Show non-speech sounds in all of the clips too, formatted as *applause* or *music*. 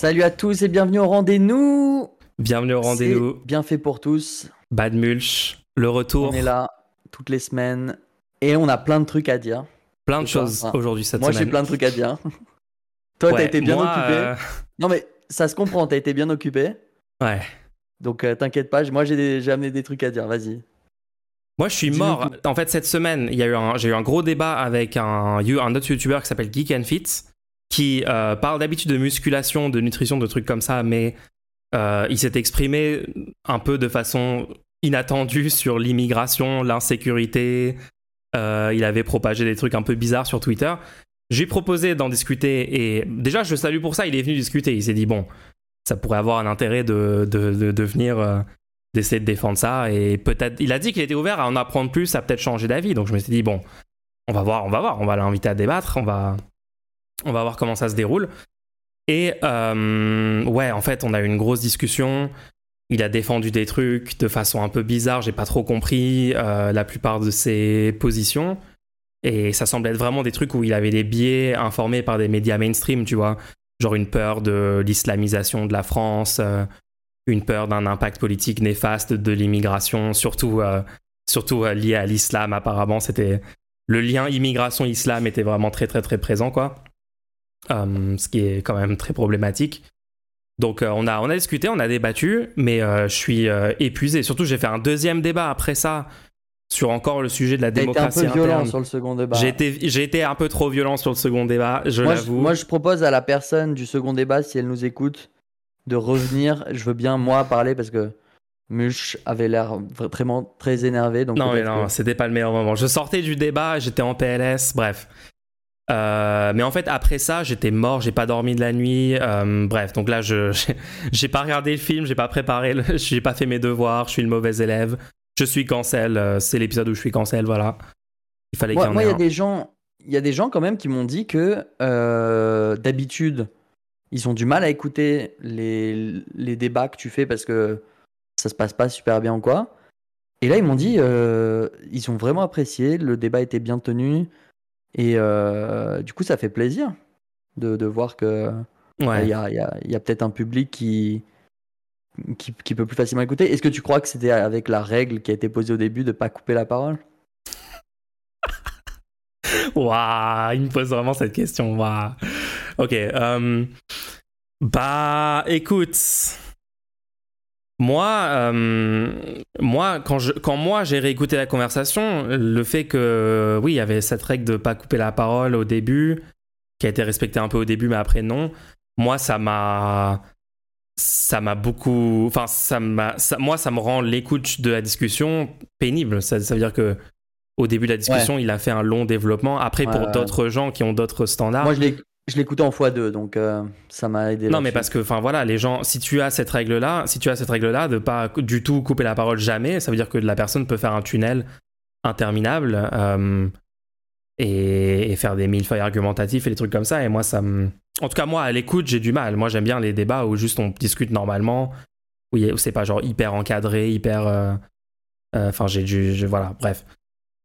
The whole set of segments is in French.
Salut à tous et bienvenue au rendez-nous. Bienvenue au rendez-vous. Bien fait pour tous. Bad Mulch, le retour. On est là toutes les semaines et on a plein de trucs à dire. Plein de choses aujourd'hui cette moi, semaine. Moi j'ai plein de trucs à dire. *laughs* Toi t'as été bien occupé. Euh, non mais ça se comprend, t'as été bien occupé. Ouais. Donc euh, t'inquiète pas, moi j'ai amené des trucs à dire, vas-y. Moi, je suis mort. En fait, cette semaine, il y a eu un, j'ai eu un gros débat avec un, un autre youtubeur qui s'appelle Geek and Fit, qui euh, parle d'habitude de musculation, de nutrition, de trucs comme ça, mais euh, il s'est exprimé un peu de façon inattendue sur l'immigration, l'insécurité. Euh, il avait propagé des trucs un peu bizarres sur Twitter. J'ai proposé d'en discuter et déjà, je le salue pour ça. Il est venu discuter. Il s'est dit, bon, ça pourrait avoir un intérêt de, de, de, de venir d'essayer de défendre ça et peut-être il a dit qu'il était ouvert à en apprendre plus à peut-être changer d'avis donc je me suis dit bon on va voir on va voir on va l'inviter à débattre on va on va voir comment ça se déroule. Et euh, ouais en fait on a eu une grosse discussion. Il a défendu des trucs de façon un peu bizarre. J'ai pas trop compris euh, la plupart de ses positions. Et ça semblait être vraiment des trucs où il avait des biais informés par des médias mainstream tu vois. Genre une peur de l'islamisation de la France euh, une peur d'un impact politique néfaste de l'immigration, surtout, surtout lié à l'islam. Apparemment, c'était le lien immigration-islam était vraiment très très très présent, quoi. Euh, ce qui est quand même très problématique. Donc on, a, on a discuté, on a débattu, mais je suis épuisé. Surtout, j'ai fait un deuxième débat après ça sur encore le sujet de la démocratie été un peu violent sur le second débat. J'ai été, j'ai été un peu trop violent sur le second débat, je l'avoue. Moi, je propose à la personne du second débat, si elle nous écoute, de revenir. Je veux bien, moi, parler parce que Mush avait l'air vraiment très énervé. Donc non, mais non, c'était pas le meilleur moment. Je sortais du débat, j'étais en PLS, bref. Euh, mais en fait, après ça, j'étais mort, j'ai pas dormi de la nuit. Euh, bref, donc là, je *laughs* j'ai pas regardé le film, j'ai pas préparé, *laughs* j'ai pas fait mes devoirs, je suis le mauvais élève. Je suis cancel, euh, c'est l'épisode où je suis cancel, voilà. Il fallait qu'il y en Moi, il y a des gens, il y a des gens quand même qui m'ont dit que d'habitude, ils ont du mal à écouter les, les, débats que tu fais parce que ça se passe pas super bien ou quoi. Et là, ils m'ont dit, ils ont vraiment apprécié, le débat était bien tenu. Et euh, du coup, ça fait plaisir de, de voir que il ouais. y a, y a, y a peut-être un public qui, qui, qui, peut plus facilement écouter. Est-ce que tu crois que c'était avec la règle qui a été posée au début de pas couper la parole? *laughs* Waouh, il me pose vraiment cette question. Waouh. Ok. Euh, bah, écoute. Moi, euh, moi, quand, je, quand moi j'ai réécouté la conversation, le fait que, oui, il y avait cette règle de pas couper la parole au début, qui a été respectée un peu au début, mais après non, moi, ça m'a. Ça m'a beaucoup. Enfin, ça m'a. Moi, ça me rend l'écoute de la discussion pénible. Ça, ça veut dire que au début de la discussion, ouais. il a fait un long développement. Après, ouais, pour ouais. d'autres gens qui ont d'autres standards. Moi, je l'écoutais en x2, donc euh, ça m'a aidé. Non, mais parce que, enfin voilà, les gens, si tu as cette règle-là, si tu as cette règle-là de pas du tout couper la parole jamais, ça veut dire que la personne peut faire un tunnel interminable euh, et, et, faire des millefeuilles argumentatifs et des trucs comme ça. Et moi, ça me. En tout cas, moi, à l'écoute, j'ai du mal. Moi, j'aime bien les débats où juste on discute normalement, où, où c'est pas genre hyper encadré, hyper. Enfin, euh, j'ai du. Je, voilà, bref.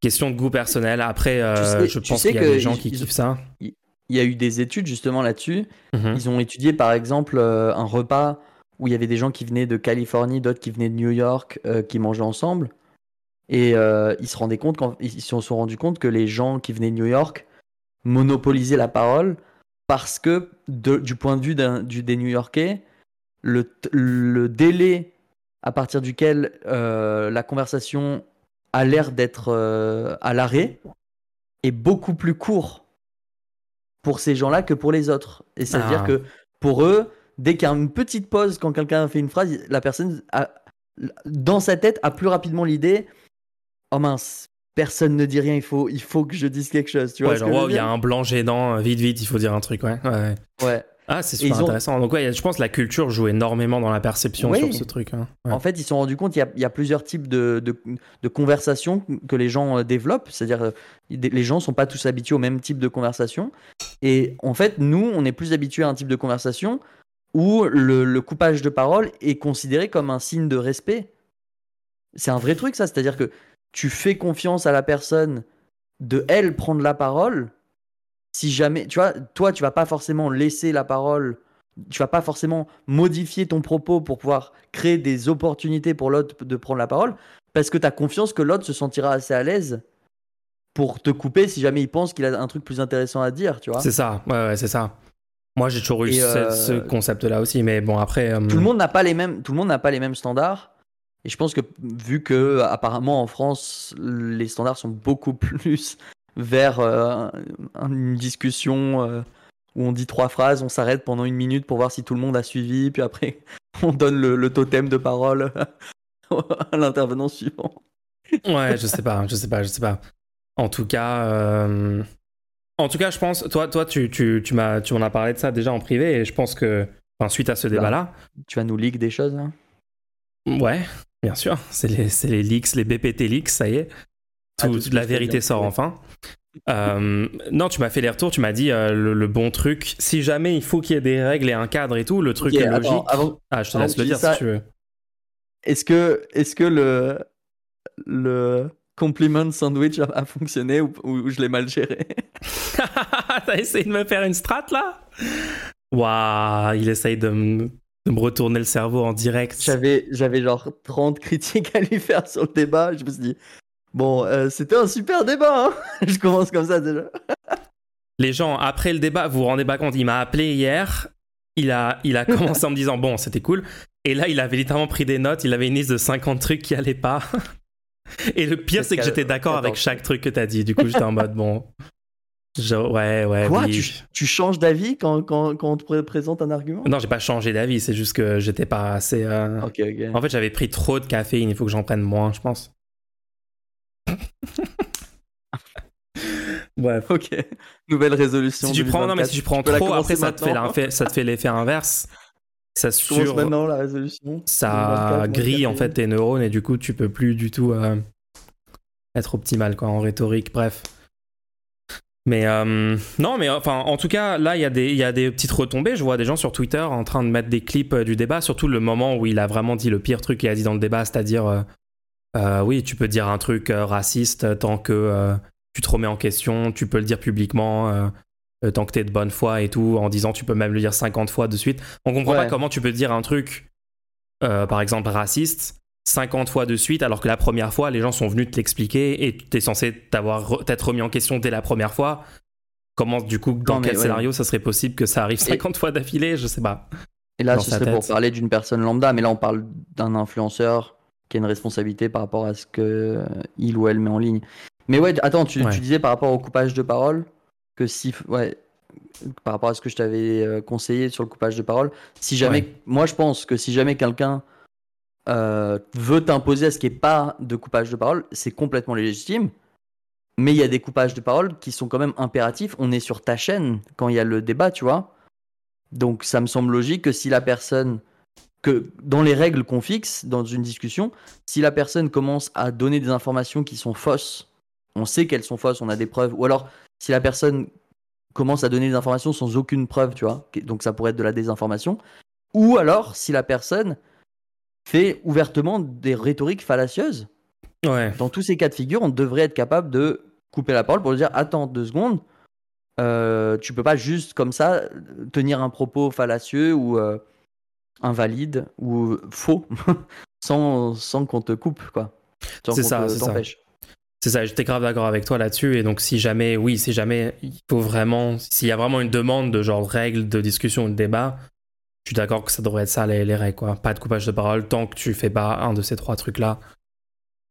Question de goût personnel. Après, sais, je pense qu'il y a des gens qui kiffent ça. Il y a eu des études justement là-dessus. Mhm. Ils ont étudié par exemple euh, un repas où il y avait des gens qui venaient de Californie, d'autres qui venaient de New York, euh, qui mangeaient ensemble. Et euh, ils se rendaient compte, quand, ils se sont rendus compte que les gens qui venaient de New York monopolisaient la parole parce que de, du point de vue du, des New-Yorkais, le, le, délai à partir duquel la conversation a l'air d'être à l'arrêt est beaucoup plus court pour ces gens-là que pour les autres. Et ça veut ah. dire que pour eux, dès qu'il y a une petite pause, quand quelqu'un fait une phrase, la personne, a, dans sa tête, a plus rapidement l'idée Oh mince, personne ne dit rien, il faut, il faut que je dise quelque chose. Tu vois ouais, genre, il y a un blanc gênant, vite, vite, il faut dire un truc, ouais. Ouais. ouais. Ah, c'est super intéressant. Ont... Donc, ouais, je pense que la culture joue énormément dans la perception oui. sur ce truc. Hein. Ouais. En fait, ils se sont rendus compte qu'il y, y, a plusieurs types de, de, de conversations que les gens euh, développent. C'est-à-dire, euh, les gens ne sont pas tous habitués au même type de conversation. Et en fait, nous, on est plus habitués à un type de conversation où le, le coupage de parole est considéré comme un signe de respect. C'est un vrai truc, ça. C'est-à-dire que tu fais confiance à la personne de elle prendre la parole si jamais, tu vois, toi, tu vas pas forcément laisser la parole tu vas pas forcément modifier ton propos pour pouvoir créer des opportunités pour l'autre de prendre la parole, parce que tu as confiance que l'autre se sentira assez à l'aise pour te couper si jamais il pense qu'il a un truc plus intéressant à dire, tu vois. C'est ça, ouais, c'est ça. Moi, j'ai toujours eu ce, euh, concept-là aussi, mais bon, après. Euh, tout le monde n'a pas les mêmes, tout le monde n'a pas les mêmes standards. Et je pense que vu que apparemment en France, les standards sont beaucoup *laughs* plus vers euh, une discussion où on dit trois phrases, on s'arrête pendant une minute pour voir si tout le monde a suivi, puis après *laughs* on donne le, totem de parole *laughs* à l'intervenant suivant. ouais, je sais pas, je sais pas, je sais pas. En tout cas, euh, en tout cas, je pense, toi, toi, tu, tu, tu m'as, tu m'en as parlé de ça déjà en privé, et je pense que, enfin, suite à ce débat-là, tu vas nous leak des choses. Hein? Ouais, bien sûr, c'est les, c'est les leaks, les BPT leaks, ça y est, ah, toute la vérité sort enfin. Euh, non, tu m'as fait les retours, tu m'as dit euh, le, bon truc. Si jamais il faut qu'il y ait des règles et un cadre et tout, le truc est logique. ah, je te laisse le dire si tu veux. Est-ce que, est-ce que le, le, compliment sandwich a, fonctionné ou, je l'ai mal géré? *laughs* T'as essayé de me faire une strat là? Waouh, il essaye de me, retourner le cerveau en direct. J'avais genre 30 critiques à lui faire sur le débat. Je me suis dit, bon, euh, c'était un super débat. Hein *laughs* je commence comme ça déjà. Les gens, après le débat, vous vous rendez pas compte, il m'a appelé hier. Il a, il a *laughs* commencé en me disant, bon, c'était cool. Et là, il avait littéralement pris des notes. Il avait une liste de 50 trucs qui allaient pas. *laughs* Et le pire, c'est que j'étais d'accord avec chaque truc que t'as dit. Du coup, j'étais en mode bon. ouais, ouais. Quoi tu, changes d'avis quand, quand, quand, on te présente un argument? Non, j'ai pas changé d'avis. C'est juste que j'étais pas assez. Euh. En fait, j'avais pris trop de caféine. Il faut que j'en prenne moins, je pense. *laughs* Bref. Ok. Nouvelle résolution. Si tu prends, non, mais si tu prends trop, après, ça te, fait ça te fait l'effet inverse ça sur maintenant la résolution. Ça grille en fait tes neurones et du coup tu peux plus du tout euh, être optimal quoi en rhétorique. Bref. Mais euh, non, mais enfin, en tout cas, là, il y, a des, y a des petites retombées. Je vois des gens sur Twitter en train de mettre des clips euh, du débat, surtout le moment où il a vraiment dit le pire truc qu'il a dit dans le débat, c'est-à-dire, oui, tu peux dire un truc raciste tant que tu te remets en question, tu peux le dire publiquement, euh, tant que t'es de bonne foi et tout, en disant tu peux même le dire 50 fois de suite. On comprend pas comment tu peux dire un truc, euh, par exemple raciste, 50 fois de suite, alors que la première fois, les gens sont venus te l'expliquer et t'es censé t'avoir t'être remis en question dès la première fois. Comment, du coup, dans quel scénario ça serait possible que ça arrive 50 fois d'affilée? Je sais pas. Et là, ce serait pour parler d'une personne lambda, mais là, on parle d'un influenceur qui a une responsabilité par rapport à ce que il ou elle met en ligne. Mais ouais, attends, tu, tu disais par rapport au coupage de parole que si, ouais, par rapport à ce que je t'avais euh, conseillé sur le coupage de parole, si jamais, moi je pense que si jamais quelqu'un euh, veut t'imposer à ce qu'il n'y ait pas de coupage de parole, c'est complètement légitime. Mais il y a des coupages de parole qui sont quand même impératifs. On est sur ta chaîne quand il y a le débat, tu vois. Donc ça me semble logique que si la personne, que dans les règles qu'on fixe dans une discussion, si la personne commence à donner des informations qui sont fausses, on sait qu'elles sont fausses, on a des preuves, ou alors si la personne commence à donner des informations sans aucune preuve, tu vois, donc ça pourrait être de la désinformation, ou alors si la personne fait ouvertement des rhétoriques fallacieuses. Ouais. Dans tous ces cas de figure, on devrait être capable de couper la parole pour dire attends deux secondes, euh, tu peux pas juste comme ça tenir un propos fallacieux ou euh, invalide ou faux *laughs* sans, sans qu'on te coupe quoi. C'est ça, c'est ça. C'est ça, j'étais grave d'accord avec toi là-dessus. Et donc, si jamais, oui, si jamais il faut vraiment, s'il y a vraiment une demande de genre règles de discussion ou de débat, je suis d'accord que ça devrait être ça les, règles, quoi. Pas de coupage de parole tant que tu fais pas un de ces trois trucs-là.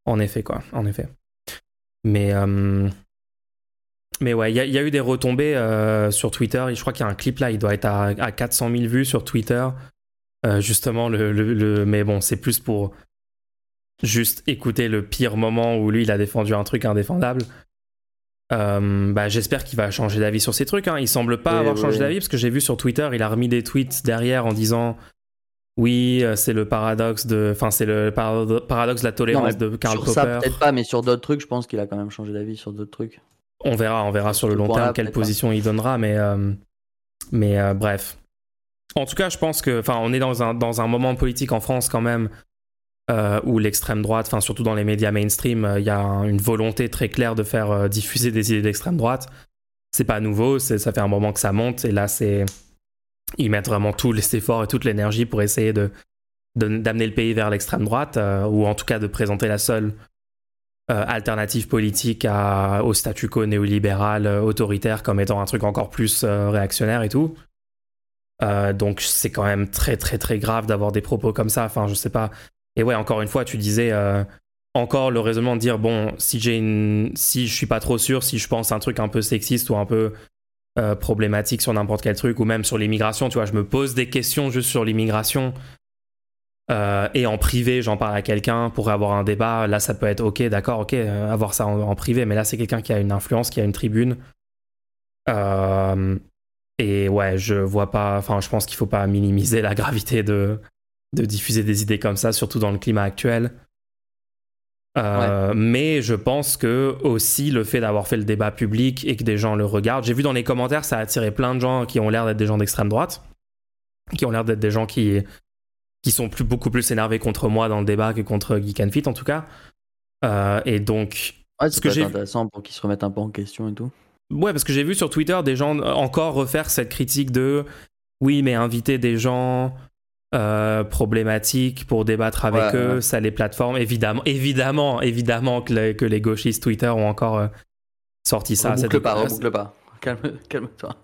En effet, quoi, en effet. Mais, euh, mais ouais, il y, a eu des retombées euh, sur Twitter. je crois qu'il y a un clip là, il doit être à, 400 000 vues sur Twitter. Euh, justement, le, le, mais bon, c'est plus pour juste écouter le pire moment où lui il a défendu un truc indéfendable. Euh, bah, j'espère qu'il va changer d'avis sur ces trucs. Hein. Il semble pas avoir changé d'avis parce que j'ai vu sur Twitter, il a remis des tweets derrière en disant oui, euh, c'est le paradoxe de, enfin c'est le paradoxe de la tolérance de Karl sur Ça peut-être pas, mais sur d'autres trucs, je pense qu'il a quand même changé d'avis sur d'autres trucs. On verra, on verra sur le long terme quelle position il donnera, mais euh, mais bref. En tout cas, je pense que, enfin, on est dans un moment politique en France quand même euh, où l'extrême droite, enfin surtout dans les médias mainstream, euh, il y a une volonté très claire de faire euh, diffuser des idées d'extrême droite. C'est pas nouveau, ça fait un moment que ça monte, et là c'est ils mettent vraiment tous les efforts et toute l'énergie pour essayer de d'amener le pays vers l'extrême droite, ou en tout cas de présenter la seule alternative politique au statu quo néolibéral autoritaire comme étant un truc encore plus réactionnaire et tout. Donc c'est quand même très très très grave d'avoir des propos comme ça. Enfin, je sais pas. Et ouais, encore une fois, tu disais encore le raisonnement de dire bon, si j'ai une, si je suis pas trop sûr, si je pense un truc un peu sexiste ou un peu euh, problématique sur n'importe quel truc ou même sur l'immigration, tu vois, je me pose des questions juste sur l'immigration. Euh, et en privé, j'en parle à quelqu'un pour avoir un débat. Là, ça peut être ok, d'accord, ok, euh, avoir ça en, privé. Mais là, c'est quelqu'un qui a une influence, qui a une tribune. Et ouais, je vois pas. Enfin, je pense qu'il faut pas minimiser la gravité de, de diffuser des idées comme ça, surtout dans le climat actuel. Euh, mais je pense que aussi le fait d'avoir fait le débat public et que des gens le regardent, j'ai vu dans les commentaires, ça a attiré plein de gens qui ont l'air d'être des gens d'extrême droite, qui ont l'air d'être des gens qui, qui sont plus, beaucoup plus énervés contre moi dans le débat que contre Geek and Fit en tout cas. Euh, et donc, ouais, que intéressant pour qu'ils se remettent un peu en question et tout. Ouais, parce que j'ai vu sur Twitter des gens encore refaire cette critique de oui, mais inviter des gens euh, problématiques pour débattre avec eux, ça les plateformes. Évidemment, évidemment, évidemment que les, que les gauchistes Twitter ont encore euh, sorti ça. Reboucle pas, reboucle pas. Calme, *laughs* calme-toi.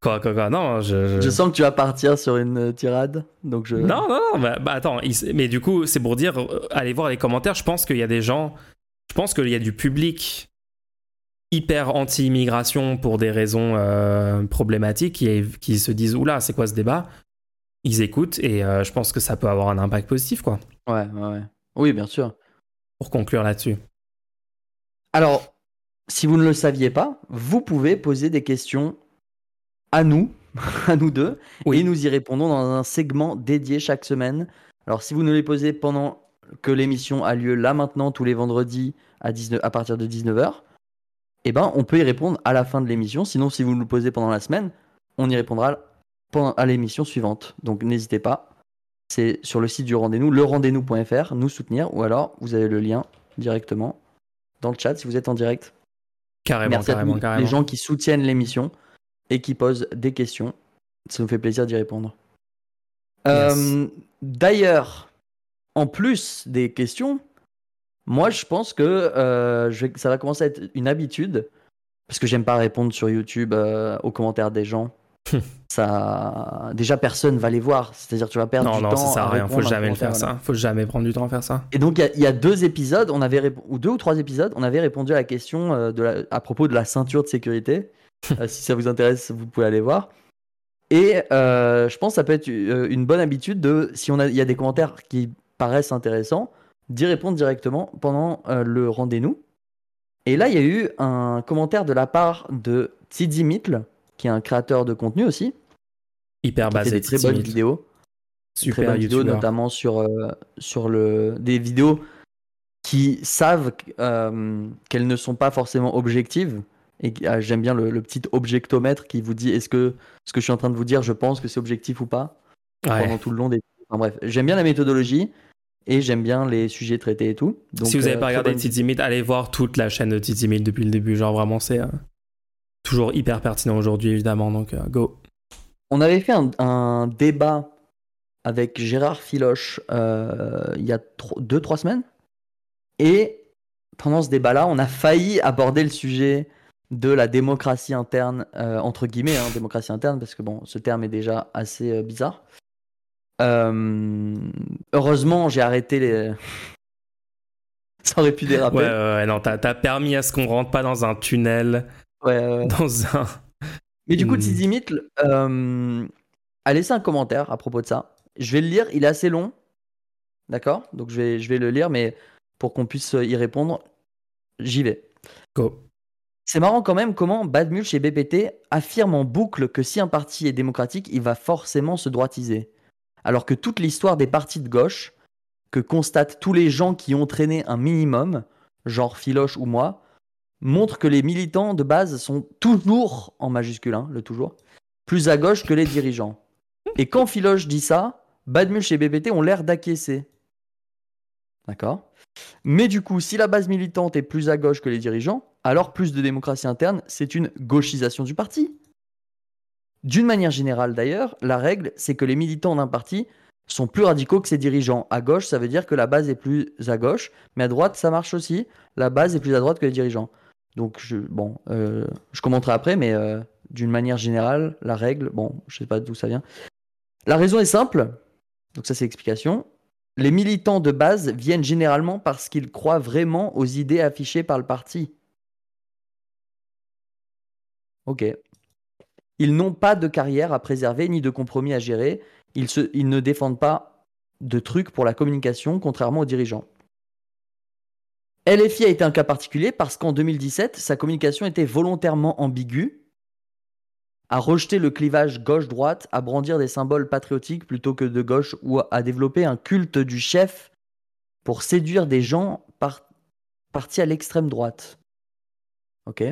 Quoi, quoi, quoi, non, je, je... sens que tu vas partir sur une tirade, donc je... Non, non, non, bah, bah attends, mais du coup, c'est pour dire, euh, allez voir les commentaires, je pense qu'il y a des gens, je pense qu'il y a du public hyper anti-immigration pour des raisons problématiques qui, qui se disent, oula, c'est quoi ce débat? Ils écoutent et euh, je pense que ça peut avoir un impact positif, quoi. Ouais, ouais, Oui, bien sûr. Pour conclure là-dessus. Alors, si vous ne le saviez pas, vous pouvez poser des questions à nous, *laughs* à nous deux, et nous y répondons dans un segment dédié chaque semaine. Alors, si vous ne les posez pendant que l'émission a lieu là maintenant, tous les vendredis à, 19, à partir de 19h, eh ben, on peut y répondre à la fin de l'émission. Sinon, si vous nous le posez pendant la semaine, on y répondra à l'émission suivante. Donc n'hésitez pas. C'est sur le site du rendez-nous, lerendez-nous.fr, nous soutenir, ou alors vous avez le lien directement dans le chat si vous êtes en direct. Carrément, Merci carrément, à Les gens qui soutiennent l'émission et qui posent des questions. Ça nous fait plaisir d'y répondre. Euh, d'ailleurs, en plus des questions, moi je pense que euh, je ça va commencer à être une habitude parce que j'aime pas répondre sur YouTube euh, aux commentaires des gens *laughs* ça, déjà personne va les voir. C'est-à-dire tu vas perdre du temps. Non, ça sert à rien. Faut jamais le faire ça. Faut jamais prendre du temps à faire ça. Et donc il y, a deux épisodes, on avait ou deux ou trois épisodes, on avait répondu à la question euh, de à propos de la ceinture de sécurité. *laughs* Euh, si ça vous intéresse, vous pouvez aller voir. Et euh, je pense que ça peut être une bonne habitude de, si on a, il y a des commentaires qui paraissent intéressants, d'y répondre directement pendant le rendez-vous. Et là, il y a eu un commentaire de la part de Tizi Mitl, qui est un créateur de contenu aussi. Hyper basé. des très bonnes vidéos. Super très bonnes vidéos, notamment sur, euh, sur le, des vidéos qui savent euh, qu'elles ne sont pas forcément objectives. Et j'aime bien le, petit objectomètre qui vous dit est-ce que ce que je suis en train de vous dire, je pense que c'est objectif ou pas? Pendant tout le long des. Enfin, bref, j'aime bien la méthodologie et j'aime bien les sujets traités et tout. Donc, si vous n'avez euh, pas regardé Tizimit, allez voir toute la chaîne de Tizimit depuis le début. Genre vraiment, c'est toujours hyper pertinent aujourd'hui, évidemment. Donc, euh, go. On avait fait un, débat avec Gérard Filoche euh, il y a 2-3 semaines. Et pendant ce débat-là, on a failli aborder le sujet de la démocratie interne, euh, entre guillemets, hein, démocratie interne, parce que bon, ce terme est déjà assez bizarre. Heureusement, j'ai arrêté les. *laughs* Ça aurait pu déraper. Ouais, ouais, non, t'as permis à ce qu'on rentre pas dans un tunnel Ouais, Dans un. *laughs* Mais du coup, hmm. Tizimit euh, a laissé un commentaire à propos de ça. Je vais le lire, il est assez long. D'accord? Donc je vais, je vais le lire, mais pour qu'on puisse y répondre, j'y vais. Go. C'est marrant quand même comment Badmulch et BPT affirment en boucle que si un parti est démocratique, il va forcément se droitiser. Alors que toute l'histoire des partis de gauche, que constatent tous les gens qui ont traîné un minimum, genre Philoche ou moi, montre que les militants de base sont toujours, en majuscule, hein, le toujours, plus à gauche que les dirigeants. Et quand Philoche dit ça, Badmulch et BBT ont l'air d'acquiescer. D'accord? Mais du coup, si la base militante est plus à gauche que les dirigeants, alors plus de démocratie interne, c'est une gauchisation du parti. D'une manière générale d'ailleurs, la règle, c'est que les militants d'un parti sont plus radicaux que ses dirigeants. À gauche, ça veut dire que la base est plus à gauche, mais à droite, ça marche aussi. La base est plus à droite que les dirigeants. Donc, bon, euh, je commenterai après, mais euh, d'une manière générale, la règle, bon, je sais pas d'où ça vient. La raison est simple, donc ça c'est l'explication. Les militants de base viennent généralement parce qu'ils croient vraiment aux idées affichées par le parti. Ok. Ils n'ont pas de carrière à préserver ni de compromis à gérer. Ils, ne défendent pas de trucs pour la communication, contrairement aux dirigeants. LFI a été un cas particulier parce qu'en 2017, sa communication était volontairement ambiguë, à rejeter le clivage gauche-droite, à brandir des symboles patriotiques plutôt que de gauche ou à développer un culte du chef pour séduire des gens partis à l'extrême droite. Ok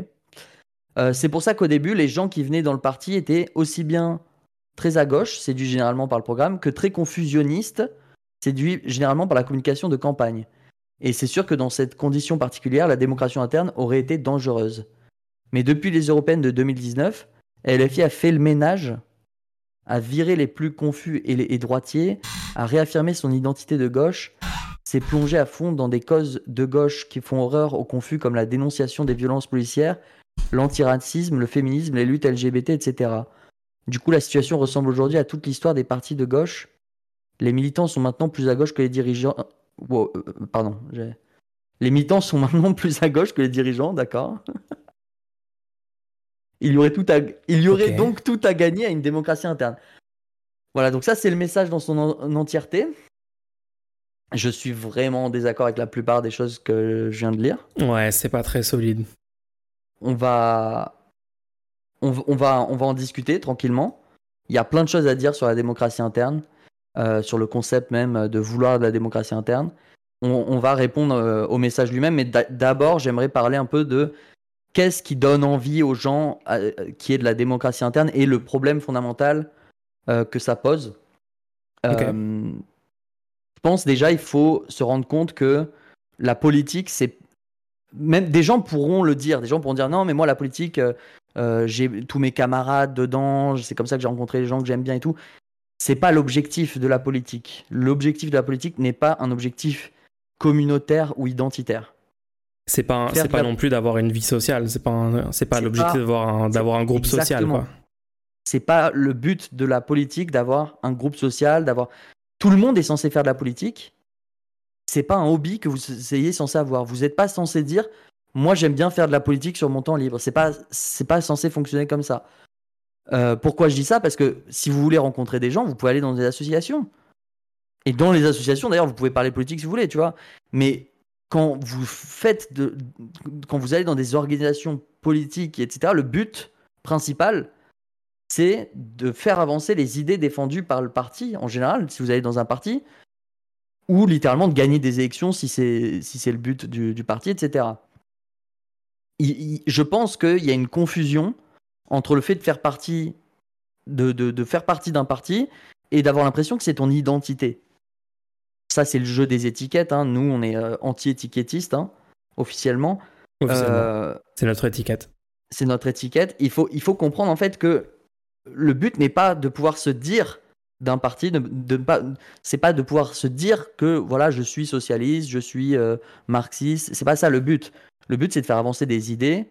euh, C'est pour ça qu'au début, les gens qui venaient dans le parti étaient aussi bien très à gauche, séduits généralement par le programme, que très confusionnistes, séduits généralement par la communication de campagne. Et c'est sûr que dans cette condition particulière, la démocratie interne aurait été dangereuse. Mais depuis les européennes de 2019, LFI a fait le ménage, a viré les plus confus et les droitiers, a réaffirmé son identité de gauche, s'est plongé à fond dans des causes de gauche qui font horreur aux confus comme la dénonciation des violences policières, l'antiracisme, le féminisme, les luttes LGBT, etc. Du coup, la situation ressemble aujourd'hui à toute l'histoire des partis de gauche. Les militants sont maintenant plus à gauche que les dirigeants, euh, pardon. Les militants sont *laughs* maintenant plus à gauche que les dirigeants, d'accord Il y aurait, tout à... Il y aurait donc tout à gagner à une démocratie interne. Voilà, donc ça c'est le message dans son entièreté. Je suis vraiment en désaccord avec la plupart des choses que je viens de lire. Ouais, c'est pas très solide. On va... On, va, on va en discuter tranquillement. Il y a plein de choses à dire sur la démocratie interne. Euh, sur le concept même de vouloir de la démocratie interne. On, va répondre euh, au message lui-même, mais d'abord, j'aimerais parler un peu de qu'est-ce qui donne envie aux gens euh, qui est de la démocratie interne et le problème fondamental que ça pose. je pense déjà, il faut se rendre compte que la politique, c'est même des gens pourront le dire, des gens pourront dire non, mais moi la politique, j'ai tous mes camarades dedans, c'est comme ça que j'ai rencontré les gens que j'aime bien et tout c'est pas l'objectif de la politique. L'objectif de la politique n'est pas un objectif communautaire ou identitaire. C'est pas, c'est pas non plus d'avoir une vie sociale. C'est pas, c'est pas l'objectif d'avoir un, d'avoir un groupe social. Quoi. C'est pas le but de la politique d'avoir un groupe social, d'avoir. Tout le monde est censé faire de la politique. C'est pas un hobby que vous soyez censé avoir. Vous n'êtes pas censé dire, moi j'aime bien faire de la politique sur mon temps libre. C'est pas, c'est pas censé fonctionner comme ça. Euh, pourquoi je dis ça? Parce que si vous voulez rencontrer des gens, vous pouvez aller dans des associations. Et dans les associations, d'ailleurs, vous pouvez parler politique si vous voulez, tu vois. Mais quand vous faites de, quand vous allez dans des organisations politiques, etc., le but principal, c'est de faire avancer les idées défendues par le parti en général. Si vous allez dans un parti, ou littéralement de gagner des élections si c'est si c'est le but du, parti, etc. je pense qu'il y a une confusion entre le fait de faire partie de, de, faire partie d'un parti et d'avoir l'impression que c'est ton identité. Ça, c'est le jeu des étiquettes. Hein. Nous, on est euh, anti-étiquettiste, hein, officiellement. Euh, c'est notre étiquette. C'est notre étiquette. Il faut, il faut comprendre en fait que le but n'est pas de pouvoir se dire d'un parti, de, de pas, c'est pas de pouvoir se dire que voilà, je suis socialiste, je suis euh, marxiste. C'est pas ça le but. Le but, c'est de faire avancer des idées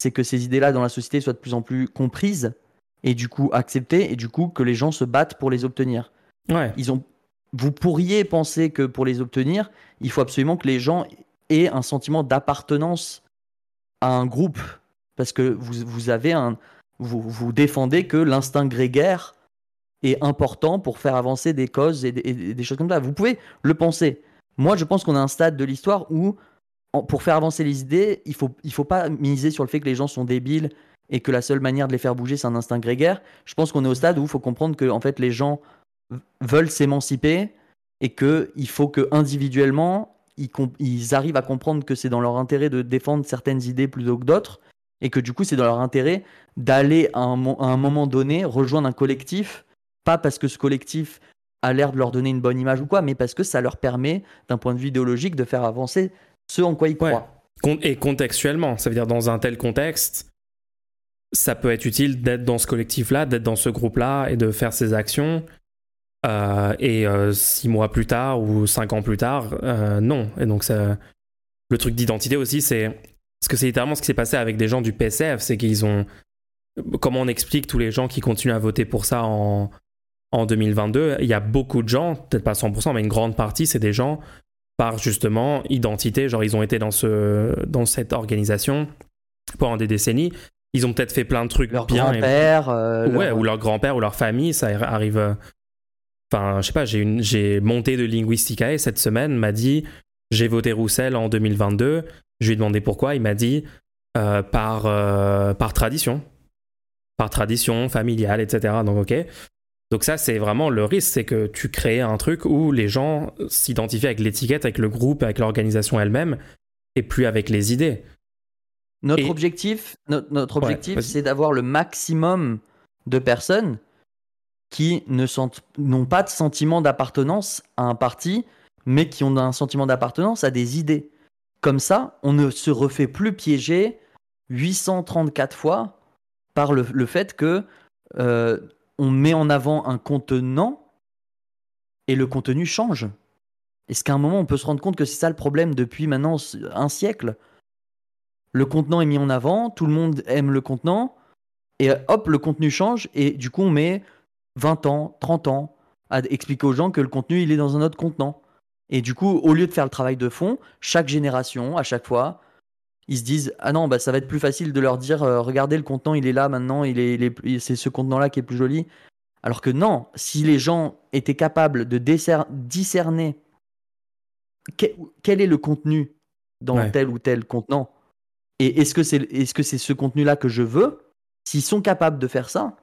c'est que ces idées-là dans la société soient de plus en plus comprises et du coup acceptées et du coup que les gens se battent pour les obtenir. Ouais. Ils ont... Vous pourriez penser que pour les obtenir, il faut absolument que les gens aient un sentiment d'appartenance à un groupe parce que vous, vous avez un vous, vous défendez que l'instinct grégaire est important pour faire avancer des causes et des, choses comme ça. Vous pouvez le penser. Moi, je pense qu'on a un stade de l'histoire où pour faire avancer les idées, il faut, il faut pas miser sur le fait que les gens sont débiles et que la seule manière de les faire bouger, c'est un instinct grégaire. Je pense qu'on est au stade où il faut comprendre que en fait, les gens veulent s'émanciper et qu'il faut que individuellement, ils, ils arrivent à comprendre que c'est dans leur intérêt de défendre certaines idées plutôt que d'autres et que du coup, c'est dans leur intérêt d'aller à un, moment donné rejoindre un collectif, pas parce que ce collectif a l'air de leur donner une bonne image ou quoi, mais parce que ça leur permet, d'un point de vue idéologique, de faire avancer ce en quoi ils croient. Et contextuellement, ça veut dire dans un tel contexte, ça peut être utile d'être dans ce collectif-là, d'être dans ce groupe-là et de faire ces actions. Euh, et euh, six mois plus tard ou cinq ans plus tard, euh, non. Et donc, ça, le truc d'identité aussi, c'est. Parce que c'est littéralement ce qui s'est passé avec des gens du PCF, c'est qu'ils ont. Comment on explique tous les gens qui continuent à voter pour ça en, en 2022 Il y a beaucoup de gens, peut-être pas 100%, mais une grande partie, c'est des gens par justement identité. Genre, ils ont été dans, ce, dans cette organisation pendant des décennies. Ils ont peut-être fait plein de trucs leur bien. Grand-père. Ouais, ou leur grand-père ou leur famille, ça arrive Enfin, je sais pas, j'ai, j'ai monté de Linguisticae cette semaine, m'a dit j'ai voté Roussel en 2022. Je lui ai demandé pourquoi. Il m'a dit euh, par, euh, par tradition. Par tradition familiale, etc. Donc, ok. Donc, ça, c'est vraiment le risque c'est que tu crées un truc où les gens s'identifient avec l'étiquette, avec le groupe, avec l'organisation elle-même, et plus avec les idées. Notre objectif, notre, objectif c'est d'avoir le maximum de personnes qui ne n'ont pas de sentiment d'appartenance à un parti, mais qui ont un sentiment d'appartenance à des idées. Comme ça, on ne se refait plus piéger 834 fois par le, fait que euh, on met en avant un contenant et le contenu change. Est-ce qu'à un moment on peut se rendre compte que c'est ça le problème depuis maintenant un siècle? Le contenant est mis en avant, tout le monde aime le contenant, et hop, le contenu change, et du coup on met 20 ans, 30 ans à expliquer aux gens que le contenu, il est dans un autre contenant. Et du coup, au lieu de faire le travail de fond, chaque génération, à chaque fois, ils se disent ah non bah ça va être plus facile de leur dire euh, regardez le contenant il est là maintenant il est, c'est ce contenant là qui est plus joli alors que non si les gens étaient capables de discerner quel est le contenu dans tel ou tel contenant et est-ce que c'est est-ce que c'est ce contenu là que je veux s'ils sont capables de faire ça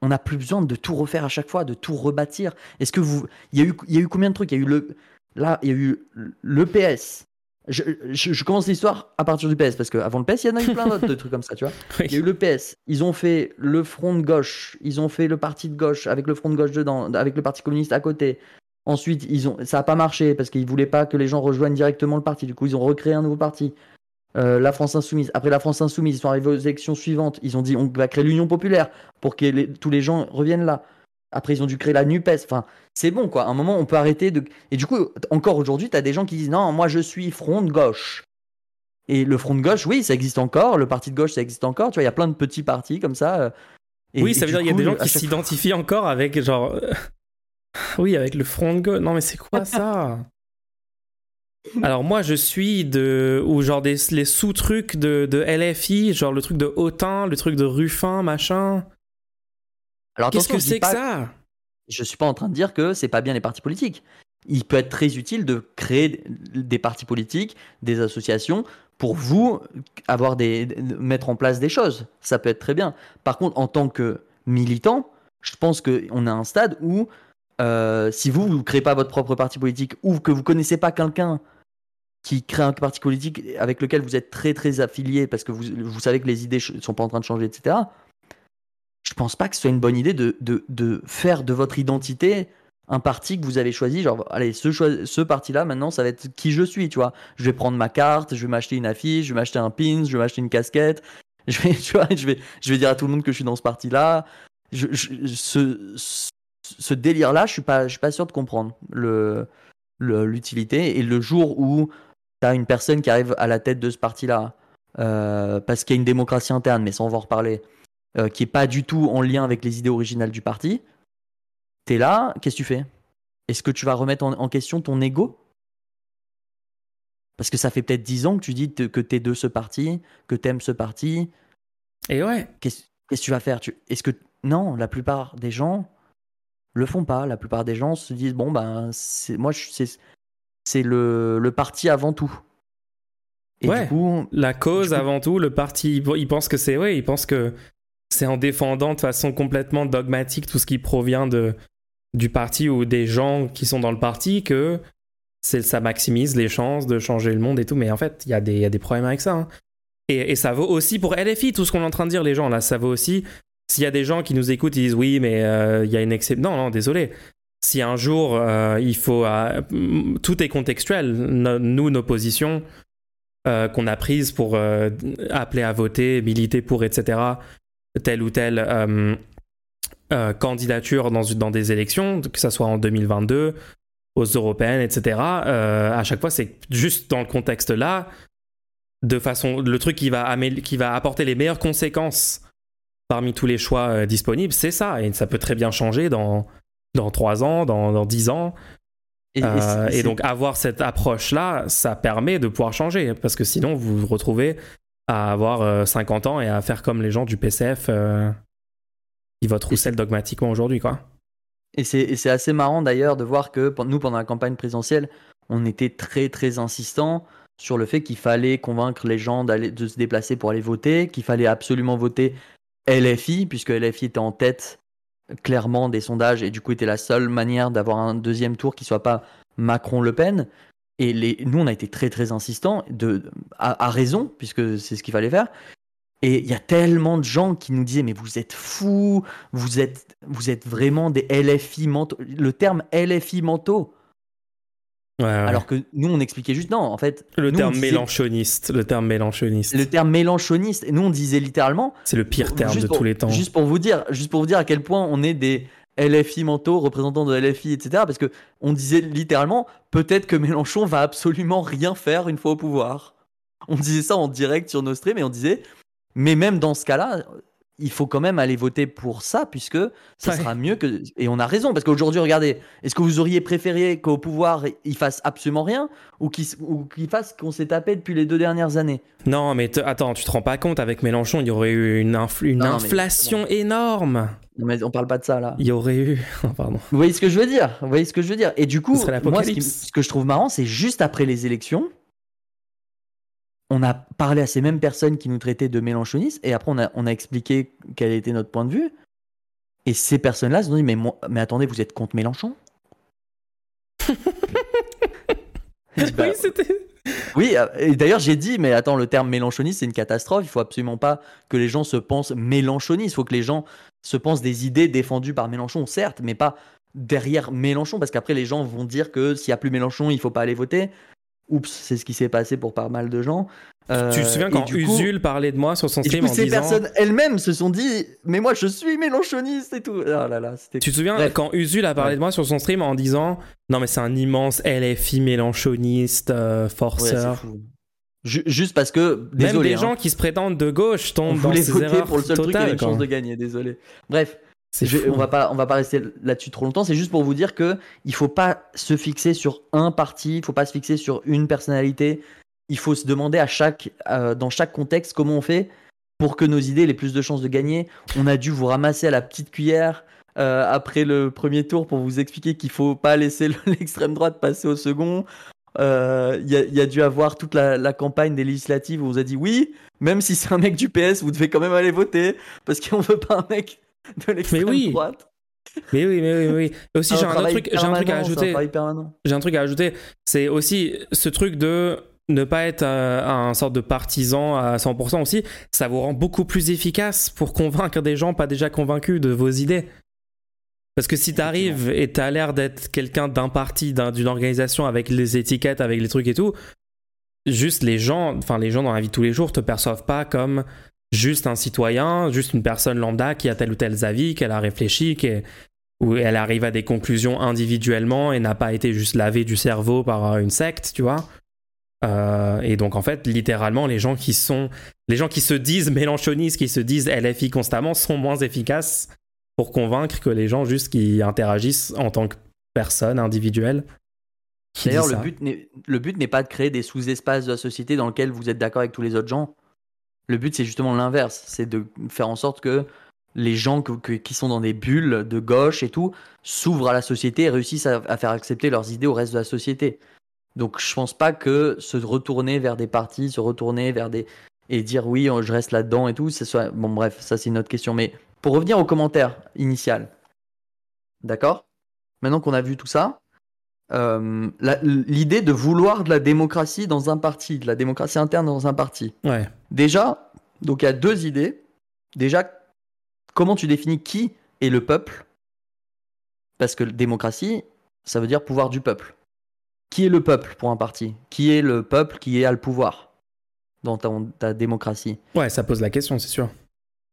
on n'a plus besoin de tout refaire à chaque fois, de tout rebâtir. Est-ce que vous. Il y, a eu, il y a eu combien de trucs? Il y a eu le. Là, il y a eu l'EPS. Je, je, commence l'histoire à partir du PS parce qu'avant le PS, il y en a eu plein d'autres *laughs* de trucs comme ça, tu vois. Il y a eu le PS, ils ont fait le front de gauche, ils ont fait le parti de gauche avec le front de gauche dedans, avec le parti communiste à côté. Ensuite, ils ont, ça n'a pas marché parce qu'ils voulaient pas que les gens rejoignent directement le parti. Du coup, ils ont recréé un nouveau parti. Euh, la France Insoumise. Après la France Insoumise, ils sont arrivés aux élections suivantes. Ils ont dit on va créer l'Union Populaire pour que tous les gens reviennent là. Après, ils ont dû créer la NUPES. Enfin, c'est bon, quoi. À un moment, on peut arrêter de. Et du coup, encore aujourd'hui, tu as des gens qui disent non, moi je suis front de gauche. Et le front de gauche, oui, ça existe encore. Le parti de gauche, ça existe encore. Tu vois, il y a plein de petits partis comme ça. Euh. oui, ça veut dire qu'il y a des gens qui s'identifient encore avec genre. Euh, *laughs* oui, avec le front de gauche. Non, mais c'est quoi ça? Alors moi je suis de ou genre des les sous-trucs de, de, LFI, genre le truc de Autain, le truc de Ruffin, machin. Alors qu'est-ce que c'est que ça? Je suis pas en train de dire que c'est pas bien les partis politiques. Il peut être très utile de créer des partis politiques, des associations pour vous avoir des mettre en place des choses. Ça peut être très bien. Par contre, en tant que militant, je pense qu'on a un stade où euh, si vous ne créez pas votre propre parti politique ou que vous connaissez pas quelqu'un qui crée un parti politique avec lequel vous êtes très très affilié parce que vous, vous savez que les idées ne sont pas en train de changer, etc. Je pense pas que ce soit une bonne idée de, de, de faire de votre identité un parti que vous avez choisi. Genre, allez, ce, ce parti-là, maintenant, ça va être qui je suis, tu vois. Je vais prendre ma carte, je vais m'acheter une affiche, je vais m'acheter un pin, je vais m'acheter une casquette. *laughs* Je vais, tu vois, je vais, je vais dire à tout le monde que je suis dans ce parti-là. Je, ce, ce délire-là, je suis je suis pas sûr de comprendre l'utilité. Et le jour où tu as une personne qui arrive à la tête de ce parti-là, euh, parce qu'il y a une démocratie interne, mais ça on en reparler, euh, qui est pas du tout en lien avec les idées originales du parti, tu es là, qu'est-ce que tu fais? Est-ce que tu vas remettre en, question ton ego? Parce que ça fait peut-être 10 ans que tu dis que tu es de ce parti, que tu aimes ce parti. Et ouais. Qu'est-ce que tu vas faire? Est-ce que. Non, la plupart des gens le font pas. La plupart des gens se disent bon ben moi c'est le, le parti avant tout. Et du coup, la cause avant tout, le parti, il pense que c'est ouais, il pense que c'est en défendant de façon complètement dogmatique tout ce qui provient de du parti ou des gens qui sont dans le parti que ça maximise les chances de changer le monde et tout. Mais en fait, il y, a des, y a des problèmes avec ça. Hein. Et, et, ça vaut aussi pour LFI, tout ce qu'on est en train de dire, les gens, là, ça vaut aussi s'il y a des gens qui nous écoutent, ils disent oui, mais euh, il y a une exception. Non, non, désolé. Si un jour euh, il faut. Euh, tout est contextuel. nous, nos positions qu'on a prises pour appeler à voter, militer pour, etc., telle ou telle candidature dans, dans des élections, que ce soit en 2022, aux européennes, etc. à chaque fois, c'est juste dans le contexte là, de façon, le truc qui va, qui va apporter les meilleures conséquences parmi tous les choix disponibles, c'est ça. Et ça peut très bien changer dans, dans 3 ans, dans, dans 10 ans. Euh, et, donc avoir cette approche-là, ça permet de pouvoir changer, parce que sinon vous vous retrouvez à avoir 50 euh, ans et à faire comme les gens du PCF euh, qui votent Roussel dogmatiquement aujourd'hui. quoi. Et c'est assez marrant d'ailleurs de voir que nous, pendant la campagne présidentielle, on était très très insistant sur le fait qu'il fallait convaincre les gens de se déplacer pour aller voter, qu'il fallait absolument voter LFI, puisque LFI était en tête clairement des sondages et du coup était la seule manière d'avoir un deuxième tour qui soit pas Macron-Le Pen. Et les, nous, on a été très très insistants, de, à, raison, puisque c'est ce qu'il fallait faire. Et il y a tellement de gens qui nous disaient mais vous êtes fous, vous êtes, vous êtes vraiment des LFI mentaux. Le terme LFI mentaux, alors que nous, on expliquait juste non, en fait. Le terme mélanchoniste, le terme mélanchoniste. Le terme mélanchoniste. Et nous, on disait littéralement. C'est le pire terme de tous les temps. Juste pour vous dire, juste pour vous dire à quel point on est des LFI mentaux, représentants de LFI, etc. Parce que on disait littéralement, peut-être que Mélenchon va absolument rien faire une fois au pouvoir. On disait ça en direct sur nos streams et on disait, mais même dans ce cas-là, il faut quand même aller voter pour ça, puisque ça sera mieux que. Et on a raison, parce qu'aujourd'hui, regardez, est-ce que vous auriez préféré qu'au pouvoir, il fasse absolument rien, ou qu'il fasse qu'on s'est tapé depuis les deux dernières années? Non, mais attends, tu te rends pas compte, avec Mélenchon, il y aurait eu une, une inflation énorme mais on parle pas de ça là. Il y aurait eu. *laughs* Oh, pardon. Vous voyez ce que je veux dire? Vous voyez ce que je veux dire? Et du coup, moi, ce que je trouve marrant, c'est juste après les élections, on a parlé à ces mêmes personnes qui nous traitaient de mélanchonistes et après on a, on a expliqué quel était notre point de vue. Et ces personnes-là se sont dit mais, mais attendez, vous êtes contre Mélenchon? *laughs* Bah, Oui, c'était. Oui, euh, et d'ailleurs j'ai dit, mais attends, le terme mélanchoniste, c'est une catastrophe. Il faut absolument pas que les gens se pensent mélanchonistes. Il faut que les gens se pensent des idées défendues par Mélenchon, certes, mais pas derrière Mélenchon, parce qu'après les gens vont dire que s'il n'y a plus Mélenchon, il faut pas aller voter oups, c'est ce qui s'est passé pour pas mal de gens. tu te souviens euh, quand Usul parlait de moi sur son stream en ces disant... personnes elles-mêmes se sont dit, mais moi je suis mélanchoniste et tout. Oh là là, tu te souviens quand Usul a parlé de moi sur son stream en disant, non mais c'est un immense LFI mélanchoniste, euh, forceur. Juste parce que désolé, même des hein. gens qui se prétendent de gauche tombent dans ces erreurs pour le seul truc qui une chance de gagner. Désolé. Bref, on va pas, on va pas rester là-dessus trop longtemps. C'est juste pour vous dire que il faut pas se fixer sur un parti, il faut pas se fixer sur une personnalité. Il faut se demander à chaque, euh, dans chaque contexte, comment on fait pour que nos idées aient les plus de chances de gagner. On a dû vous ramasser à la petite cuillère euh, après le premier tour pour vous expliquer qu'il faut pas laisser *laughs* l'extrême droite passer au second. Euh, il y, a dû avoir toute la, la, campagne des législatives où on vous a dit oui, même si c'est un mec du PS, vous devez quand même aller voter parce qu'on veut pas un mec de l'extrême oui. droite. Mais oui, mais oui, mais oui. *laughs* Aussi, j'ai un, truc, j'ai un truc à ajouter. J'ai un truc à ajouter. C'est aussi ce truc de ne pas être euh, un, sorte de partisan à 100% aussi. Ça vous rend beaucoup plus efficace pour convaincre des gens pas déjà convaincus de vos idées. Parce que si t'arrives et t'as l'air d'être quelqu'un d'un parti, d'une organisation avec les étiquettes, avec les trucs et tout, juste les gens, enfin les gens dans la vie de tous les jours te perçoivent pas comme juste un citoyen, juste une personne lambda qui a tel ou tel avis, qu'elle a réfléchi, où elle arrive à des conclusions individuellement et n'a pas été juste lavée du cerveau par euh, une secte, tu vois. Euh, et donc en fait, littéralement, les gens qui sont, les gens qui se disent mélanchonistes, qui se disent LFI constamment, sont moins efficaces pour convaincre que les gens juste qui interagissent en tant que personne individuelle. D'ailleurs, le but n'est pas de créer des sous-espaces de la société dans lesquels vous êtes d'accord avec tous les autres gens. Le but, c'est justement l'inverse. C'est de faire en sorte que les gens qui sont dans des bulles de gauche et tout s'ouvrent à la société et réussissent à, faire accepter leurs idées au reste de la société. Donc je pense pas que se retourner vers des partis, se retourner vers des et dire oui, je reste là-dedans et tout, c'est soit bon bref, ça c'est une autre question. Mais pour revenir au commentaire initial, d'accord? Maintenant qu'on a vu tout ça, euh, l'idée de vouloir de la démocratie dans un parti, de la démocratie interne dans un parti. Ouais. Déjà, donc il y a deux idées. Déjà, comment tu définis qui est le peuple? Parce que démocratie, ça veut dire pouvoir du peuple. Qui est le peuple pour un parti? Qui est le peuple qui a le pouvoir dans ta, ta démocratie? Ouais, ça pose la question, c'est sûr.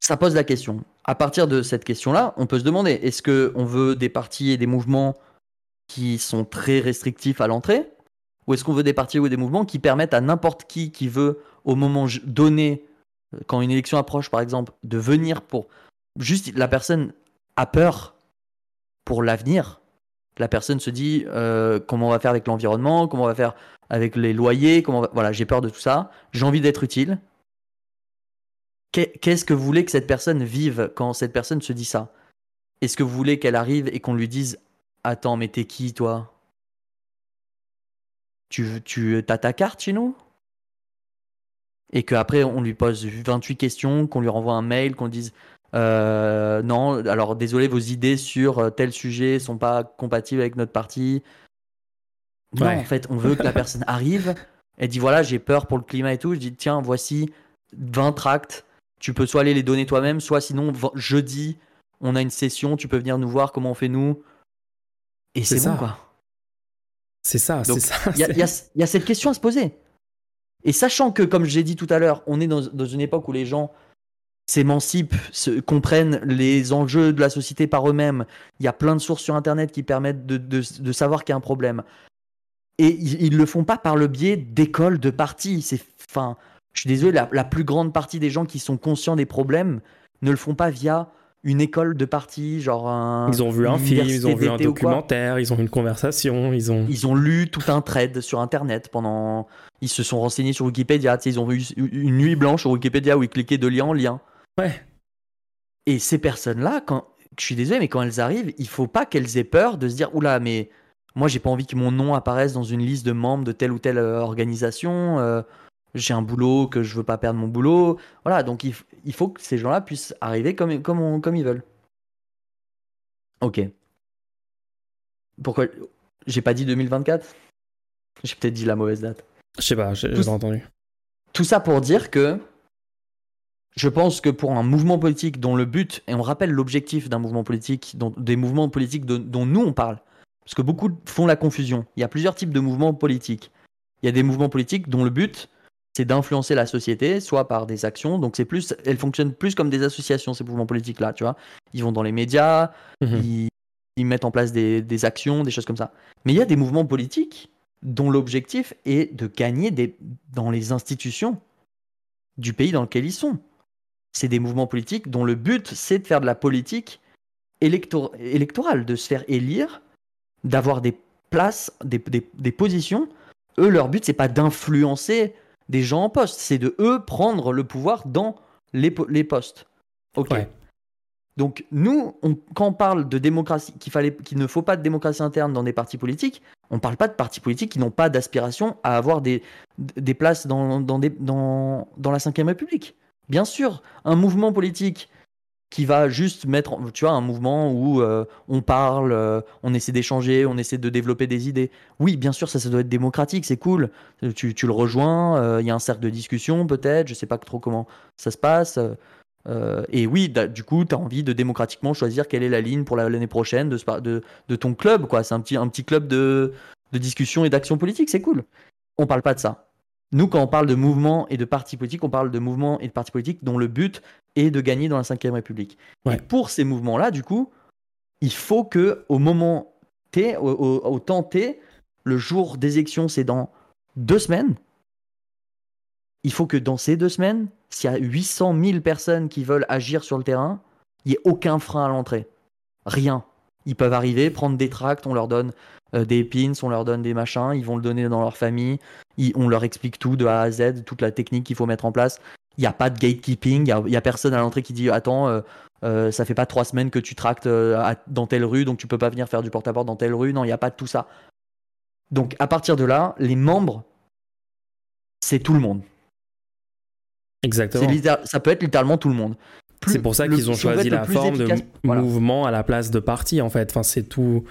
Ça pose la question. À partir de cette question-là, on peut se demander est-ce qu'on veut des partis et des mouvements qui sont très restrictifs à l'entrée Ou est-ce qu'on veut des partis ou des mouvements qui permettent à n'importe qui qui veut, au moment donné, euh, quand une élection approche par exemple, de venir pour. Juste, la personne a peur pour l'avenir. La personne se dit euh, comment on va faire avec l'environnement, comment on va faire avec les loyers, comment voilà, j'ai peur de tout ça, j'ai envie d'être utile. Qu'est-ce que vous voulez que cette personne vive quand cette personne se dit ça? Est-ce que vous voulez qu'elle arrive et qu'on lui dise Attends, mais t'es qui toi? Tu, tu as ta carte chez nous? Et qu'après on lui pose 28 questions, qu'on lui renvoie un mail, qu'on dise euh, Non, alors désolé, vos idées sur tel sujet sont pas compatibles avec notre parti. Non, en fait, on veut que la *laughs* personne arrive. Elle dit voilà, j'ai peur pour le climat et tout. Je dis tiens, voici 20 tracts tu peux soit aller les donner toi-même, soit sinon jeudi, on a une session, tu peux venir nous voir comment on fait nous. Et c'est bon, quoi. C'est ça, c'est ça. *laughs* Il y, a cette question à se poser. Et sachant que, comme j'ai dit tout à l'heure, on est dans, une époque où les gens s'émancipent, comprennent les enjeux de la société par eux-mêmes. Il y a plein de sources sur Internet qui permettent de, savoir qu'il y a un problème. Et ils, ne le font pas par le biais d'écoles, de partis. C'est, enfin, je suis désolé, la, plus grande partie des gens qui sont conscients des problèmes ne le font pas via une école de parti, genre un. Ils ont vu un film, ils ont vu un documentaire, ils ont une conversation, ils ont. Ils ont lu tout un thread sur Internet pendant. Ils se sont renseignés sur Wikipédia, ils ont vu une nuit blanche sur Wikipédia où ils cliquaient de lien en lien. Ouais. Et ces personnes-là, quand. Je suis désolé, mais quand elles arrivent, il faut pas qu'elles aient peur de se dire oula, mais moi j'ai pas envie que mon nom apparaisse dans une liste de membres de telle ou telle euh, organisation. Euh, j'ai un boulot, que je veux pas perdre mon boulot. Voilà, donc il, faut que ces gens-là puissent arriver comme, comme, comme ils veulent. Ok. Pourquoi J'ai pas dit 2024 J'ai peut-être dit la mauvaise date. Je sais pas, j'ai pas entendu. Tout ça pour dire que je pense que pour un mouvement politique dont le but, et on rappelle l'objectif d'un mouvement politique, dont, des mouvements politiques dont nous on parle, parce que beaucoup font la confusion. Il y a plusieurs types de mouvements politiques. Il y a des mouvements politiques dont le but, c'est d'influencer la société, soit par des actions. Donc c'est plus, elles fonctionnent plus comme des associations ces mouvements politiques là, tu vois. Ils vont dans les médias, mhm. ils, mettent en place des, actions, des choses comme ça. Mais il y a des mouvements politiques dont l'objectif est de gagner des, dans les institutions du pays dans lequel ils sont. C'est des mouvements politiques dont le but c'est de faire de la politique électorale, de se faire élire, d'avoir des places, des, des positions. Eux, leur but c'est pas d'influencer des gens en poste. C'est de eux prendre le pouvoir dans les, les postes. Ok. Donc nous, quand on parle de démocratie, qu'il fallait, qu'il ne faut pas de démocratie interne dans des partis politiques, on ne parle pas de partis politiques qui n'ont pas d'aspiration à avoir des, des places dans, dans, des, dans, dans la Ve République. Bien sûr, un mouvement politique qui va juste mettre, tu vois, un mouvement où euh, on parle, euh, on essaie d'échanger, on essaie de développer des idées. Oui, bien sûr, ça, ça doit être démocratique, c'est cool. Tu, tu, le rejoins, euh, il y a un cercle de discussion peut-être, je sais pas trop comment ça se passe. et oui, du coup, tu as envie de démocratiquement choisir quelle est la ligne pour l'année prochaine de, ton club. C'est un petit, un petit club de, de discussion et d'action politique, c'est cool. On parle pas de ça. Nous, quand on parle de mouvement et de partis politiques, on parle de mouvements et de partis politiques dont le but est de gagner dans la Ve République. Et pour ces mouvements-là, du coup, il faut que au moment T, au, temps T, le jour des élections, c'est dans deux semaines. Il faut que dans ces deux semaines, s'il y a 800 000 personnes qui veulent agir sur le terrain, il n'y ait aucun frein à l'entrée. Rien. Ils peuvent arriver, prendre des tracts, on leur donne euh, des pins, on leur donne des machins, ils vont le donner dans leur famille, on leur explique tout de A à Z, toute la technique qu'il faut mettre en place. Il n'y a pas de gatekeeping, il n'y a, personne à l'entrée qui dit Attends, euh, euh, ça fait pas trois semaines que tu tractes dans telle rue, donc tu peux pas venir faire du porte-à-porte dans telle rue. Non, il n'y a pas de tout ça. Donc à partir de là, les membres, c'est tout le monde. Exactement. Ça peut être littéralement tout le monde. C'est pour ça qu'ils ont choisi la forme de mouvement à la place de parti, en fait. Enfin, c'est tout.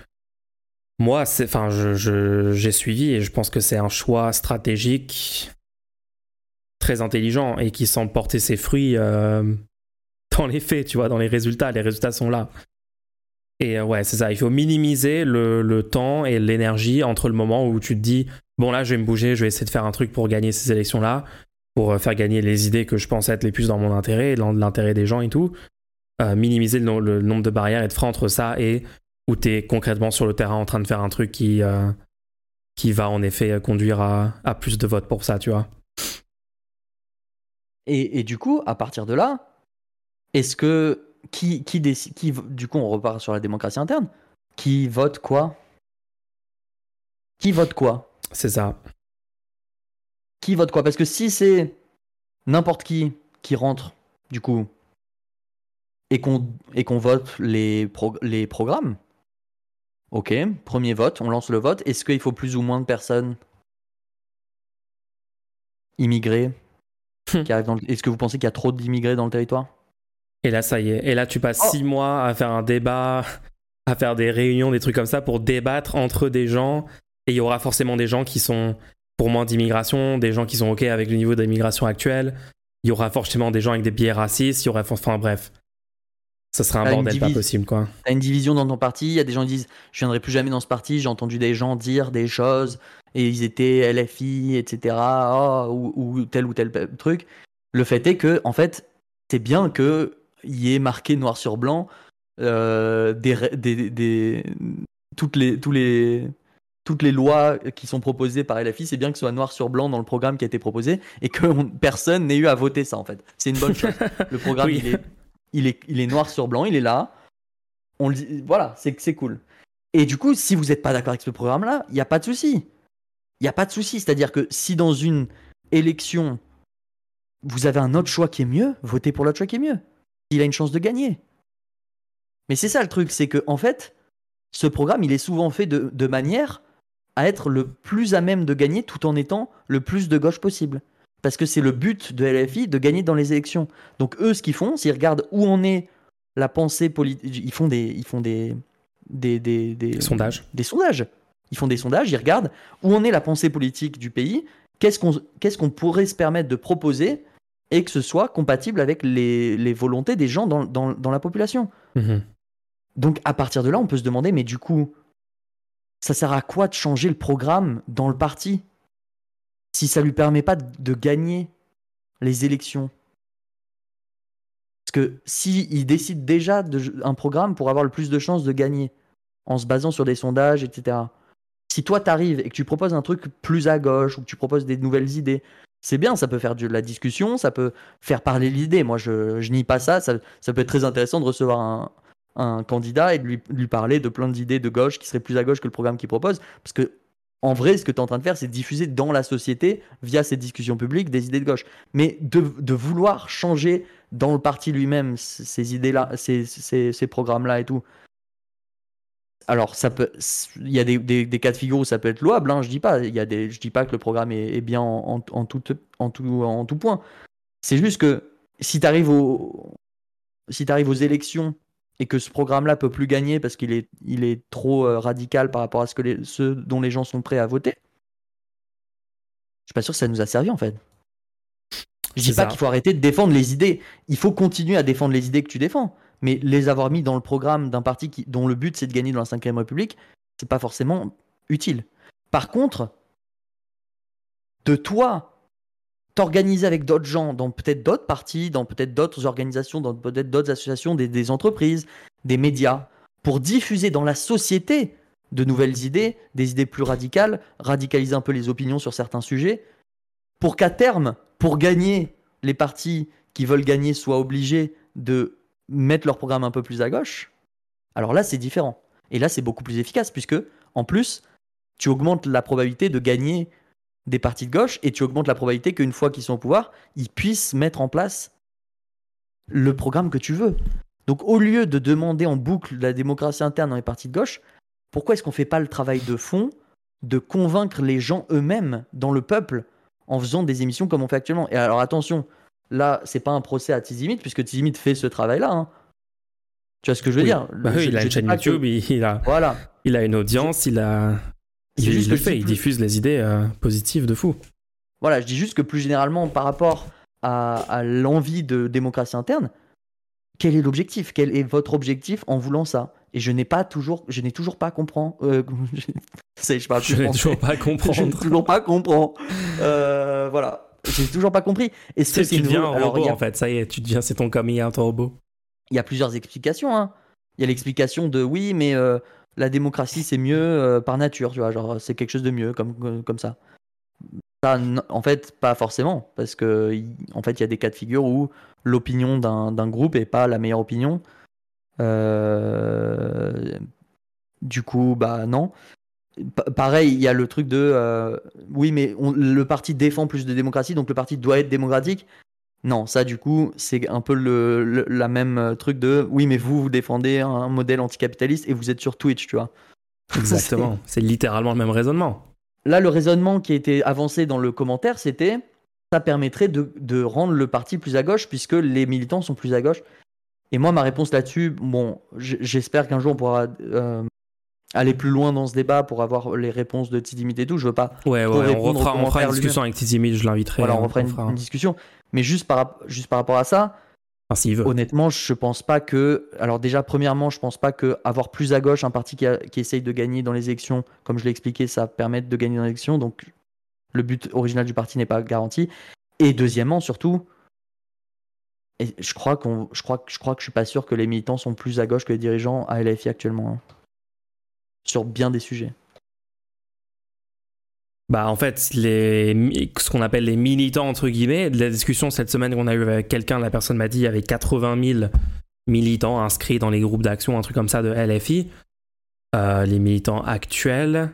Moi, enfin, j'ai suivi et je pense que c'est un choix stratégique très intelligent et qui semble porter ses fruits euh, dans les faits, tu vois, dans les résultats. Les résultats sont là. Et euh, ouais, c'est ça. Il faut minimiser le, le temps et l'énergie entre le moment où tu te dis bon là, je vais me bouger, je vais essayer de faire un truc pour gagner ces élections-là, pour faire gagner les idées que je pense être les plus dans mon intérêt, dans l'intérêt des gens et tout. minimiser le, nombre de barrières et de freins entre ça et où tu es concrètement sur le terrain en train de faire un truc qui, qui va en effet conduire à, à plus de votes pour ça, tu vois. Et, et, du coup, à partir de là, est-ce que qui, qui décide, qui, du coup, on repart sur la démocratie interne. Qui vote quoi? Qui vote quoi? C'est ça. Qui vote quoi? Parce que si c'est n'importe qui qui rentre, du coup, et qu'on et qu'on vote les, les programmes, ok, premier vote, on lance le vote. Est-ce qu'il faut plus ou moins de personnes immigrées qui arrivent dans Est-ce que vous pensez qu'il y a trop d'immigrés dans le territoire? Et là, ça y est. Et là, tu passes oh. six mois à faire un débat, à faire des réunions, des trucs comme ça pour débattre entre des gens. Et il y aura forcément des gens qui sont pour moins d'immigration, des gens qui sont OK avec le niveau d'immigration actuel. Il y aura forcément des gens avec des biais racistes. Il y aura, enfin bref. Ça serait un bordel pas possible, quoi. T'as une division dans ton parti. Il y a des gens qui disent Je viendrai plus jamais dans ce parti. J'ai entendu des gens dire des choses et ils étaient LFI, etc. ou, ou tel ou tel truc. Le fait est que, en fait, c'est bien que y est marqué noir sur blanc euh, des, toutes, les, tous les, toutes les lois qui sont proposées par LFI, c'est bien que ce soit noir sur blanc dans le programme qui a été proposé et que personne n'ait eu à voter ça en fait. C'est une bonne chose. *laughs* Le programme il, est, il, est, il est noir sur blanc, il est là. On dit, voilà, c'est c'est cool. Et du coup, si vous n'êtes pas d'accord avec ce programme-là, il n'y a pas de souci. Il n'y a pas de souci. C'est-à-dire que si dans une élection, vous avez un autre choix qui est mieux, votez pour l'autre choix qui est mieux il a une chance de gagner. Mais c'est ça le truc, c'est que en fait, ce programme, il est souvent fait de, manière à être le plus à même de gagner tout en étant le plus de gauche possible. Parce que c'est le but de LFI de gagner dans les élections. Donc eux, ce qu'ils font, s'ils regardent où en est la pensée politique, ils font des, ils font des, des, des, sondages. Des sondages. Ils font des sondages, ils regardent où en est la pensée politique du pays, qu'est-ce qu'on qu'est-ce qu'on pourrait se permettre de proposer et que ce soit compatible avec les, volontés des gens dans, la population. Mhm. Donc à partir de là, on peut se demander, mais du coup, ça sert à quoi de changer le programme dans le parti? Si ça lui permet pas de gagner les élections Parce que s'il il décide déjà d'un programme pour avoir le plus de chances de gagner, en se basant sur des sondages, etc. Si toi t'arrives et que tu proposes un truc plus à gauche ou que tu proposes des nouvelles idées, c'est bien, ça peut faire de la discussion, ça peut faire parler l'idée. Moi, je, je nie pas ça. ça. peut être très intéressant de recevoir un, candidat et de lui, parler de plein d'idées de gauche qui seraient plus à gauche que le programme qu'il propose. Parce que, en vrai, ce que tu es en train de faire, c'est diffuser dans la société, via ces discussions publiques, des idées de gauche. Mais de, vouloir changer dans le parti lui-même ces idées-là, ces programmes-là et tout, alors ça peut, il y a des, cas de figure où ça peut être louable. Hein, je dis pas, il y a je dis pas que le programme est, bien en, tout, point. C'est juste que si tu arrives si arrives aux élections et que ce programme-là peut plus gagner parce qu'il est, il est trop euh, radical par rapport à ce que les, ceux dont les gens sont prêts à voter, je suis pas sûr que ça nous a servi en fait. Je dis pas qu'il faut arrêter de défendre les idées. Il faut continuer à défendre les idées que tu défends mais les avoir mis dans le programme d'un parti qui, dont le but c'est de gagner dans la 5 République, c'est pas forcément utile. Par contre, de toi t'organiser avec d'autres gens, dans peut-être d'autres partis, dans peut-être d'autres organisations, dans peut-être d'autres associations, des, entreprises, des médias, pour diffuser dans la société de nouvelles idées, des idées plus radicales, radicaliser un peu les opinions sur certains sujets, pour qu'à terme, pour gagner, les partis qui veulent gagner soient obligés de mettre leur programme un peu plus à gauche, alors là, c'est différent. Et là, c'est beaucoup plus efficace, puisque, en plus, tu augmentes la probabilité de gagner des partis de gauche et tu augmentes la probabilité qu'une fois qu'ils sont au pouvoir, ils puissent mettre en place le programme que tu veux. Donc, au lieu de demander en boucle la démocratie interne dans les partis de gauche, pourquoi est-ce qu'on ne fait pas le travail de fond de convaincre les gens eux-mêmes dans le peuple en faisant des émissions comme on fait actuellement? Et alors, attention, Là, c'est pas un procès à Tizimit, puisque Tizimit fait ce travail-là. Hein. Tu vois ce que je veux dire? Bah Il a une chaîne YouTube, il, a, voilà. il a une audience, il a. Il, le fait, il diffuse les idées euh, positives de fou. Voilà, je dis juste que plus généralement, par rapport à, l'envie de démocratie interne, quel est l'objectif? Quel est votre objectif en voulant ça? Et je n'ai pas toujours, je n'ai toujours pas compris. Euh, *laughs* je, je n'ai toujours pas *laughs* comprendre. je n'ai toujours pas comprendre. Euh, voilà. j'ai toujours pas compris. Est-ce que c'est tu deviens un robot en fait Ça y est, tu deviens, c'est ton coming un robot. Il y a plusieurs explications. Hein. Il y a l'explication de oui, mais euh, la démocratie c'est mieux euh, par nature, tu vois, genre c'est quelque chose de mieux comme comme ça. en fait, pas forcément, parce que en fait, il y a des cas de figure où l'opinion d'un groupe est pas la meilleure opinion. Euh, du coup, bah non pareil, il y a le truc de euh, oui, mais le parti défend plus de démocratie, donc le parti doit être démocratique. Non, ça du coup, c'est un peu le, la même euh, truc de oui, mais vous, vous défendez un modèle anticapitaliste et vous êtes sur Twitch, tu vois. *laughs* Exactement, c'est littéralement le même raisonnement. Là, le raisonnement qui a été avancé dans le commentaire, c'était ça permettrait de, de, rendre le parti plus à gauche puisque les militants sont plus à gauche. Et moi, ma réponse là-dessus, bon, j'espère qu'un jour on pourra euh, aller plus loin dans ce débat pour avoir les réponses de Tidimit et tout. Je veux pas. Ouais, ouais, on refera, une discussion avec Tidimit, je l'inviterai. Voilà, on refera une, discussion. Mais juste par, juste par rapport à ça, honnêtement, je pense pas que. Alors, déjà, premièrement, je pense pas que avoir plus à gauche un parti qui, qui essaye de gagner dans les élections, comme je l'ai expliqué, ça permet de gagner dans les élections. Donc, le but original du parti n'est pas garanti. Et deuxièmement, surtout. Et je crois qu'on, je crois, je crois que je suis pas sûr que les militants sont plus à gauche que les dirigeants à LFI actuellement. Hein sur bien des sujets bah en fait, les, ce qu'on appelle les militants, entre guillemets, de la discussion cette semaine qu'on a eu avec quelqu'un, la personne m'a dit qu'il y avait 80 000 militants inscrits dans les groupes d'action, un truc comme ça de LFI. Euh, les militants actuels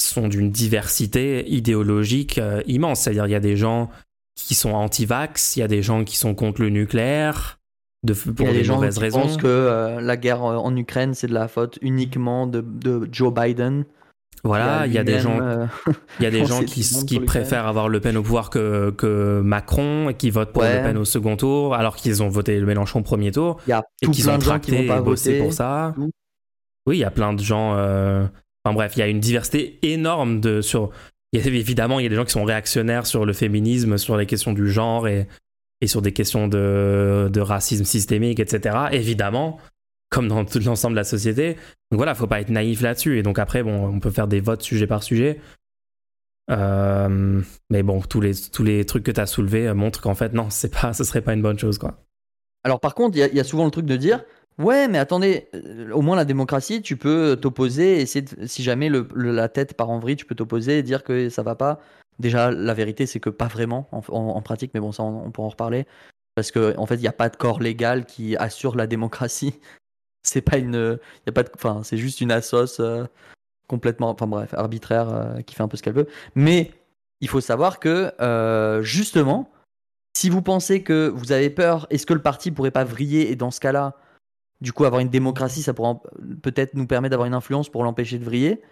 sont d'une diversité idéologique euh, immense. C'est-à-dire, il y a des gens qui sont anti-vax, il y a des gens qui sont contre le nucléaire, de, pour des mauvaises raisons. Je pense que euh, la guerre en Ukraine, c'est de la faute uniquement de, de Joe Biden. Voilà, il y a des gens, euh, il y a *laughs* des gens qui, qui préfèrent avoir Le Pen au pouvoir que, que Macron et qui votent pour Le Pen au second tour, alors qu'ils ont voté le Mélenchon au premier tour. Il y a et qu'ils ont tracté qui vont pas bossé pour ça. Oui, il y a plein de gens. Enfin bref, il y a une diversité énorme de sur. évidemment, il y a des gens qui sont réactionnaires sur le féminisme, sur les questions du genre et, et sur des questions de, de racisme systémique, etc. Évidemment, comme dans tout l'ensemble de la société. Donc voilà, faut pas être naïf là-dessus. Et donc après, bon, on peut faire des votes sujet par sujet. Euh, mais bon, tous les, tous les trucs que tu as soulevés montrent qu'en fait, non, c'est pas, *laughs* ce serait pas une bonne chose, quoi. Alors par contre, il y, a souvent le truc de dire, ouais, mais attendez, euh, au moins la démocratie, tu peux t'opposer, essayer si jamais la tête part en vrille, tu peux t'opposer et dire que ça va pas. Déjà, la vérité, c'est que pas vraiment en, pratique, mais bon, ça, on, pourra en reparler. Parce qu'en en fait, il n'y a pas de corps légal qui assure la démocratie. C'est pas une. Y a pas de, enfin, c'est juste une assoce euh, complètement. Enfin, bref, arbitraire euh, qui fait un peu ce qu'elle veut. Mais il faut savoir que, euh, justement, si vous pensez que vous avez peur, est-ce que le parti pourrait pas vriller et dans ce cas-là, du coup, avoir une démocratie, ça pourrait peut-être nous permettre d'avoir une influence pour l'empêcher de vriller?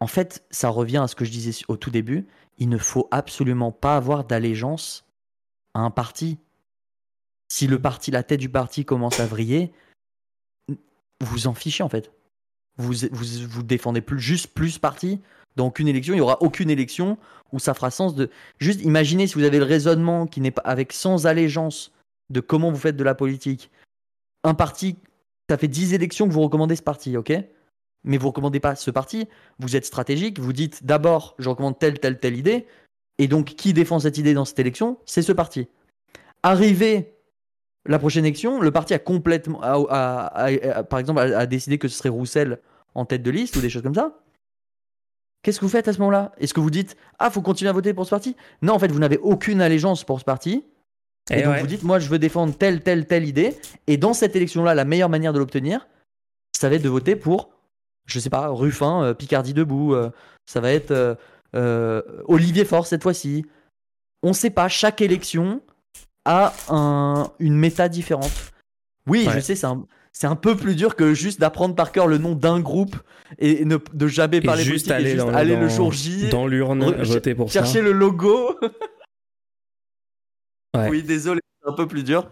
En fait, ça revient à ce que je disais au tout début. Il ne faut absolument pas avoir d'allégeance à un parti. Si le parti, la tête du parti commence à vriller, vous en fichez en fait. Vous, vous, vous défendez plus, juste plus parti. Dans aucune élection, il n'y aura aucune élection où ça fera sens de. Juste imaginez si vous avez le raisonnement qui n'est pas avec sans allégeance de comment vous faites de la politique. Un parti, ça fait 10 élections que vous recommandez ce parti, ok? Mais vous recommandez pas ce parti, vous êtes stratégique, vous dites d'abord je recommande telle, telle, telle idée, et donc qui défend cette idée dans cette élection? C'est ce parti. Arrivé la prochaine élection, le parti a complètement, par exemple, a, décidé que ce serait Roussel en tête de liste ou des choses comme ça. Qu'est-ce que vous faites à ce moment-là? Est-ce que vous dites ah faut continuer à voter pour ce parti? Non, en fait vous n'avez aucune allégeance pour ce parti. Et, eh donc vous dites moi je veux défendre telle, telle, telle idée, et dans cette élection-là, la meilleure manière de l'obtenir, ça va être de voter pour je sais pas, Ruffin, euh, Picardie debout, euh, ça va être euh, Olivier Faure cette fois-ci. On sait pas, chaque élection a une méta différente. Oui, je sais, c'est un, c'est un peu plus dur que juste d'apprendre par cœur le nom d'un groupe et ne, de jamais parler juste aller, et juste aller le jour J. Dans l'urne, voter pour chercher le logo. Oui, désolé, c'est un peu plus dur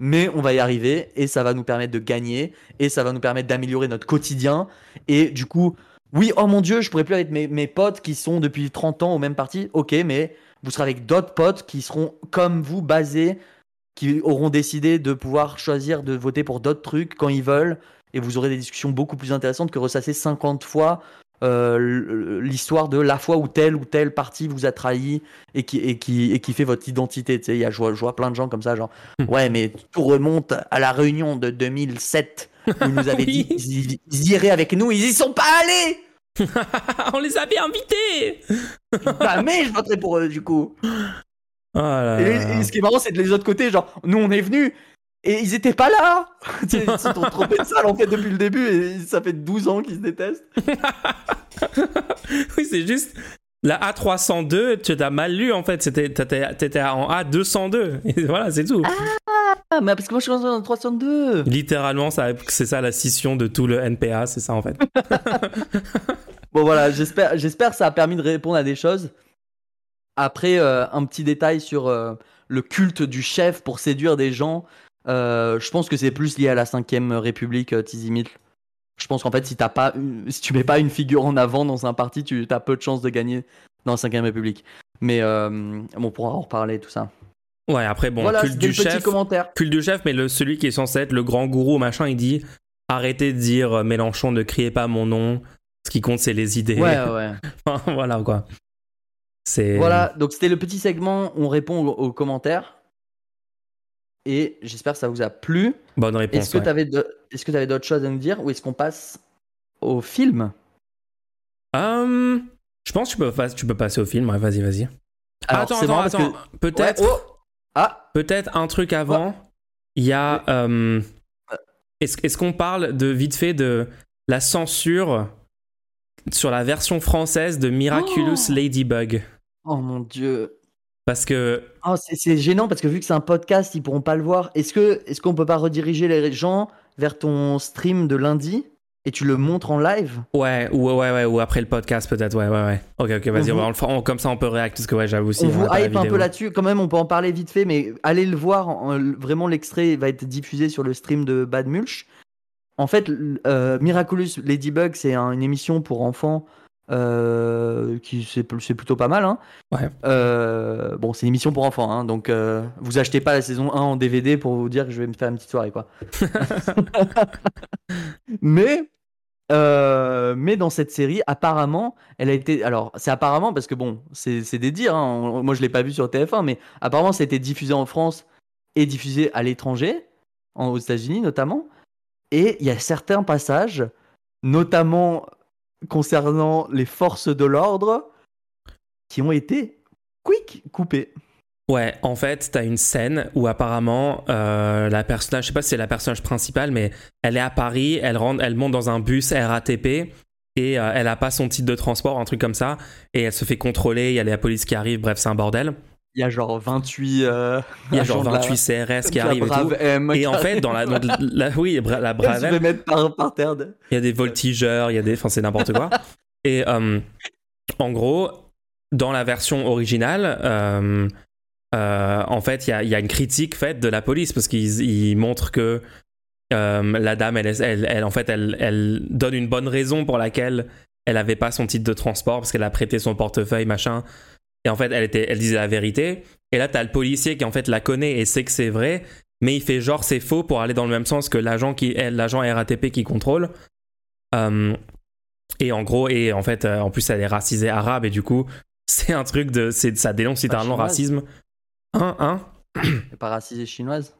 mais on va y arriver et ça va nous permettre de gagner et ça va nous permettre d'améliorer notre quotidien. Et du coup, oui, oh mon Dieu, je pourrais plus avec mes, mes potes qui sont depuis 30 ans au même parti. Ok, mais vous serez avec d'autres potes qui seront comme vous basés, qui auront décidé de pouvoir choisir de voter pour d'autres trucs quand ils veulent. Et vous aurez des discussions beaucoup plus intéressantes que ressasser 50 fois euh, l'histoire de la fois où telle ou telle partie vous a trahi et qui, et qui, et qui fait votre identité. Tu sais, y a, je vois, je vois plein de gens comme ça, genre, Hmm. ouais, mais tout remonte à la réunion de 2007 où ils nous avaient *laughs* Oui. dit qu'ils ils iraient avec nous, ils y sont pas allés! *laughs* On les avait invités bah, mais je voterai pour eux, du coup. Oh là Et, là. et ce qui est marrant, c'est de les autres côtés, genre, nous on est venus et ils étaient pas là! *laughs* Ils se sont trompés de salle en fait depuis le début et ça fait 12 ans qu'ils se détestent. *laughs* Oui, c'est juste. La A302, tu t'as mal lu en fait. T'étais, en A202. *laughs* Et voilà, c'est tout. Ah, mais parce que moi je suis le 302! Littéralement, c'est ça la scission de tout le NPA, c'est ça en fait. *laughs* Bon voilà, j'espère, que ça a permis de répondre à des choses. Après, euh, un petit détail sur euh, le culte du chef pour séduire des gens. Euh, je pense que c'est plus lié à la 5ème République, Tizimil. Je pense qu'en fait, si, t'as pas une- si tu mets pas une figure en avant dans un parti, tu as peu de chances de gagner dans la 5ème République. Mais euh, bon, on pourra en reparler, tout ça. Ouais, après, bon, voilà, culte du chef. commentaire. Culte du chef, mais le, celui qui est censé être le grand gourou, machin, il dit arrêtez de dire euh, Mélenchon, ne criez pas mon nom. Ce qui compte, c'est les idées. Ouais, ouais. *laughs* voilà quoi. C'est. Voilà, donc c'était le petit segment où on répond aux, aux commentaires. Et j'espère que ça vous a plu. Bonne réponse. Est-ce que ouais. tu avais, est-ce que avais d'autres choses à nous dire ou est-ce qu'on passe au film? Hum, je pense que tu peux, pas- tu peux passer au film. Ouais, vas-y, vas-y. Alors, attends, attends, attends. que- Peut-être. Ouais, oh Ah Peut-être un truc avant. Il y a. euh, Est-ce est-ce qu'on parle de vite fait de la censure sur la version française de Miraculous Oh Ladybug? Oh mon dieu Parce que oh, c'est, gênant parce que vu que c'est un podcast, ils pourront pas le voir. Est-ce que est-ce qu'on peut pas rediriger les gens vers ton stream de lundi et tu le montres en live? Ouais, ou ouais, ouais, ou après le podcast peut-être, ouais, ouais, ouais. Ok, ok, vas-y, On va on- comme ça on peut réagir parce que ouais, j'avoue aussi. On on vous hype un peu là-dessus. Quand même, on peut en parler vite fait, mais allez le voir. en- Vraiment, l'extrait va être diffusé sur le stream de Bad Mulch. En fait, euh, Miraculous Ladybug, c'est un- une émission pour enfants euh, qui c'est plutôt pas mal. hein. Ouais. Euh, bon, c'est une émission pour enfants, hein, donc euh, vous achetez pas la saison 1 en DVD pour vous dire que je vais me faire une petite soirée, quoi. *laughs* mais euh, mais dans cette série, apparemment, elle a été. Alors, c'est apparemment parce que bon, c'est c'est des dires. hein, Moi, je l'ai pas vu sur TF1, mais apparemment, ça a été diffusé en France et diffusé à l'étranger, aux États-Unis notamment. Et il y a certains passages, notamment concernant les forces de l'ordre, qui ont été quick coupés. Ouais, en fait, t'as une scène où apparemment euh, la personnage, je sais pas si c'est la personnage principale, mais elle est à Paris, elle rentre, elle monte dans un bus RATP et euh, elle a pas son titre de transport, un truc comme ça, et elle se fait contrôler, il y a la police qui arrive, bref, c'est un bordel. Il y a genre 28. euh, Il y a *laughs* genre agents de la- 28 CRS qui arrivent et tout. M Et en fait, dans la, dans la- oui, la *laughs* Brave fait mettre par, par terre. de- il y a des voltigeurs, il y a des. Enfin, c'est n'importe quoi. Et euh, en gros, dans la version originale, euh, euh, en fait, il y a, il y a une critique faite de la police parce qu'ils ils montrent que la dame, elle, elle, elle- en fait, elle, elle donne une bonne raison pour laquelle elle avait pas son titre de transport parce qu'elle a prêté son portefeuille, machin. Et en fait, elle, était, elle disait la vérité. Et là, t'as le policier qui en fait la connaît et sait que c'est vrai, mais il fait genre c'est faux pour aller dans le même sens que l'agent qui, l'agent RATP qui contrôle. Euh, et en gros, et en fait, euh, en plus, elle est racisée arabe et du coup, *laughs* c'est un truc de, c'est, ça dénonce littéralement le racisme. Hein, hein? Elle Pas racisée chinoise,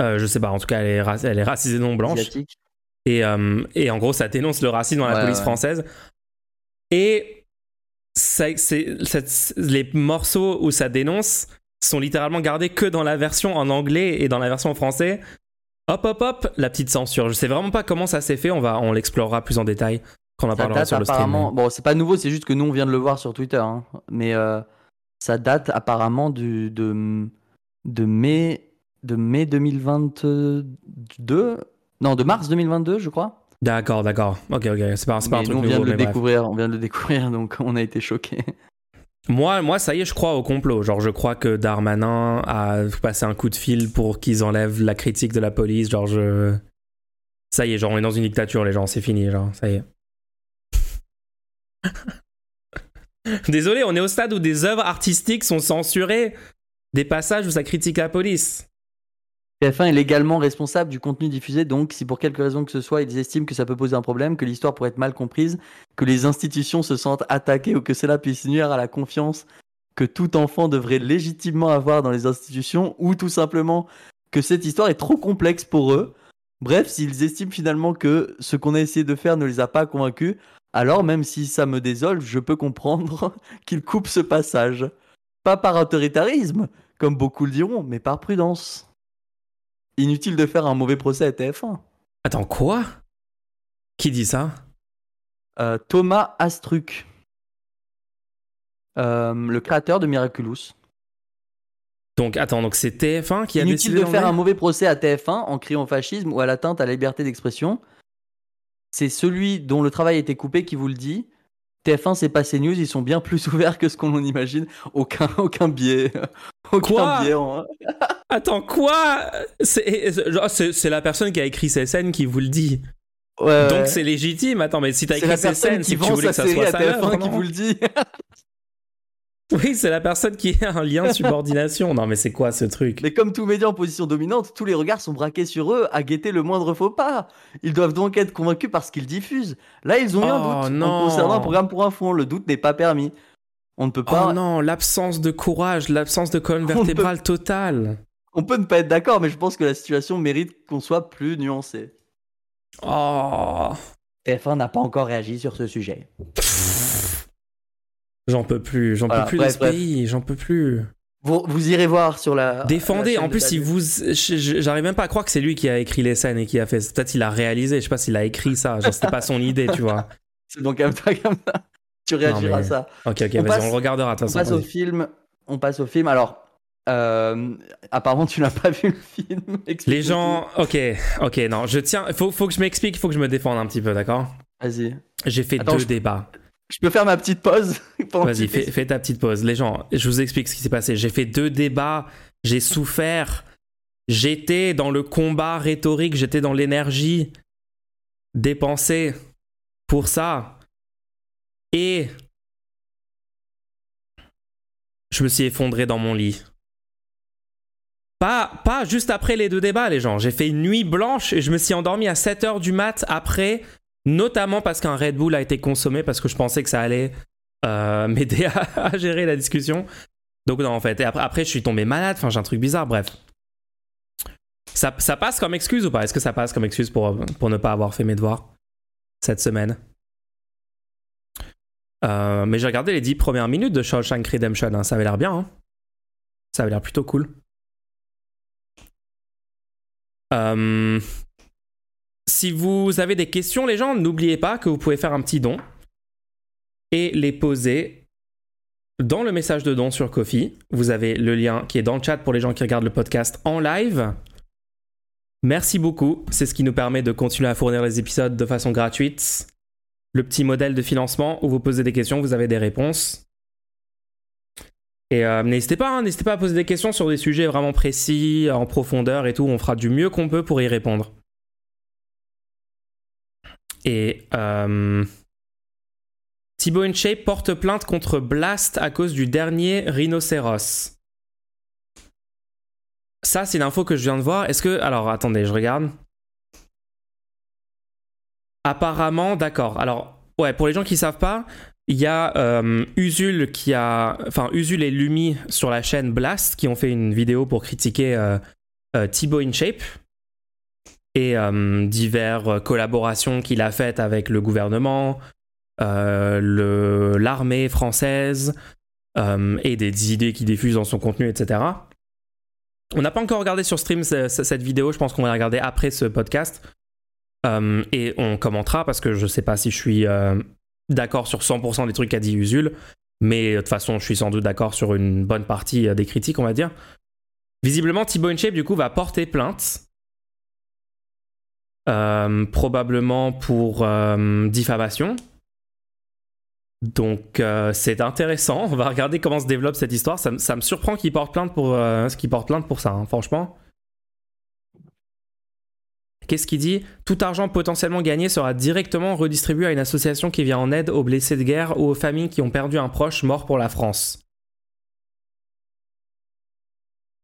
Euh, Je sais pas. En tout cas, elle est, elle est racisée non blanche. asiatique? Et, euh, et en gros, ça dénonce le racisme dans la Ouais, police ouais. française. Et ça- c'est, c'est- les morceaux où ça dénonce sont littéralement gardés que dans la version en anglais et dans la version en français. Hop, hop, hop, la petite censure. Je sais vraiment pas comment ça s'est fait. On, va, on l'explorera plus en détail quand on en parlera date sur le stream. Bon, c'est pas nouveau, c'est juste que nous on vient de le voir sur Twitter. hein. Mais euh, ça date apparemment du, de, de mai de mai 2022. Non, de mars 2022, je crois. D'accord, d'accord. Ok, ok. C'est pas, c'est pas un truc nous, on vient nouveau, de le mais bref. découvrir, on vient de le découvrir, *laughs* donc on a été choqués. Moi, moi, ça y est, je crois au complot. Genre, je crois que Darmanin a passé un coup de fil pour qu'ils enlèvent la critique de la police. Genre, je. Ça y est, genre, on est dans une dictature, les gens, c'est fini, genre, ça y est. *laughs* Désolé, on est au stade où des œuvres artistiques sont censurées, des passages où ça critique la police. TF1 est légalement responsable du contenu diffusé, donc si pour quelque raison que ce soit, ils estiment que ça peut poser un problème, que l'histoire pourrait être mal comprise, que les institutions se sentent attaquées ou que cela puisse nuire à la confiance que tout enfant devrait légitimement avoir dans les institutions, ou tout simplement que cette histoire est trop complexe pour eux. Bref, s'ils estiment finalement que ce qu'on a essayé de faire ne les a pas convaincus, alors même si ça me désole, je peux comprendre *laughs* qu'ils coupent ce passage. Pas par autoritarisme, comme beaucoup le diront, mais par prudence. Inutile de faire un mauvais procès à TF1. Attends, quoi? Qui dit ça? Euh, Thomas Astruc, euh, le créateur de Miraculous. Donc attends, donc c'est TF1 qui a Inutile décidé de faire un mauvais procès à TF1 en criant au fascisme ou à l'atteinte à la liberté d'expression. C'est celui dont le travail a été coupé qui vous le dit. TF1, c'est pas CNews, ils sont bien plus *laughs* ouverts que ce qu'on imagine. Aucun, aucun biais. *laughs* Aucun Quoi? biais. en- *laughs* Attends, quoi? C'est la personne qui a écrit ces scènes qui vous le dit. Ouais, Donc ouais. c'est légitime. Attends, mais si t'as écrit ces scènes, que tu voulais que ça soit ça. TF1 l'œuvre, qui vous le dit. *laughs* Oui, c'est la personne qui a un lien de subordination. Non, mais c'est quoi ce truc? Mais comme tout média en position dominante, tous les regards sont braqués sur eux à guetter le moindre faux pas. Ils doivent donc être convaincus par ce qu'ils diffusent. Là, ils ont eu un Oh, doute non. en concernant un programme pour un fond. Le doute n'est pas permis. On ne peut pas. Oh non, l'absence de courage, l'absence de colonne *laughs* peut- vertébrale totale. On peut ne pas être d'accord, mais je pense que la situation mérite qu'on soit plus nuancé. Oh. TF1 n'a pas encore réagi sur ce sujet. J'en peux plus, j'en Voilà, peux plus bref, de ce bref. pays, j'en peux plus. Vous, vous irez voir sur la. Défendez, la en plus, si vous. J'arrive même pas à croire que c'est lui qui a écrit les scènes et qui a fait. Peut-être il a réalisé, je sais pas s'il a écrit ça, genre c'était pas son idée, tu vois. *laughs* C'est donc comme ça, comme ça. Tu réagiras mais- à ça. Ok, ok, On vas-y, passe- on le regardera de On toute façon. passe au film. On passe au film. Alors, euh, apparemment, tu n'as pas vu le film. *laughs* Les gens. Ok, ok, non, je tiens. Faut, faut que je m'explique, faut que je me défende un petit peu, d'accord? Vas-y. J'ai fait Attends, deux je- débats. Je peux faire ma petite pause *laughs* Vas-y, fais ta petite pause. Les gens, je vous explique ce qui s'est passé. J'ai fait deux débats, j'ai souffert, j'étais dans le combat rhétorique, j'étais dans l'énergie dépensée pour ça. Et je me suis effondré dans mon lit. Pas, pas juste après les deux débats, les gens. J'ai fait une nuit blanche et je me suis endormi à 7h du mat après, notamment parce qu'un Red Bull a été consommé, parce que je pensais que ça allait euh, *laughs* m'aider à, gérer la discussion. Donc non, en fait. Et après, après je suis tombé malade. Enfin, j'ai un truc bizarre. Bref. Ça, ça passe comme excuse ou pas? Est-ce que ça passe comme excuse pour, pour ne pas avoir fait mes devoirs cette semaine? Euh, Mais j'ai regardé les 10 premières minutes de Shawshank Redemption. hein. Ça avait l'air bien. hein. Ça avait l'air plutôt cool. Euh, si vous avez des questions, les gens, n'oubliez pas que vous pouvez faire un petit don et les poser dans le message de don sur Kofi. Vous avez le lien qui est dans le chat pour les gens qui regardent le podcast en live. Merci beaucoup. C'est ce qui nous permet de continuer à fournir les épisodes de façon gratuite. Le petit modèle de financement où vous posez des questions, vous avez des réponses. Et euh, n'hésitez pas, hein, n'hésitez pas à poser des questions sur des sujets vraiment précis, en profondeur et tout. On fera du mieux qu'on peut pour y répondre. Et euh, Thibaut InShape porte plainte contre Blast à cause du dernier rhinocéros. Ça, c'est l'info que je viens de voir. Est-ce que. Alors, attendez, je regarde. Apparemment, d'accord. Alors, ouais, pour les gens qui savent pas, il y a euh, Usul qui a. Enfin, Usul et Lumi sur la chaîne Blast qui ont fait une vidéo pour critiquer euh, euh, Thibaut InShape et euh, diverses collaborations qu'il a faites avec le gouvernement, euh, l'armée française et des idées qu'il diffuse dans son contenu, etc. On n'a pas encore regardé sur stream ce- ce- cette vidéo, je pense qu'on va la regarder après ce podcast. Et on commentera parce que je sais pas si je suis d'accord sur 100% des trucs qu'a dit Usul, mais de toute façon, je suis sans doute d'accord sur une bonne partie euh, des critiques, on va dire. Visiblement, Thibaut InShape, du coup, va porter plainte. Euh, probablement pour euh, diffamation. Donc euh, c'est intéressant. On va regarder comment se développe cette histoire. Ça, me- surprend qu'il porte plainte pour euh, ce qu'il ça. hein, franchement. Qu'est-ce qu'il dit Tout argent potentiellement gagné sera directement redistribué à une association qui vient en aide aux blessés de guerre ou aux familles qui ont perdu un proche mort pour la France.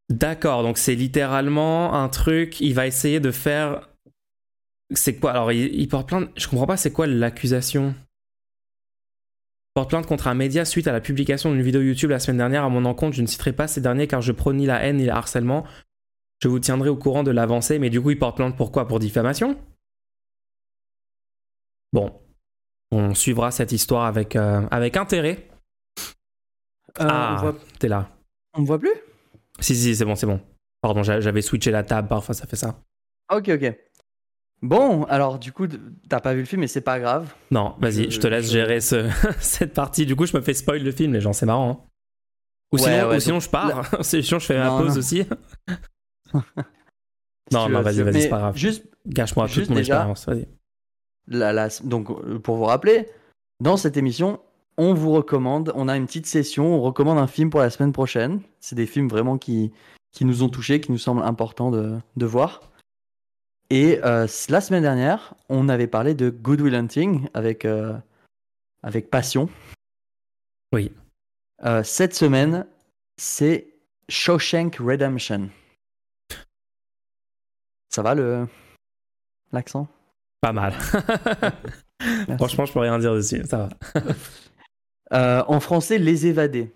D'accord, donc c'est littéralement un truc, il va essayer de faire... C'est quoi Alors, il, porte plainte... Je comprends pas, c'est quoi l'accusation? Porte plainte contre un média suite à la publication d'une vidéo YouTube la semaine dernière. À mon encontre, je ne citerai pas ces derniers car je prône la haine ni le harcèlement. Je vous tiendrai au courant de l'avancée, mais du coup, il porte plainte pour quoi? Pour diffamation? Bon, on suivra cette histoire avec, euh, avec intérêt. Euh, ah, t'es là. On me voit plus? Si, si, c'est bon, c'est bon. Pardon, j'avais switché la table, parfois ça fait ça. Ok, ok. Bon, alors du coup, t'as pas vu le film, mais c'est pas grave. Non, vas-y, je, te laisse gérer ce, *laughs* cette partie. Du coup, je me fais spoil le film, les gens, c'est marrant. Hein. Ou, sinon, je pars. *laughs* sinon, je fais ma pause aussi. *laughs* non, non, vas-y, vas-y, c'est pas grave. Juste, Gâche-moi toute mon expérience, vas-y donc, euh, pour vous rappeler, dans cette émission, on vous recommande, on a une petite session, on recommande un film pour la semaine prochaine. C'est des films vraiment qui, qui nous ont touchés, qui nous semblent importants de, de voir. Et euh, la semaine dernière, on avait parlé de Good Will Hunting avec, euh, avec passion. Oui. cette semaine, c'est Shawshank Redemption. Ça va le l'accent? Pas mal. *laughs* Franchement, je peux rien dire dessus, ça va. *laughs* Euh, en français, Les Évadés.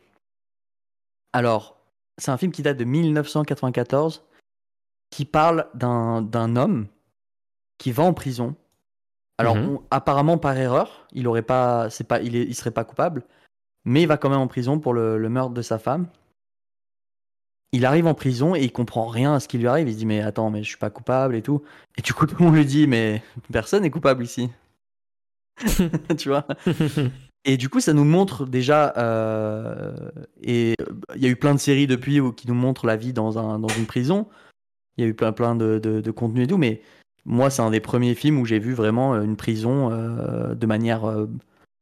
Alors, c'est un film qui date de 1994, qui parle d'un homme qui va en prison. Alors, mhm. apparemment par erreur, il aurait pas, c'est pas, il, est, il serait pas coupable, mais il va quand même en prison pour le, le meurtre de sa femme il arrive en prison et il comprend rien à ce qui lui arrive. Il se dit mais attends mais je suis pas coupable et tout. Et du coup on lui dit mais personne n'est coupable ici. *laughs* tu vois? *laughs* Et du coup ça nous montre déjà euh, et il y a eu plein de séries depuis qui nous montrent la vie dans un dans une prison. Il y a eu plein plein de, de, contenu et tout mais moi c'est un des premiers films où j'ai vu vraiment une prison euh, de manière euh,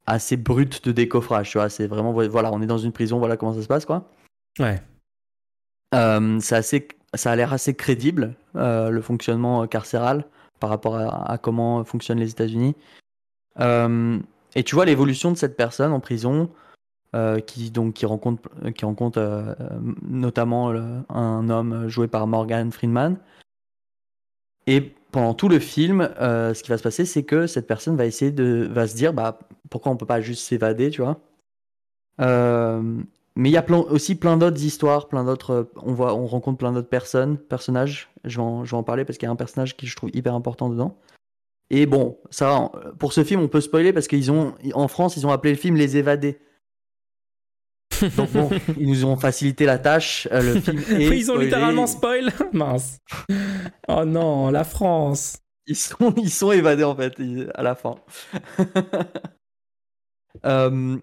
assez brute de décoffrage. Tu vois c'est vraiment voilà on est dans une prison voilà comment ça se passe quoi. Ouais. Euh, assez, ça a l'air assez crédible, euh, le fonctionnement carcéral par rapport à, comment fonctionnent les États-Unis. Euh, et tu vois l'évolution de cette personne en prison, qui, donc, qui rencontre, qui rencontre notamment un homme joué par Morgan Freeman. Et pendant tout le film, ce qui va se passer, c'est que cette personne va essayer de, va se dire, bah, pourquoi on peut pas juste s'évader, tu vois? Mais il y a aussi plein d'autres histoires, plein d'autres. Euh, on voit, on rencontre plein d'autres personnes, personnages. Je vais, en, je vais en parler parce qu'il y a un personnage qui je trouve hyper important dedans. Et bon, ça, pour ce film, on peut spoiler parce qu'ils ont, en France, ils ont appelé le film Les Évadés. *laughs* Donc bon, ils nous ont facilité la tâche. Euh, le film *laughs* ils ont littéralement spoil. *laughs* Mince. Oh non, la France. Ils sont, ils sont évadés en fait à la fin. euh,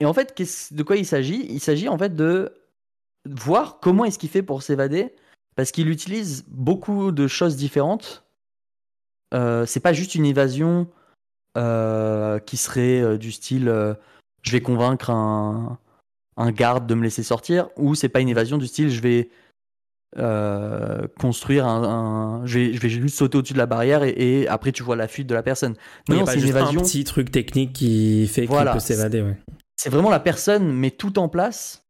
et en fait, de quoi il s'agit? Il s'agit en fait de voir comment est-ce qu'il fait pour s'évader, parce qu'il utilise beaucoup de choses différentes. Euh, c'est pas juste une évasion euh, qui serait euh, du style euh, je vais convaincre un, un, garde de me laisser sortir, ou c'est pas une évasion du style je vais construire un, Je, vais, je, vais, juste sauter au-dessus de la barrière et, après tu vois la fuite de la personne. Non, c'est une évasion. un petit truc technique qui fait qu'il peut s'évader. Ouais c'est vraiment la personne met tout en place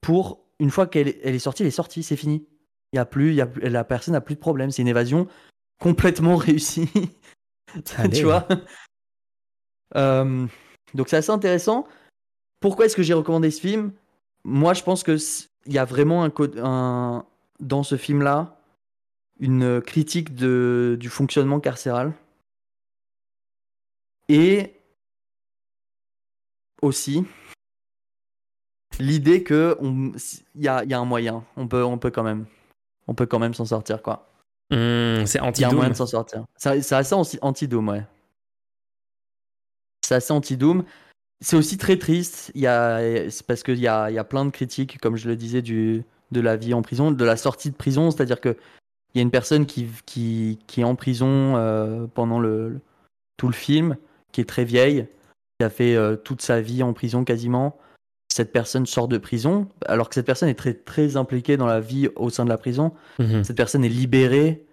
pour une fois qu'elle est sortie, elle est sortie, c'est fini. Il y a plus, y a, la personne n'a plus de problème. C'est une évasion *laughs* complètement réussie. tu vois *laughs* euh, Donc c'est assez intéressant. Pourquoi est-ce que j'ai recommandé ce film? Moi, je pense que il y a vraiment un, un dans ce film-là une critique de, du fonctionnement carcéral. Et aussi l'idée que il y a, y a, un moyen, on peut, on peut quand même, on peut quand même s'en sortir quoi. Mmh, c'est anti. Il y a un moyen de s'en sortir. C'est assez anti doom, ouais. C'est assez anti doom. C'est aussi très triste. Il y a, parce qu'il y a, y a plein de critiques, comme je le disais, du, de la vie en prison, de la sortie de prison. C'est-à-dire que il y a une personne qui, qui, qui est en prison euh, pendant le, tout le film, qui est très vieille, qui a fait euh, toute sa vie en prison quasiment. Cette personne sort de prison, alors que cette personne est très, très impliquée dans la vie au sein de la prison. Mhm. Cette personne est libérée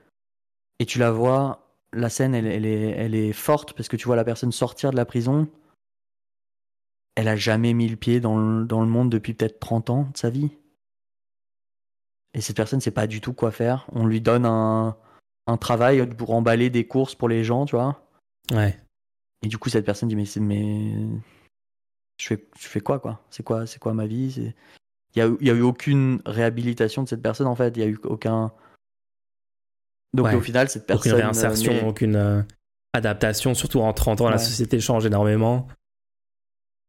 et tu la vois, la scène, elle, elle, est, elle est forte parce que tu vois la personne sortir de la prison. Elle a jamais mis le pied dans le, dans le monde depuis peut-être 30 ans de sa vie. Et cette personne sait pas du tout quoi faire. On lui donne un, un travail pour emballer des courses pour les gens, tu vois. Ouais. Et du coup, cette personne dit mais je fais je fais quoi quoi? C'est quoi ma vie? Il y a, eu aucune réhabilitation de cette personne en fait. Il y a eu aucun donc Ouais. au final cette personne Aucune euh, réinsertion, n'est- aucune euh, adaptation, surtout en 30 ans, la société change énormément.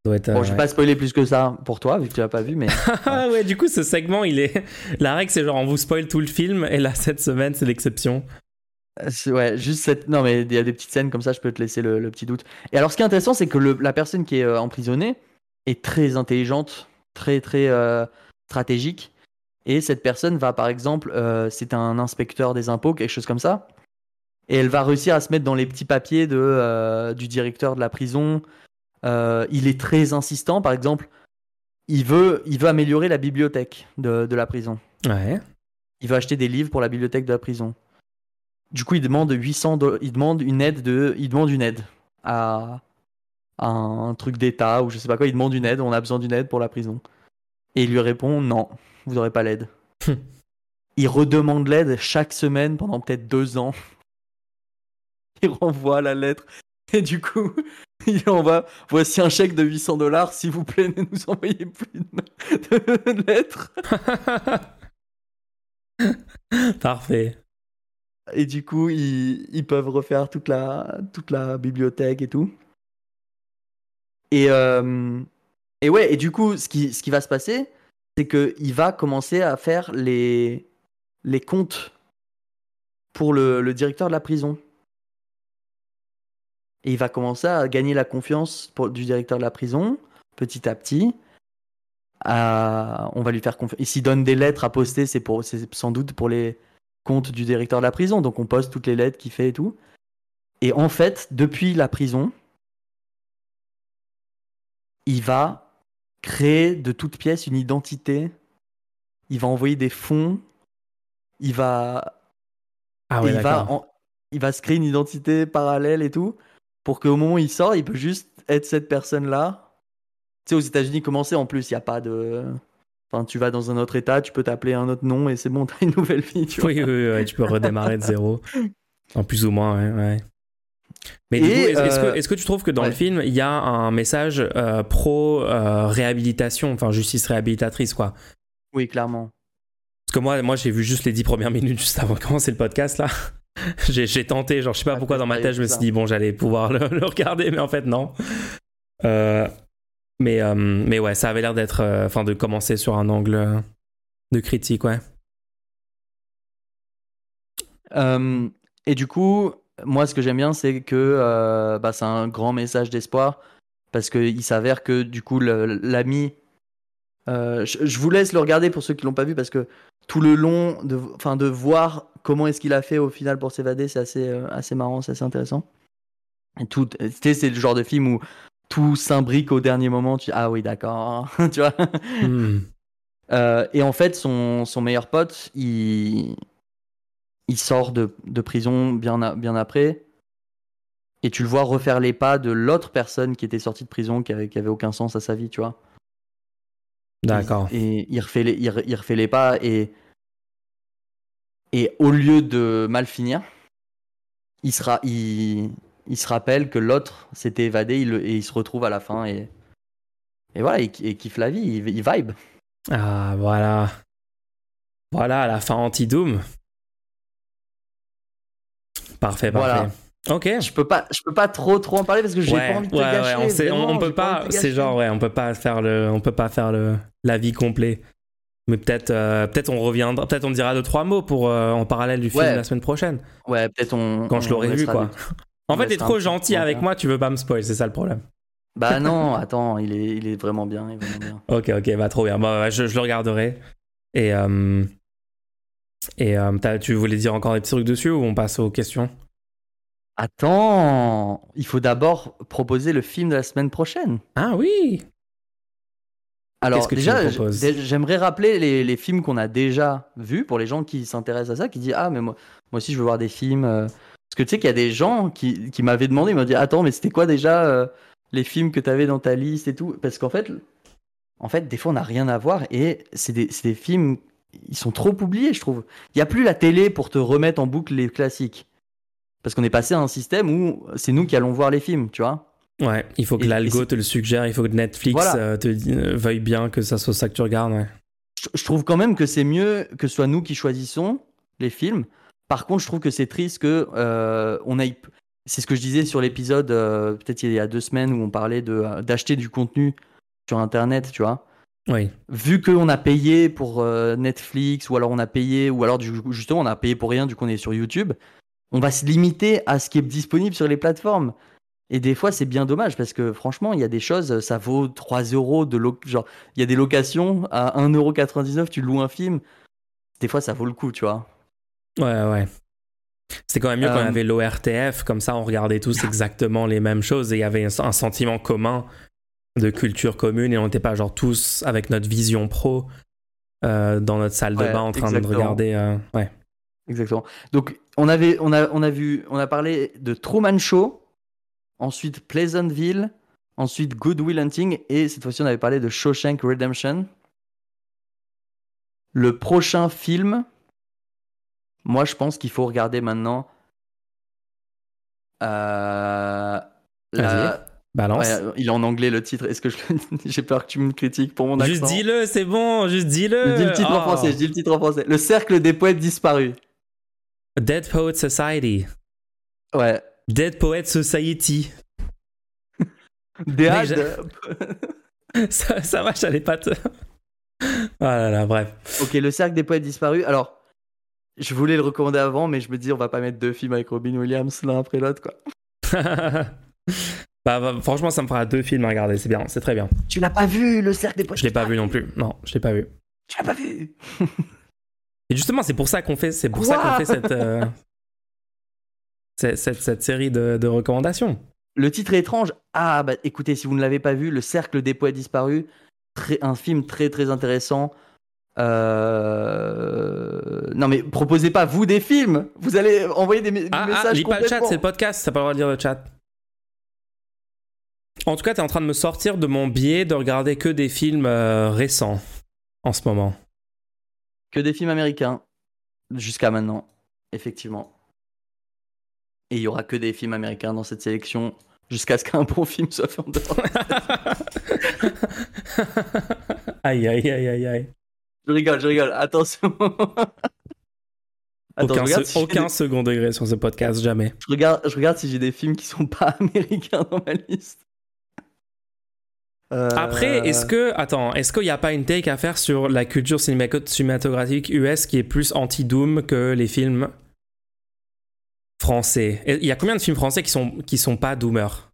Être, Bon, euh, je vais ouais. pas spoiler plus que ça pour toi vu que tu l'as pas vu mais *laughs* ouais, du coup, ce segment, il est. *laughs* La règle, c'est genre, on vous spoil tout le film, et là, cette semaine, c'est l'exception. Ouais, juste cette. Non, mais il y a des petites scènes comme ça, je peux te laisser le, le petit doute. Et alors, ce qui est intéressant, c'est que le- la personne qui est euh, emprisonnée est très intelligente, très, très euh, stratégique. Et cette personne va, par exemple, euh, c'est un inspecteur des impôts, quelque chose comme ça. Et elle va réussir à se mettre dans les petits papiers de, du directeur de la prison. Il est très insistant, par exemple. Il veut, il veut améliorer la bibliothèque de, de la prison. Ouais. Il veut acheter des livres pour la bibliothèque de la prison. Du coup, il demande 800 dollars, il demande une aide de, il demande une aide à, à un truc d'État ou je sais pas quoi. Il demande une aide. On a besoin d'une aide pour la prison. Et il lui répond non, vous n'aurez pas l'aide. Hum. il redemande l'aide chaque semaine pendant peut-être deux ans. *laughs* Il renvoie la lettre et du coup, *laughs* il envoie voici un chèque de 800 dollars. S'il vous plaît, ne nous envoyez plus de, *laughs* de lettres. Parfait. Et du coup, ils, peuvent refaire toute la, toute la bibliothèque et tout. Et, euh, et ouais, et du coup, ce qui, ce qui va se passer, c'est qu'il va commencer à faire les, les comptes pour le, directeur de la prison. Et il va commencer à gagner la confiance du directeur de la prison, petit à petit. À- on va lui faire confiance. Et s'il donne des lettres à poster, c'est sans doute pour les comptes du directeur de la prison. Donc on poste toutes les lettres qu'il fait et tout. Et en fait, depuis la prison, il va créer de toutes pièces une identité. Il va envoyer des fonds. Il va Ah ouais, il va, en- il va se créer une identité parallèle et tout, pour qu'au moment où il sort, il peut juste être cette personne-là. Tu sais, aux États-Unis, comment c'est en plus, il n'y a pas de. Enfin, tu vas dans un autre état, tu peux t'appeler un autre nom et c'est bon, *laughs* t'as une nouvelle vie. Tu vois. Oui, oui, oui, tu peux redémarrer de zéro. En plus ou moins, ouais. ouais. Mais du coup, est-ce euh, que, est-ce que tu trouves que dans ouais. le film, il y a un message euh, pro-réhabilitation, enfin justice réhabilitatrice, quoi? Oui, clairement. Parce que moi, moi j'ai vu juste les dix premières minutes juste avant de commencer le podcast, là. *laughs* j'ai, tenté, genre, je sais pas Ah, pourquoi dans ma tête, je me suis dit, bon, j'allais pouvoir le, *laughs* le regarder, mais en fait, non. Mais, euh, mais ouais, ça avait l'air d'être. euh, Enfin, de commencer sur un angle euh, de critique, ouais. Et du coup, moi, ce que j'aime bien, c'est que bah, c'est un grand message d'espoir parce qu'il s'avère que du coup, l'ami. je, vous laisse le regarder pour ceux qui l'ont pas vu parce que tout le long, de, enfin, de voir comment est-ce qu'il a fait au final pour s'évader, c'est assez, assez marrant, c'est assez intéressant. Tout, c'est le genre de film où tout s'imbrique au dernier moment. Tu dis, ah oui, d'accord, *laughs* tu vois. Hmm. Euh, et en fait, son, son meilleur pote, il, il sort de, de prison bien, a- bien après. Et tu le vois refaire les pas de l'autre personne qui était sortie de prison, qui avait, qui avait aucun sens à sa vie, tu vois. D'accord. Et il refait les, il, re- il refait les pas et, et au lieu de mal finir, il, sera, il, il se rappelle que l'autre s'était évadé il, et il se retrouve à la fin et, et voilà, il, il kiffe la vie, il, il vibe. Ah, voilà. Voilà, la fin anti-Doom. Parfait, Voilà. parfait. Ok. Je peux pas, je peux pas trop trop en parler parce que j'ai Ouais, pas envie de te ouais, gâcher. ouais, on, sait- on- vraiment, on peut pas, te c'est gâcher. genre, ouais, on peut pas faire le, on peut pas faire le, la vie complet. Mais peut-être, euh, peut-être on reviendra, peut-être on dira deux trois mots pour euh, en parallèle du film la semaine prochaine, Ouais, peut-être on. quand je l'aurai vu, quoi. En fait, t'es trop gentil avec commentaire. moi, tu veux pas me spoil, c'est ça le problème. Bah non, *laughs* attends, il est, il est vraiment bien, il est vraiment bien. Ok, ok, bah trop bien. Bah, je, je le regarderai. Et, euh, et euh, tu voulais dire encore des petits trucs dessus ou on passe aux questions? Attends, il faut d'abord proposer le film de la semaine prochaine. Ah oui. Alors que déjà, j'aimerais rappeler les, les films qu'on a déjà vus pour les gens qui s'intéressent à ça, qui disent ah mais moi, moi aussi je veux voir des films. euh. Parce que tu sais qu'il y a des gens qui, qui m'avaient demandé, ils m'ont dit attends mais c'était quoi déjà euh, les films que tu avais dans ta liste et tout? Parce qu'en fait, en fait des fois on n'a rien à voir et c'est des, films ils sont trop oubliés, je trouve. Il n'y a plus la télé pour te remettre en boucle les classiques. Parce qu'on est passé à un système où c'est nous qui allons voir les films, tu vois? Ouais, il faut que l'algo te le suggère, il faut que Netflix euh, te euh, veuille bien que ça soit ça que tu regardes. Ouais. Je, trouve quand même que c'est mieux que ce soit nous qui choisissons les films. Par contre, je trouve que c'est triste que euh, on aille. C'est ce que je disais sur l'épisode, peut-être il y a deux semaines, où on parlait de, d'acheter du contenu sur Internet, tu vois. Oui. Vu qu'on a payé pour Netflix, ou alors on a payé, ou alors justement on a payé pour rien, du coup on est sur YouTube, on va se limiter à ce qui est disponible sur les plateformes. Et des fois, c'est bien dommage parce que franchement, il y a des choses, ça vaut 3 euros de genre, il y a des locations à 1,99€, tu loues un film. Des fois, ça vaut le coup, tu vois. Ouais, ouais. C'était quand même mieux quand on euh. avait l'ORTF, comme ça, on regardait tous *laughs* exactement les mêmes choses et il y avait un sentiment commun de culture commune et on n'était pas genre tous avec notre vision pro euh, dans notre salle de bain en train de regarder. Euh, ouais. Exactement. Donc, on, avait, on, a, on a vu, on a parlé de Truman Show ensuite Pleasantville, ensuite Good Will Hunting, et cette fois-ci on avait parlé de Shawshank Redemption. Le prochain film, moi je pense qu'il faut regarder maintenant. Euh, Balance. il est en anglais le titre. Est-ce que je... *laughs* j'ai peur que tu me critiques pour mon accent Juste dis-le, c'est bon, juste dis-le. Je dis le titre en français, je dis le titre en français. Le cercle des poètes disparus. Dead Poet Society. Ouais, Dead Poet Society. Dead. *laughs* ça, ça va, j'allais pas te. *laughs* Là là, bref. Ok, le cercle des poètes disparus. Alors, je voulais le recommander avant, mais je me dis, on va pas mettre deux films avec Robin Williams l'un après l'autre, quoi. *laughs* Bah, bah, franchement, ça me fera deux films à regarder, c'est bien, c'est très bien. Tu l'as pas vu, le cercle des poètes Je l'ai pas vu non plus, non, je l'ai pas vu. Tu l'as pas vu *laughs* Et justement, c'est pour ça qu'on fait, c'est pour ça qu'on fait cette, euh, *laughs* cette, cette, série de, recommandations. Le titre est étrange. Ah, bah écoutez, si vous ne l'avez pas vu, Le Cercle des Poètes Disparus, très, un film très très intéressant. Euh... Non mais proposez pas vous des films. Vous allez envoyer des, ah, ah, messages. Ah, lis pas le chat, c'est le podcast, le droit de lire le chat. En tout cas, t'es en train de me sortir de mon biais de regarder que des films euh, récents en ce moment. Que des films américains jusqu'à maintenant, effectivement. Et il y aura que des films américains dans cette sélection jusqu'à ce qu'un bon film soit fait en dehors. *laughs* aïe, aïe, aïe, aïe, aïe. Je rigole, je rigole. Attention. aucun, second degré sur ce podcast, jamais. Je regarde, je regarde si j'ai des films qui sont pas *laughs* américains dans ma liste. Euh, Après, est-ce que, attends, est-ce qu'il n'y a pas une take à faire sur la culture cinématographique US qui est plus anti-doom que les films français? Il y a combien de films français qui sont, qui sont pas Doomer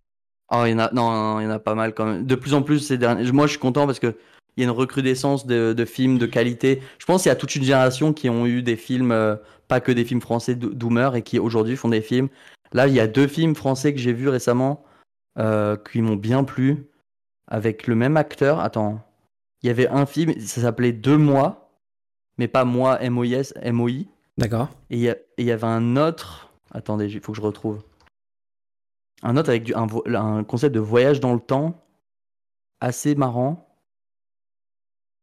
Oh, il y en a, non, il y en a pas mal quand même. De plus en plus ces derniers. Moi, je suis content parce que il y a une recrudescence de, de, films de qualité. Je pense qu'il y a toute une génération qui ont eu des films, euh, pas que des films français Doomer, et qui aujourd'hui font des films. Là, il y a deux films français que j'ai vus récemment euh, qui m'ont bien plu, avec le même acteur. Attends, il y avait un film, ça s'appelait Deux mois, mais pas moi, M-O-I-S, M-O-I. D'accord. Et il y avait un autre, Attendez, il faut que je retrouve. Un autre avec un, concept de voyage dans le temps assez marrant.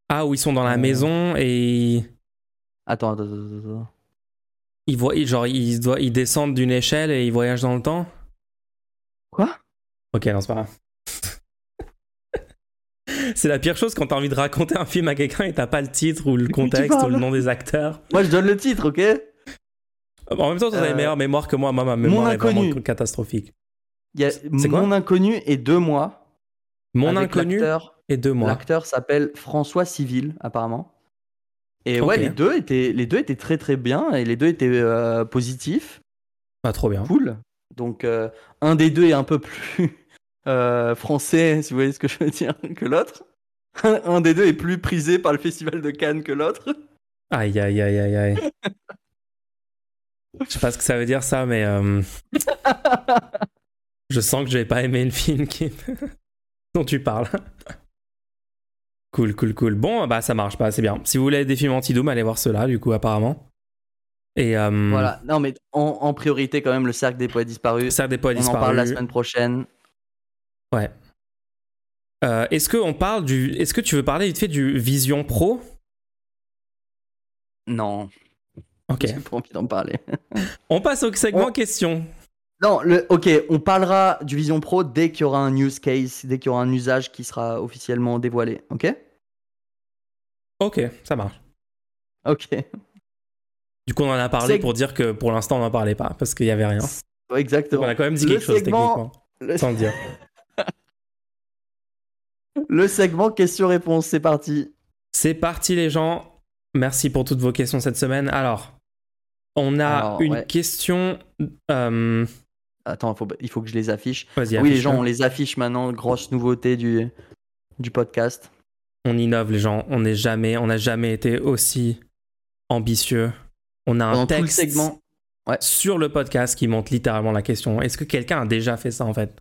Ah, où ils sont dans la euh. maison et. Attends, attends, attends. Ils, voient, genre, ils, ils descendent d'une échelle et ils voyagent dans le temps Quoi? Ok, non, c'est pas grave. *laughs* c'est la pire chose quand t'as envie de raconter un film à quelqu'un et t'as pas le titre ou le contexte ou le nom des acteurs. Moi, je donne le titre, ok? En même temps, tu as une euh, meilleure mémoire que moi. Moi, ma mémoire est vraiment catastrophique. Il y a Mon Inconnu et Deux Mois. Mon Inconnu? Et Deux Mois. L'acteur s'appelle François Civil, apparemment. Et ouais, les deux, étaient, les deux étaient très très bien et les deux étaient euh, positifs. Pas trop bien. Cool. Donc, euh, un des deux est un peu plus *laughs* français, si vous voyez ce que je veux dire, que l'autre. un des deux est plus prisé par le festival de Cannes que l'autre. Aïe, aïe, aïe, aïe, aïe. *laughs* Je sais pas ce que ça veut dire ça, mais euh, *laughs* je sens que je vais pas aimer le film qui... dont tu parles. Cool, cool, cool. Bon, bah ça marche pas, c'est bien. Si vous voulez des films anti-doom, allez voir ceux-là, du coup, apparemment. Et euh, Voilà, non mais en, priorité quand même le cercle des poètes disparus. Le cercle des poètes disparus. On en parle la semaine prochaine. Ouais. Euh, est-ce que on parle du, est-ce que tu veux parler vite fait du Vision Pro? Non. Ok. J'ai pas envie d'en parler. On passe au segment On- questions. Non, le, ok, on parlera du Vision Pro dès qu'il y aura un use case, dès qu'il y aura un usage qui sera officiellement dévoilé. Ok? Ok, ça marche. Ok. Du coup, on en a parlé pour dire que pour l'instant, on n'en parlait pas parce qu'il y avait rien. Exactement. On a quand même dit Le quelque chose segment- techniquement, Le, sans le dire. *laughs* le segment questions-réponses, c'est parti. C'est parti, les gens. Merci pour toutes vos questions cette semaine. Alors, on a Alors, une ouais. question. euh, Attends, faut- il faut que je les affiche. Oui, les gens, on les affiche maintenant. Grosse nouveauté du, du podcast. On innove, les gens. On n'est jamais, on n'a jamais été aussi ambitieux. On a un le texte segment. sur le podcast qui montre littéralement la question. Est-ce que quelqu'un a déjà fait ça en fait?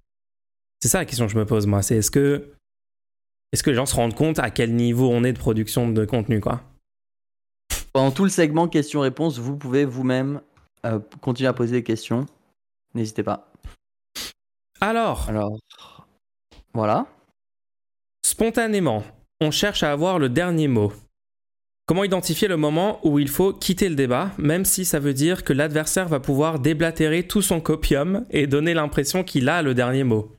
C'est ça la question que je me pose moi. C'est est-ce que est-ce que les gens se rendent compte à quel niveau on est de production de contenu quoi? Pendant tout le segment questions-réponses, vous pouvez vous-même euh, continuer à poser des questions. N'hésitez pas. Alors, Alors, voilà. spontanément, on cherche à avoir le dernier mot. Comment identifier le moment où il faut quitter le débat, même si ça veut dire que l'adversaire va pouvoir déblatérer tout son copium et donner l'impression qu'il a le dernier mot?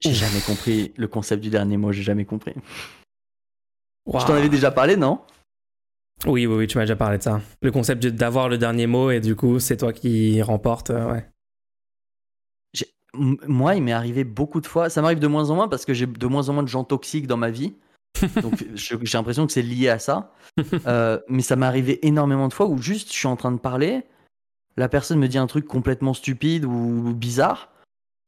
J'ai jamais compris le concept du dernier mot, j'ai jamais compris. Je t'en avais déjà parlé, non? Oui, oui, oui, tu m'as déjà parlé de ça. Le concept d'avoir le dernier mot et du coup, c'est toi qui remporte. euh, ouais. Moi, il m'est arrivé beaucoup de fois. Ça m'arrive de moins en moins parce que j'ai de moins en moins de gens toxiques dans ma vie. *laughs* Donc j'ai l'impression que c'est lié à ça. Euh, mais ça m'est arrivé énormément de fois où juste je suis en train de parler, la personne me dit un truc complètement stupide ou bizarre.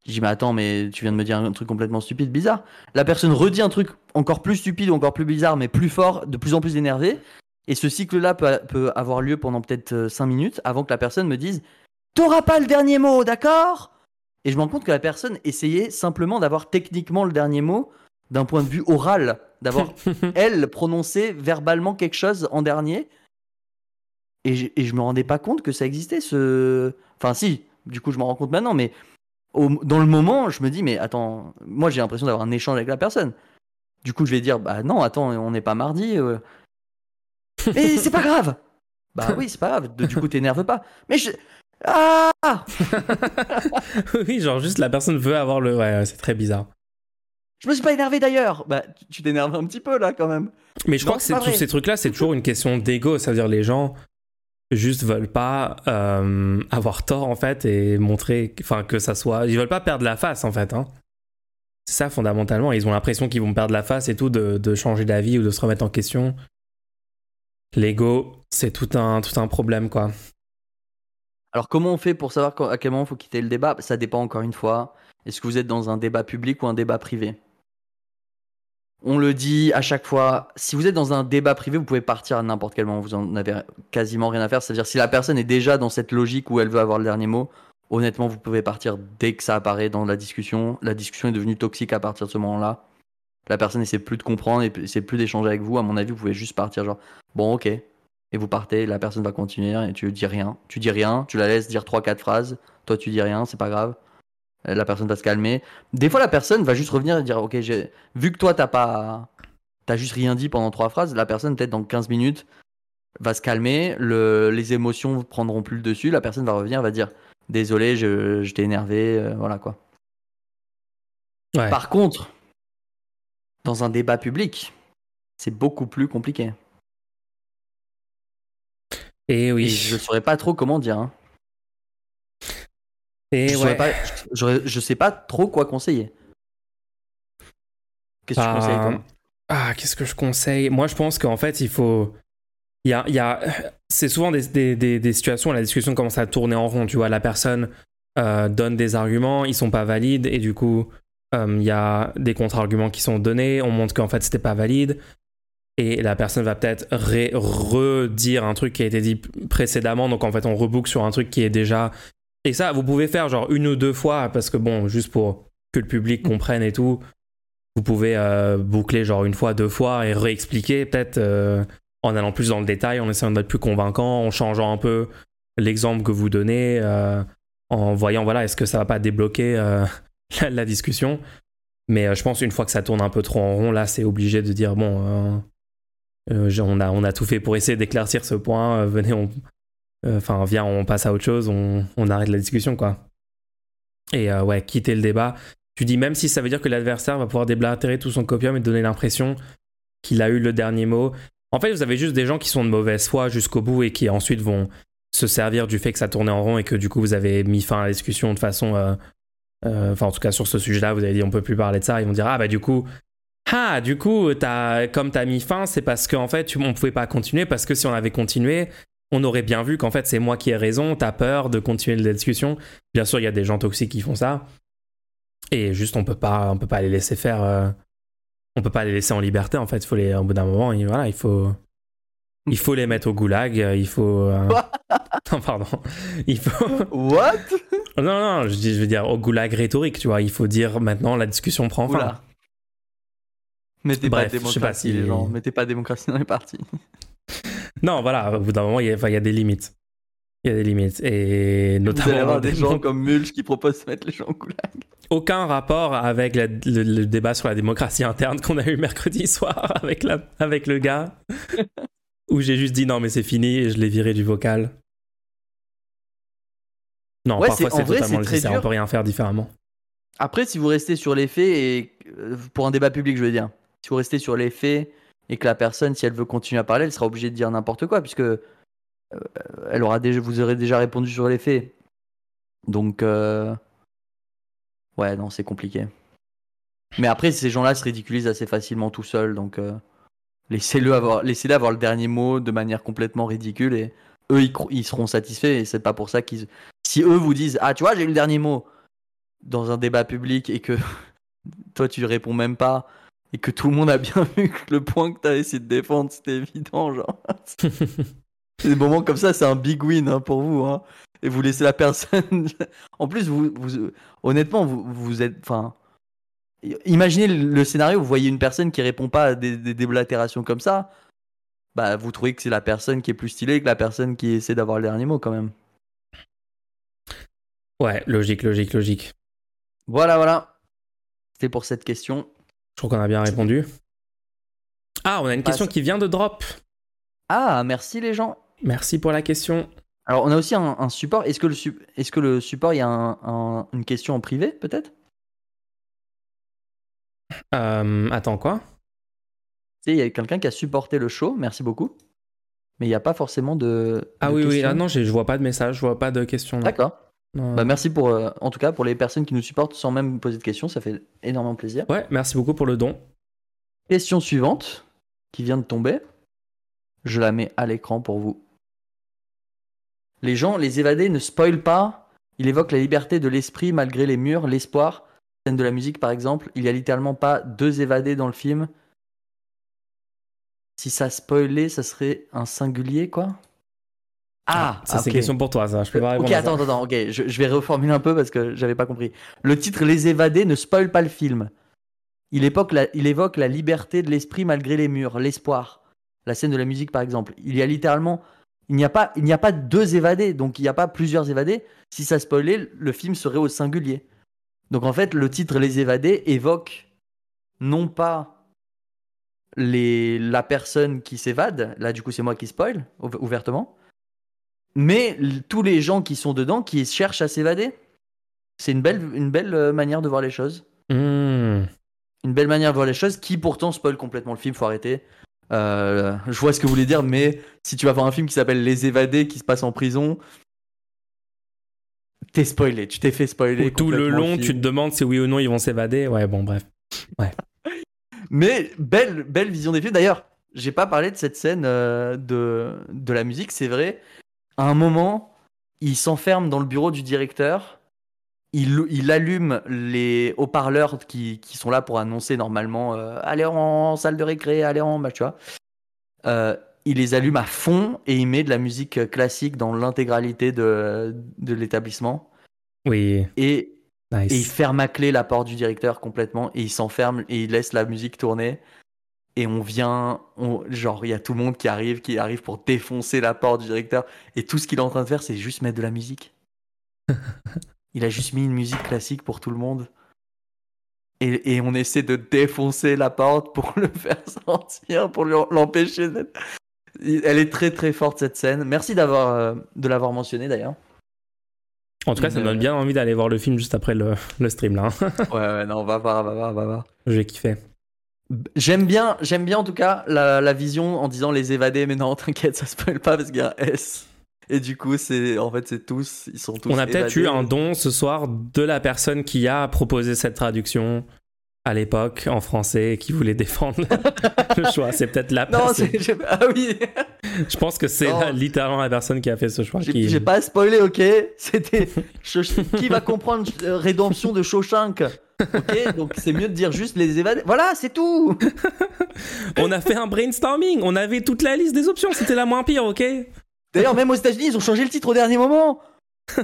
Je dis mais attends mais tu viens de me dire un truc complètement stupide, bizarre. La personne redit un truc encore plus stupide ou encore plus bizarre mais plus fort, de plus en plus énervé. Et ce cycle-là peut, peut avoir lieu pendant peut-être 5 minutes avant que la personne me dise T'auras pas le dernier mot, d'accord? Et je me rends compte que la personne essayait simplement d'avoir techniquement le dernier mot d'un point de vue oral, d'avoir *laughs* elle prononcé verbalement quelque chose en dernier. Et je, et je me rendais pas compte que ça existait ce. Enfin, si, du coup, je m'en rends compte maintenant, mais au- dans le moment, je me dis, mais attends, moi j'ai l'impression d'avoir un échange avec la personne. Du coup, je vais dire, bah non, attends, on n'est pas mardi. euh. Mais c'est pas grave. Bah *laughs* oui, c'est pas grave. Du coup, t'énerves pas. Mais je. Ah *laughs* oui, genre juste la personne veut avoir le. Ouais, ouais, c'est très bizarre. Je me suis pas énervé d'ailleurs. Bah, tu- t'énerves un petit peu là quand même. Mais je Non, crois que c'est c'est tous ces trucs-là, c'est toujours une question d'ego. Ça veut dire les gens juste veulent pas euh, avoir tort en fait et montrer, enfin que ça soit, ils veulent pas perdre la face en fait. Hein. C'est ça fondamentalement. Ils ont l'impression qu'ils vont perdre la face et tout de, de changer d'avis ou de se remettre en question. L'ego, c'est tout un problème quoi. Alors, comment on fait pour savoir à quel moment il faut quitter le débat? Ça dépend encore une fois. Est-ce que vous êtes dans un débat public ou un débat privé? On le dit à chaque fois. Si vous êtes dans un débat privé, vous pouvez partir à n'importe quel moment. Vous en avez quasiment rien à faire. C'est-à-dire, si la personne est déjà dans cette logique où elle veut avoir le dernier mot, honnêtement, vous pouvez partir dès que ça apparaît dans la discussion. La discussion est devenue toxique à partir de ce moment-là. La personne essaie plus de comprendre et essaie plus d'échanger avec vous. À mon avis, vous pouvez juste partir genre, bon, ok. Et vous partez, la personne va continuer et tu dis rien. Tu dis rien, tu la laisses dire 3-4 phrases. Toi, tu dis rien, c'est pas grave. Euh, La personne va se calmer. Des fois, la personne va juste revenir et dire Ok, j'ai vu que toi, t'as pas. T'as juste rien dit pendant trois phrases. La personne, peut-être dans 15 minutes, va se calmer. Le... Les émotions prendront plus le dessus. La personne va revenir, va dire Désolé, je, je t'ai énervé. euh, voilà quoi. Ouais. Par contre, dans un débat public, c'est beaucoup plus compliqué. Et oui. Et je saurais pas trop comment dire. hein. Et je, ouais. pas, je, je sais pas trop quoi conseiller. Qu'est-ce que tu conseilles toi? Ah, qu'est-ce que je conseille? Moi, je pense qu'en fait, il faut. Il y a, y a... C'est souvent des, des, des, des situations où la discussion commence à tourner en rond. Tu vois, la personne euh, donne des arguments, ils sont pas valides, et du coup, il y a des contre-arguments qui sont donnés. On montre qu'en fait, c'était pas valide. Et la personne va peut-être redire un truc qui a été dit précédemment. Donc, en fait, on reboucle sur un truc qui est déjà. Et ça, vous pouvez faire genre une ou deux fois, parce que bon, juste pour que le public comprenne et tout vous pouvez euh, boucler genre une fois, deux fois et réexpliquer peut-être euh, en allant plus dans le détail, en essayant d'être plus convaincant, en changeant un peu l'exemple que vous donnez, euh, en voyant voilà est-ce que ça va pas débloquer euh, *laughs* la, discussion. Mais euh, je pense une fois que ça tourne un peu trop en rond, là c'est obligé de dire bon, euh, on, a, on a tout fait pour essayer d'éclaircir ce point. venez, on, enfin, viens, on passe à autre chose, on, arrête la discussion, quoi. Et ouais, quitter le débat. Tu dis même si ça veut dire que l'adversaire va pouvoir déblatérer tout son copium et donner l'impression qu'il a eu le dernier mot. En fait, vous avez juste des gens qui sont de mauvaise foi jusqu'au bout et qui ensuite vont se servir du fait que ça tournait en rond et que du coup vous avez mis fin à la discussion de façon. Euh, euh, enfin, en tout cas, sur ce sujet-là, vous avez dit on peut plus parler de ça. Ils vont dire ah bah du coup. Ah, du coup, as, comme t'as mis fin, c'est parce qu'en fait, on pouvait pas continuer, parce que si on avait continué, on aurait bien vu qu'en fait, c'est moi qui ai raison, t'as peur de continuer la discussion. Bien sûr, il y a des gens toxiques qui font ça. Et juste, on peut pas, peut pas les laisser faire. Euh, on peut pas les laisser en liberté. En fait, il faut les, au bout d'un moment, il faut, il faut les mettre au goulag. Il faut. Euh, *laughs* non, pardon. Il faut. *laughs* What *laughs* Non, non, je, je veux dire au goulag rhétorique. Tu vois, il faut dire maintenant la discussion prend fin. Mettez Bref, pas démocratie, pas si... les gens. Mettez pas démocratie dans les partis. non, voilà, au bout d'un moment, il y, a, il y a des limites. Il y a des limites. Et notamment. Vous allez avoir des gens comme Mulch qui proposent de mettre les gens au goulag aucun rapport avec le, débat sur la démocratie interne qu'on a eu mercredi soir avec, la, avec le gars, où j'ai juste dit non mais c'est fini et je l'ai viré du vocal. Non, parfois c'est totalement nécessaire, on peut rien faire différemment. Après, si vous restez sur les faits, et euh, pour un débat public, je veux dire, si vous restez sur les faits et que la personne, si elle veut continuer à parler, elle sera obligée de dire n'importe quoi, puisque euh, elle aura déjà, vous aurez déjà répondu sur les faits. Donc, euh, Ouais, non, c'est compliqué. Mais après, ces gens-là se ridiculisent assez facilement tout seuls, donc euh, laissez-le avoir, laissez avoir le dernier mot de manière complètement ridicule et eux, ils, seront satisfaits et c'est pas pour ça qu'ils. Si eux vous disent, ah, tu vois, j'ai eu le dernier mot dans un débat public et que *laughs* toi tu réponds même pas et que tout le monde a bien *laughs* vu que le point que tu as essayé de défendre c'était évident, genre. *laughs* des moments comme ça, c'est un big win hein, pour vous. Hein et vous laissez la personne. en plus, vous, vous honnêtement, vous, vous êtes. Enfin, imaginez le scénario vous voyez une personne qui répond pas à des, déblatérations comme ça. Bah, vous trouvez que c'est la personne qui est plus stylée que la personne qui essaie d'avoir le dernier mot quand même. Ouais, logique, logique, logique. Voilà, voilà. C'était pour cette question. Je crois qu'on a bien répondu. Ah, on a une bah, question qui vient de drop. Ah, merci les gens. Merci pour la question. Alors, on a aussi un, support. Est-ce que, le est que le support, il y a une question en privé, peut-être? Euh, Attends, quoi? Il y a quelqu'un qui a supporté le show, merci beaucoup. Mais il n'y a pas forcément de. Ah oui, oui, ah non, je vois pas de message, je vois pas de question. D'accord. Bah, merci pour, euh, en tout cas, pour les personnes qui nous supportent sans même poser de questions, ça fait énormément plaisir. Ouais, merci beaucoup pour le don. Question suivante, qui vient de tomber. Je la mets à l'écran pour vous. Les gens, les évadés ne spoilent pas. Il évoque la liberté de l'esprit malgré les murs, l'espoir. Scène de la musique, par exemple. Il y a littéralement pas deux évadés dans le film. Si ça spoilait, ça serait un singulier, quoi. Ah, ça c'est question pour toi, ça. Je peux pas répondre. Ok, attends, attends, ok. Je, vais reformuler un peu parce que j'avais pas compris. Le titre Les évadés ne spoil pas le film. Il, évoque la, il évoque la liberté de l'esprit malgré les murs, l'espoir. La scène de la musique, par exemple. Il y a littéralement il n'y a pas, il n'y a pas deux évadés, donc il n'y a pas plusieurs évadés. Si ça spoilait, le film serait au singulier. Donc en fait, le titre Les évadés évoque non pas les, la personne qui s'évade, là du coup c'est moi qui spoil ouvertement, mais tous les gens qui sont dedans qui cherchent à s'évader. C'est une belle, une belle euh, manière de voir les choses. Hmm. Une belle manière de voir les choses qui pourtant spoil complètement le film, faut arrêter. Euh, je vois ce que vous voulez dire, mais si tu vas voir un film qui s'appelle Les Évadés, qui se passe en prison, t'es spoilé, tu t'es fait spoiler. tout le long, tu te demandes si oui ou non ils vont s'évader. Ouais, bon, bref. Ouais. *laughs* mais belle, belle vision des films. D'ailleurs, j'ai pas parlé de cette scène euh, de, de la musique, c'est vrai. À un moment, il s'enferme dans le bureau du directeur il, allume les haut-parleurs qui, sont là pour annoncer normalement euh, allez en salle de récré, allez en. Bah, tu vois. Euh, il les allume à fond et il met de la musique classique dans l'intégralité de, l'établissement. Oui. Et, il ferme à clé la porte du directeur complètement et il s'enferme et il laisse la musique tourner. Et on vient, genre, il y a tout le monde qui arrive, qui arrive pour défoncer la porte du directeur. Et tout ce qu'il est en train de faire, c'est juste mettre de la musique. *laughs* Il a juste mis une musique classique pour tout le monde. et, on essaie de défoncer la porte pour le *laughs* faire sortir, pour l'empêcher Elle est très très forte cette scène. Merci d'avoir euh, de l'avoir mentionné d'ailleurs. En tout cas, ça me donne bien envie d'aller voir le film juste après le, le stream là. *laughs* ouais, ouais, non, va voir, va voir, va voir. Je vais kiffer. J'aime bien, j'aime bien en tout cas la, la, vision en disant les évadés, mais non, *laughs* t'inquiète, ça spoil pas parce qu'il y a un S. Et du coup, c'est en fait, c'est tous, ils sont tous. On a peut-être eu un don ce soir de la personne qui a proposé cette traduction à l'époque en français qui voulait défendre le *laughs* choix. C'est peut-être la personne. Non, ah oui. Je pense que c'est littéralement la personne qui a fait ce choix. J'ai pas spoilé, ok? C'était *laughs* qui va comprendre euh, rédemption de Shawshank? Ok, donc c'est mieux de dire juste les évadés. Voilà, c'est tout. *laughs* on a fait un brainstorming. On avait toute la liste des options. C'était la moins pire, ok? D'ailleurs, même aux États-Unis, ils ont changé le titre au dernier moment. *laughs*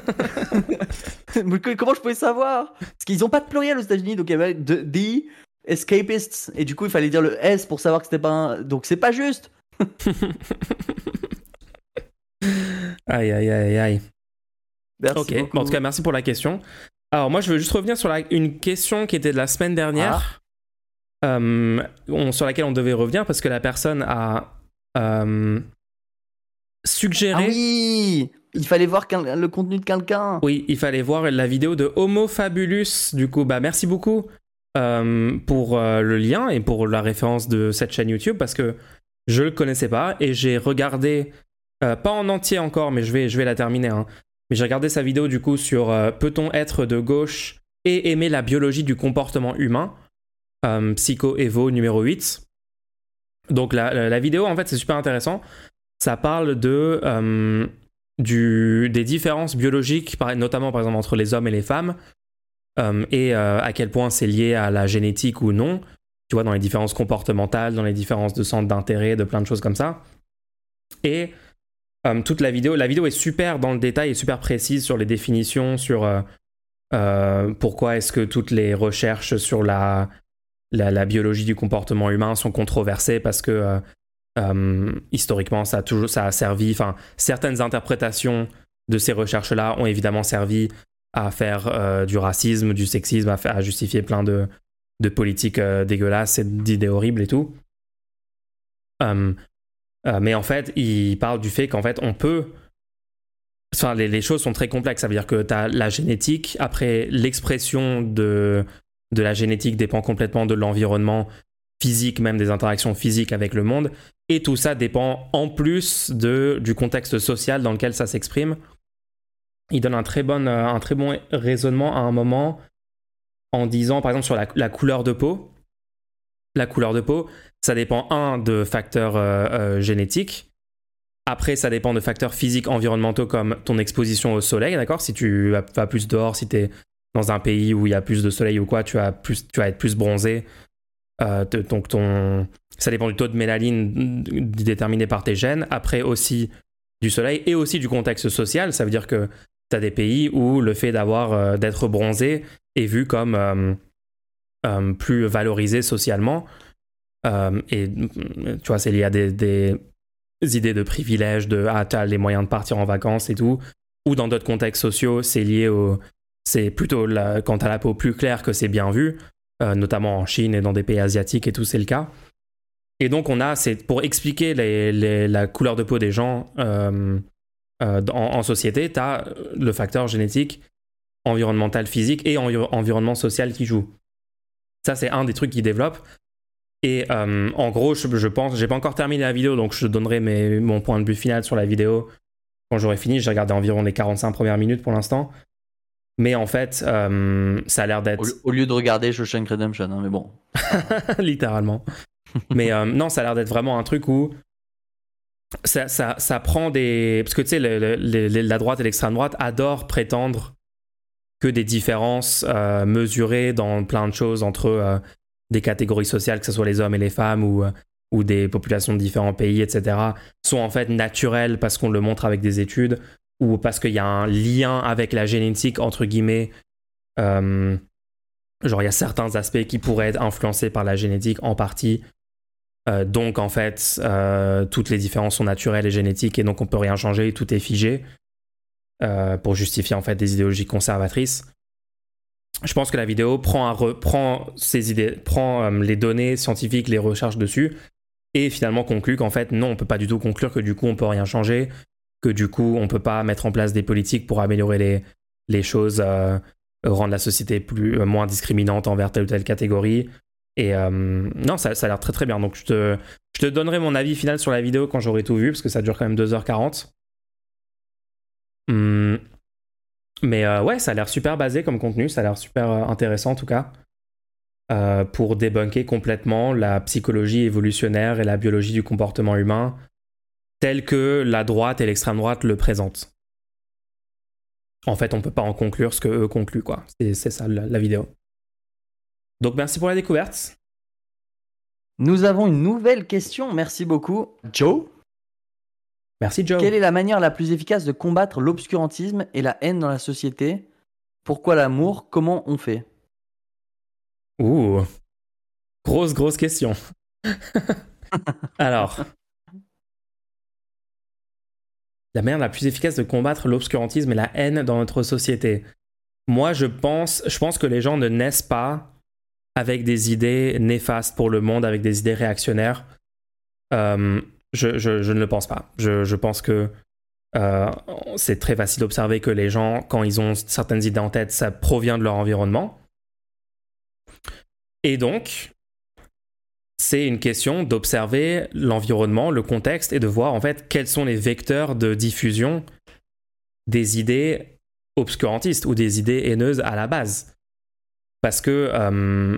Comment je pouvais savoir? Parce qu'ils n'ont pas de pluriel aux États-Unis, donc il y avait The Escapists, et du coup il fallait dire le S pour savoir que c'était pas un. Donc c'est pas juste *laughs* Aïe aïe aïe aïe. Merci ok, en tout cas, merci pour la question. Alors, moi, je veux juste revenir sur la... une question qui était de la semaine dernière, ah. euh, sur laquelle on devait revenir parce que la personne a euh, suggéré. Ah oui il fallait voir le contenu de quelqu'un. Oui, il fallait voir la vidéo de Homo Fabulus. Du coup, bah merci beaucoup euh, pour euh, le lien et pour la référence de cette chaîne YouTube parce que je le connaissais pas et j'ai regardé, euh, pas en entier encore, mais je vais, je vais la terminer. Hein. Mais j'ai regardé sa vidéo du coup sur peut-on être de gauche et aimer la biologie du comportement humain, Psycho Evo numéro 8. Donc la, la vidéo en fait c'est super intéressant. Ça parle de des différences biologiques, notamment par exemple entre les hommes et les femmes, euh, et euh, à quel point c'est lié à la génétique ou non, tu vois, dans les différences comportementales, dans les différences de centre d'intérêt, de plein de choses comme ça. Et euh, toute la vidéo, la vidéo est super dans le détail et super précise sur les définitions, sur pourquoi est-ce que toutes les recherches sur la, la, biologie du comportement humain sont controversées parce que euh, historiquement, ça a toujours ça a servi. Enfin, certaines interprétations de ces recherches-là ont évidemment servi à faire euh, du racisme, du sexisme, à, à justifier plein de, de politiques euh, dégueulasses et d'idées horribles et tout. mais en fait, il parle du fait qu'en fait, on peut. Enfin, les, les, choses sont très complexes. Ça veut dire que tu as la génétique, après l'expression de, de la génétique dépend complètement de l'environnement physique, même des interactions physiques avec le monde. Et tout ça dépend en plus de, du contexte social dans lequel ça s'exprime. Il donne un très, bon, euh, un très bon raisonnement à un moment en disant, par exemple, sur la, couleur de peau. La couleur de peau, ça dépend, un, de facteurs euh, euh, génétiques. Après, ça dépend de facteurs physiques, environnementaux comme ton exposition au soleil, d'accord? Si tu vas plus dehors, si tu es dans un pays où il y a plus de soleil ou quoi, tu vas, plus, tu vas être plus bronzé, euh, donc ton, ça dépend du taux de mélaline déterminé par tes gènes. Après aussi du soleil et aussi du contexte social. Ça veut dire que tu as des pays où le fait d'avoir euh, d'être bronzé est vu comme euh, plus valorisé socialement. et tu vois, c'est lié à des, idées de privilèges, de ah, tu as les moyens de partir en vacances et tout. Ou dans d'autres contextes sociaux, c'est lié au. C'est plutôt quand tu as la peau plus claire que c'est bien vu. Euh, notamment en Chine et dans des pays asiatiques et tout, c'est le cas. Et donc, on a, pour expliquer la couleur de peau des gens euh, euh, en, société, tu as le facteur génétique, environnemental, physique et environnement social qui joue. Ça, c'est un des trucs qui développe. Et en gros, je, je pense, j'ai pas encore terminé la vidéo, donc je donnerai mon point de vue final sur la vidéo quand j'aurai fini. J'ai regardé environ les 45 premières minutes pour l'instant. Mais en fait, euh, ça a l'air d'être. Au, lieu de regarder Shawshank Redemption, hein, mais bon. *laughs* Littéralement. mais euh, non, ça a l'air d'être vraiment un truc où ça, ça, ça prend des. Parce que tu sais, la droite et l'extrême droite adorent prétendre que des différences euh, mesurées dans plein de choses entre des catégories sociales, que ce soit les hommes et les femmes ou, ou des populations de différents pays, etc., sont en fait naturelles parce qu'on le montre avec des études ou parce qu'il y a un lien avec la génétique, entre guillemets. Euh, genre, il y a certains aspects qui pourraient être influencés par la génétique en partie. Euh, donc, en fait, euh, toutes les différences sont naturelles et génétiques et donc on peut rien changer, tout est figé pour justifier en fait des idéologies conservatrices. je pense que la vidéo prend, idées, prend les données scientifiques, les recherches dessus, et finalement conclut qu'en fait, non, on peut pas du tout conclure que du coup, on peut rien changer, que du coup, on peut pas mettre en place des politiques pour améliorer les, les choses, rendre la société plus, moins discriminante envers telle ou telle catégorie. Et non, ça, ça a l'air très très bien. Donc, je te, je te donnerai mon avis final sur la vidéo quand j'aurai tout vu, parce que ça dure quand même 2h40. Hum. Mais euh, ouais, ça a l'air super basé comme contenu, ça a l'air super euh, intéressant en tout cas. Euh, pour débunker complètement la psychologie évolutionnaire et la biologie du comportement humain tel que la droite et l'extrême droite le présentent. En fait, on peut pas en conclure ce que eux concluent, quoi. C'est ça la vidéo. Donc merci pour la découverte. Nous avons une nouvelle question, merci beaucoup. Joe? Merci Joe. Quelle est la manière la plus efficace de combattre l'obscurantisme et la haine dans la société? Pourquoi l'amour? Comment on fait? Ouh. Grosse, grosse question. *laughs* Alors. La manière la plus efficace de combattre l'obscurantisme et la haine dans notre société. Moi, je pense, je pense que les gens ne naissent pas avec des idées néfastes pour le monde, avec des idées réactionnaires. Euh, je, ne le pense pas. Je, pense que euh, c'est très facile d'observer que les gens, quand ils ont certaines idées en tête, ça provient de leur environnement. Et donc, c'est une question d'observer l'environnement, le contexte et de voir en fait quels sont les vecteurs de diffusion des idées obscurantistes ou des idées haineuses à la base. Parce que, euh,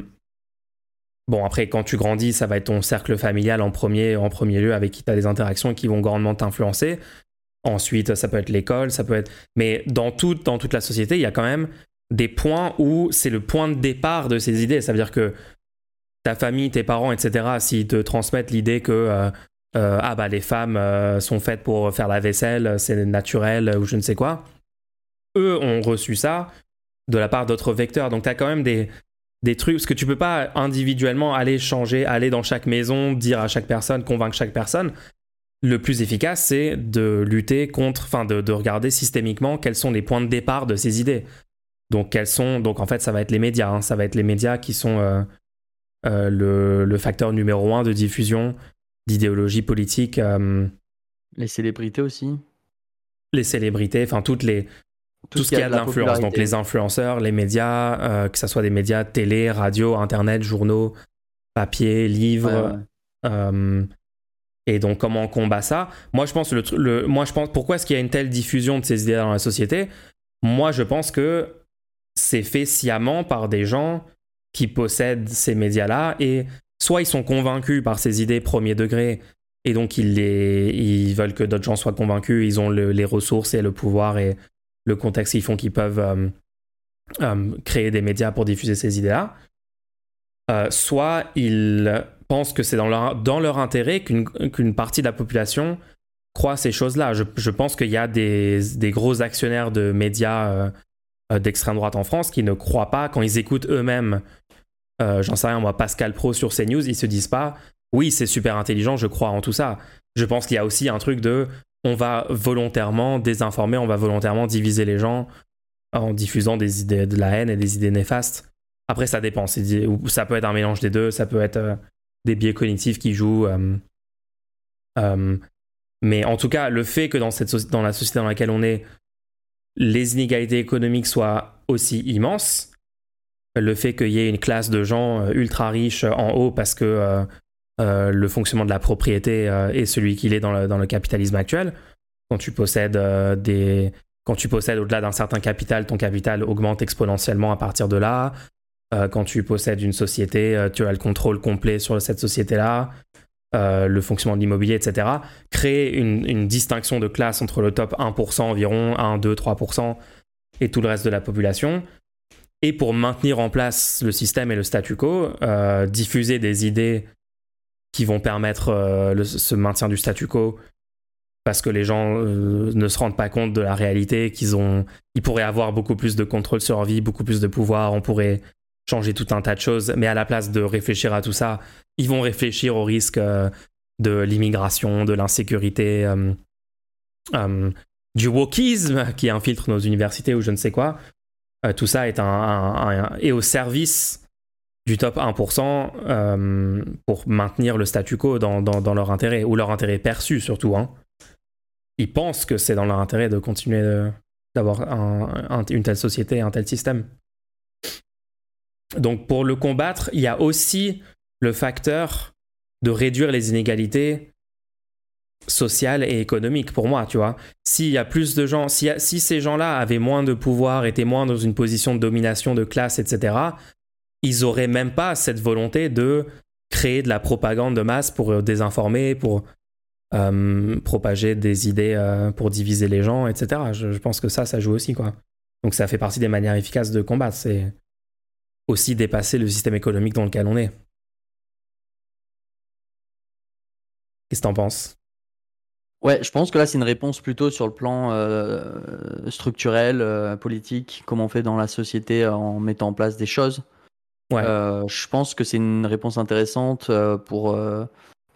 bon, après, quand tu grandis, ça va être ton cercle familial en premier, lieu, avec qui tu as des interactions qui vont grandement t'influencer. Ensuite, ça peut être l'école, ça peut être. Mais dans, dans toute la société, il y a quand même des points où c'est le point de départ de ces idées. Ça veut dire que ta famille, tes parents, etc., s'ils te transmettent l'idée que euh, euh, ah bah les femmes sont faites pour faire la vaisselle, c'est naturel ou je ne sais quoi, eux ont reçu ça de la part d'autres vecteurs. Donc tu as quand même des, des trucs, parce que tu peux pas individuellement aller changer, aller dans chaque maison, dire à chaque personne, convaincre chaque personne. Le plus efficace, c'est de lutter contre, enfin de, regarder systémiquement quels sont les points de départ de ces idées. Donc quels sont, donc en fait ça va être les médias, hein. ça va être les médias qui sont euh, le, le, facteur numéro un de diffusion d'idéologie politique. Euh, les célébrités aussi. Les célébrités, enfin toutes les, tout, ce qui a de l'influence. Donc les influenceurs, les médias, euh, que ce soit des médias télé, radio, internet, journaux, papier, livres. Et donc comment on combat ça? Moi je pense le, le moi je pense pourquoi est-ce qu'il y a une telle diffusion de ces idées dans la société? Moi je pense que c'est fait sciemment par des gens qui possèdent ces médias-là et soit ils sont convaincus par ces idées premier degré et donc ils, les, ils veulent que d'autres gens soient convaincus, ils ont les ressources et le pouvoir et le contexte ils font qu'ils peuvent euh, euh, créer des médias pour diffuser ces idées-là. Euh, soit ils pensent que c'est dans leur, dans leur intérêt qu'une partie de la population croit ces choses-là. Je, je, pense qu'il y a des, des, gros actionnaires de médias d'extrême droite en France qui ne croient pas, quand ils écoutent eux-mêmes, j'en sais rien, moi, Pascal Pro sur CNews, ils se disent pas, oui, c'est super intelligent, je crois en tout ça. Je pense qu'il y a aussi un truc de, on va volontairement désinformer, on va volontairement diviser les gens en diffusant des idées de la haine et des idées néfastes. Après, ça dépend. Ça peut être un mélange des deux, ça peut être euh, des biais cognitifs qui jouent. Euh, euh, mais en tout cas, le fait que dans, cette dans la société dans laquelle on est, les inégalités économiques soient aussi immenses, le fait qu'il y ait une classe de gens ultra riches en haut parce que euh, le fonctionnement de la propriété euh, est celui qu'il est dans le, capitalisme actuel. Quand tu possèdes euh, des, quand tu possèdes au-delà d'un certain capital, ton capital augmente exponentiellement à partir de là. quand tu possèdes une société, tu as le contrôle complet sur cette société-là, le fonctionnement de l'immobilier, etc. Créer une, une, distinction de classe entre le top 1% environ, 1, 2, 3% et tout le reste de la population. Et pour maintenir en place le système et le statu quo, diffuser des idées qui vont permettre euh, ce maintien du statu quo parce que les gens euh, ne se rendent pas compte de la réalité, qu'ils ont, ils pourraient avoir beaucoup plus de contrôle sur leur vie, beaucoup plus de pouvoir, on pourrait changer tout un tas de choses, mais à la place de réfléchir à tout ça, ils vont réfléchir au risque euh, de l'immigration, de l'insécurité, du wokisme qui infiltre nos universités ou je ne sais quoi. Tout ça est, un, au service du top 1% pour maintenir le statu quo dans, dans, leur intérêt, ou leur intérêt perçu surtout. Hein. Ils pensent que c'est dans leur intérêt de continuer d'avoir une telle société, un tel système. Donc pour le combattre, il y a aussi le facteur de réduire les inégalités sociales et économiques pour moi, tu vois. S'il y a plus de gens, si, si ces gens-là avaient moins de pouvoir, étaient moins dans une position de domination de classe, etc., ils auraient même pas cette volonté de créer de la propagande de masse pour euh, désinformer, pour euh, propager des idées euh, pour diviser les gens, etc. Je, je, pense que ça, ça joue aussi, quoi. Donc ça fait partie des manières efficaces de combattre. C'est aussi dépasser le système économique dans lequel on est. Qu'est-ce que t'en penses? Ouais, je pense que là, c'est une réponse plutôt sur le plan euh, structurel, euh, politique, comment on fait dans la société en mettant en place des choses. Ouais. Euh, je pense que c'est une réponse intéressante pour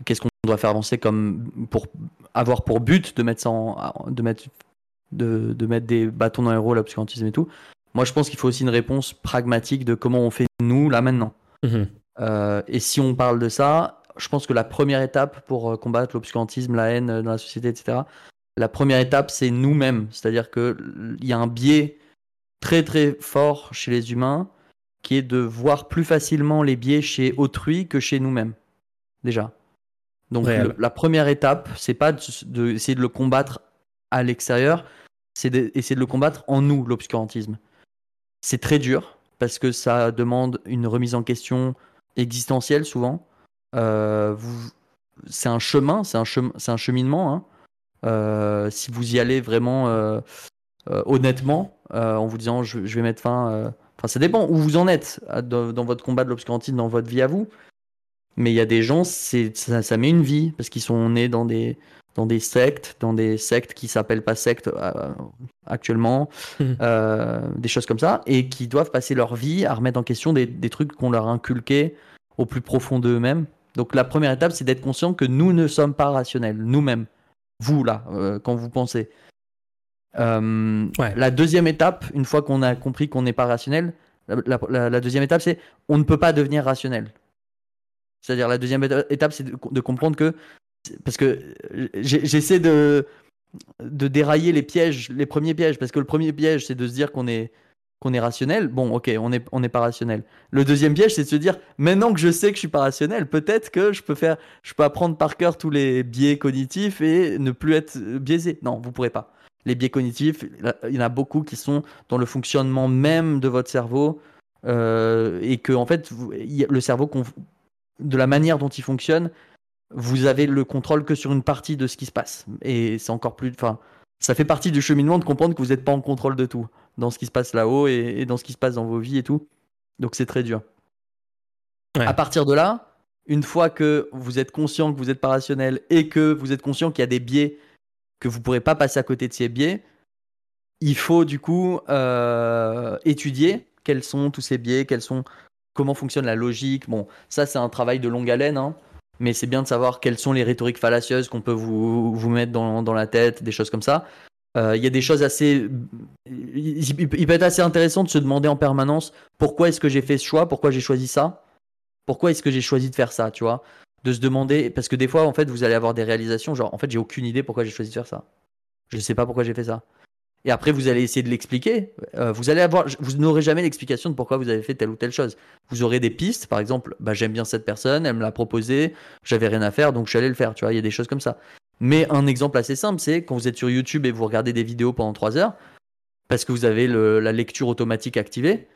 qu'est-ce qu'on doit faire avancer comme pour avoir pour but de mettre ça de mettre de, de, mettre des bâtons dans les roues l'obscurantisme et tout. Moi, je pense qu'il faut aussi une réponse pragmatique de comment on fait nous, là, maintenant. Mhm. Euh, et si on parle de ça, je pense que la première étape pour euh, combattre l'obscurantisme, la haine dans la société, etc., la première étape, c'est nous-mêmes. C'est-à-dire qu'il y a un biais très très fort chez les humains qui est de voir plus facilement les biais chez autrui que chez nous-mêmes. Déjà. Donc la première étape, c'est pas d'essayer de, de le combattre à l'extérieur, c'est d'essayer de le combattre en nous, l'obscurantisme. C'est très dur parce que ça demande une remise en question existentielle souvent. Euh, c'est un chemin, c'est un, un, cheminement. Hein. Euh, si vous y allez vraiment euh, honnêtement, en vous disant je, vais mettre fin. Enfin, ça dépend où vous en êtes dans, votre combat de l'obscurantisme, dans votre vie à vous. Mais il y a des gens, ça, ça met une vie parce qu'ils sont nés dans des, dans des sectes, dans des sectes qui s'appellent pas sectes euh, actuellement, euh, des choses comme ça, et qui doivent passer leur vie à remettre en question des, des trucs qu'on leur a inculqués au plus profond d'eux-mêmes. Donc la première étape, c'est d'être conscient que nous ne sommes pas rationnels, nous-mêmes, vous là, euh, quand vous pensez. La deuxième étape, une fois qu'on a compris qu'on n'est pas rationnel, la, la, deuxième étape, c'est on ne peut pas devenir rationnel. C'est-à-dire la deuxième étape, c'est de, comprendre que parce que j'essaie de, de dérailler les pièges, les premiers pièges, parce que le premier piège, c'est de se dire qu'on est, qu'on est rationnel. Bon, ok, on n'est on est pas rationnel. Le deuxième piège, c'est de se dire, maintenant que je sais que je suis pas rationnel, peut-être que je peux faire, je peux apprendre par cœur tous les biais cognitifs et ne plus être biaisé. Non, vous pourrez pas. Les biais cognitifs, il y en a beaucoup qui sont dans le fonctionnement même de votre cerveau euh, et que en fait, le cerveau, de la manière dont il fonctionne, vous avez le contrôle que sur une partie de ce qui se passe. Et c'est encore plus. Enfin, ça fait partie du cheminement de comprendre que vous n'êtes pas en contrôle de tout, dans ce qui se passe là-haut et, dans ce qui se passe dans vos vies et tout. Donc c'est très dur. À partir de là, une fois que vous êtes conscient que vous n'êtes pas rationnel et que vous êtes conscient qu'il y a des biais, que vous ne pourrez pas passer à côté de ces biais, il faut du coup euh, étudier quels sont tous ces biais, quels sont, comment fonctionne la logique. Bon, ça c'est un travail de longue haleine. Hein mais c'est bien de savoir quelles sont les rhétoriques fallacieuses qu'on peut vous, vous mettre dans, dans, la tête, des choses comme ça. Euh, il y a des choses assez. Il, peut être assez intéressant de se demander en permanence pourquoi est-ce que j'ai fait ce choix, pourquoi j'ai choisi ça, pourquoi est-ce que j'ai choisi de faire ça, tu vois? De se demander, parce que des fois, en fait, vous allez avoir des réalisations, genre, en fait, j'ai aucune idée pourquoi j'ai choisi de faire ça. Je ne sais pas pourquoi j'ai fait ça. Et après, vous allez essayer de l'expliquer. Euh, vous allez avoir, vous n'aurez jamais l'explication de pourquoi vous avez fait telle ou telle chose. Vous aurez des pistes, par exemple, bah, j'aime bien cette personne, elle me l'a proposé, j'avais rien à faire, donc je suis allé le faire. Tu vois, il y a des choses comme ça. Mais un exemple assez simple, c'est quand vous êtes sur YouTube et vous regardez des vidéos pendant 3 heures, parce que vous avez la lecture automatique activée.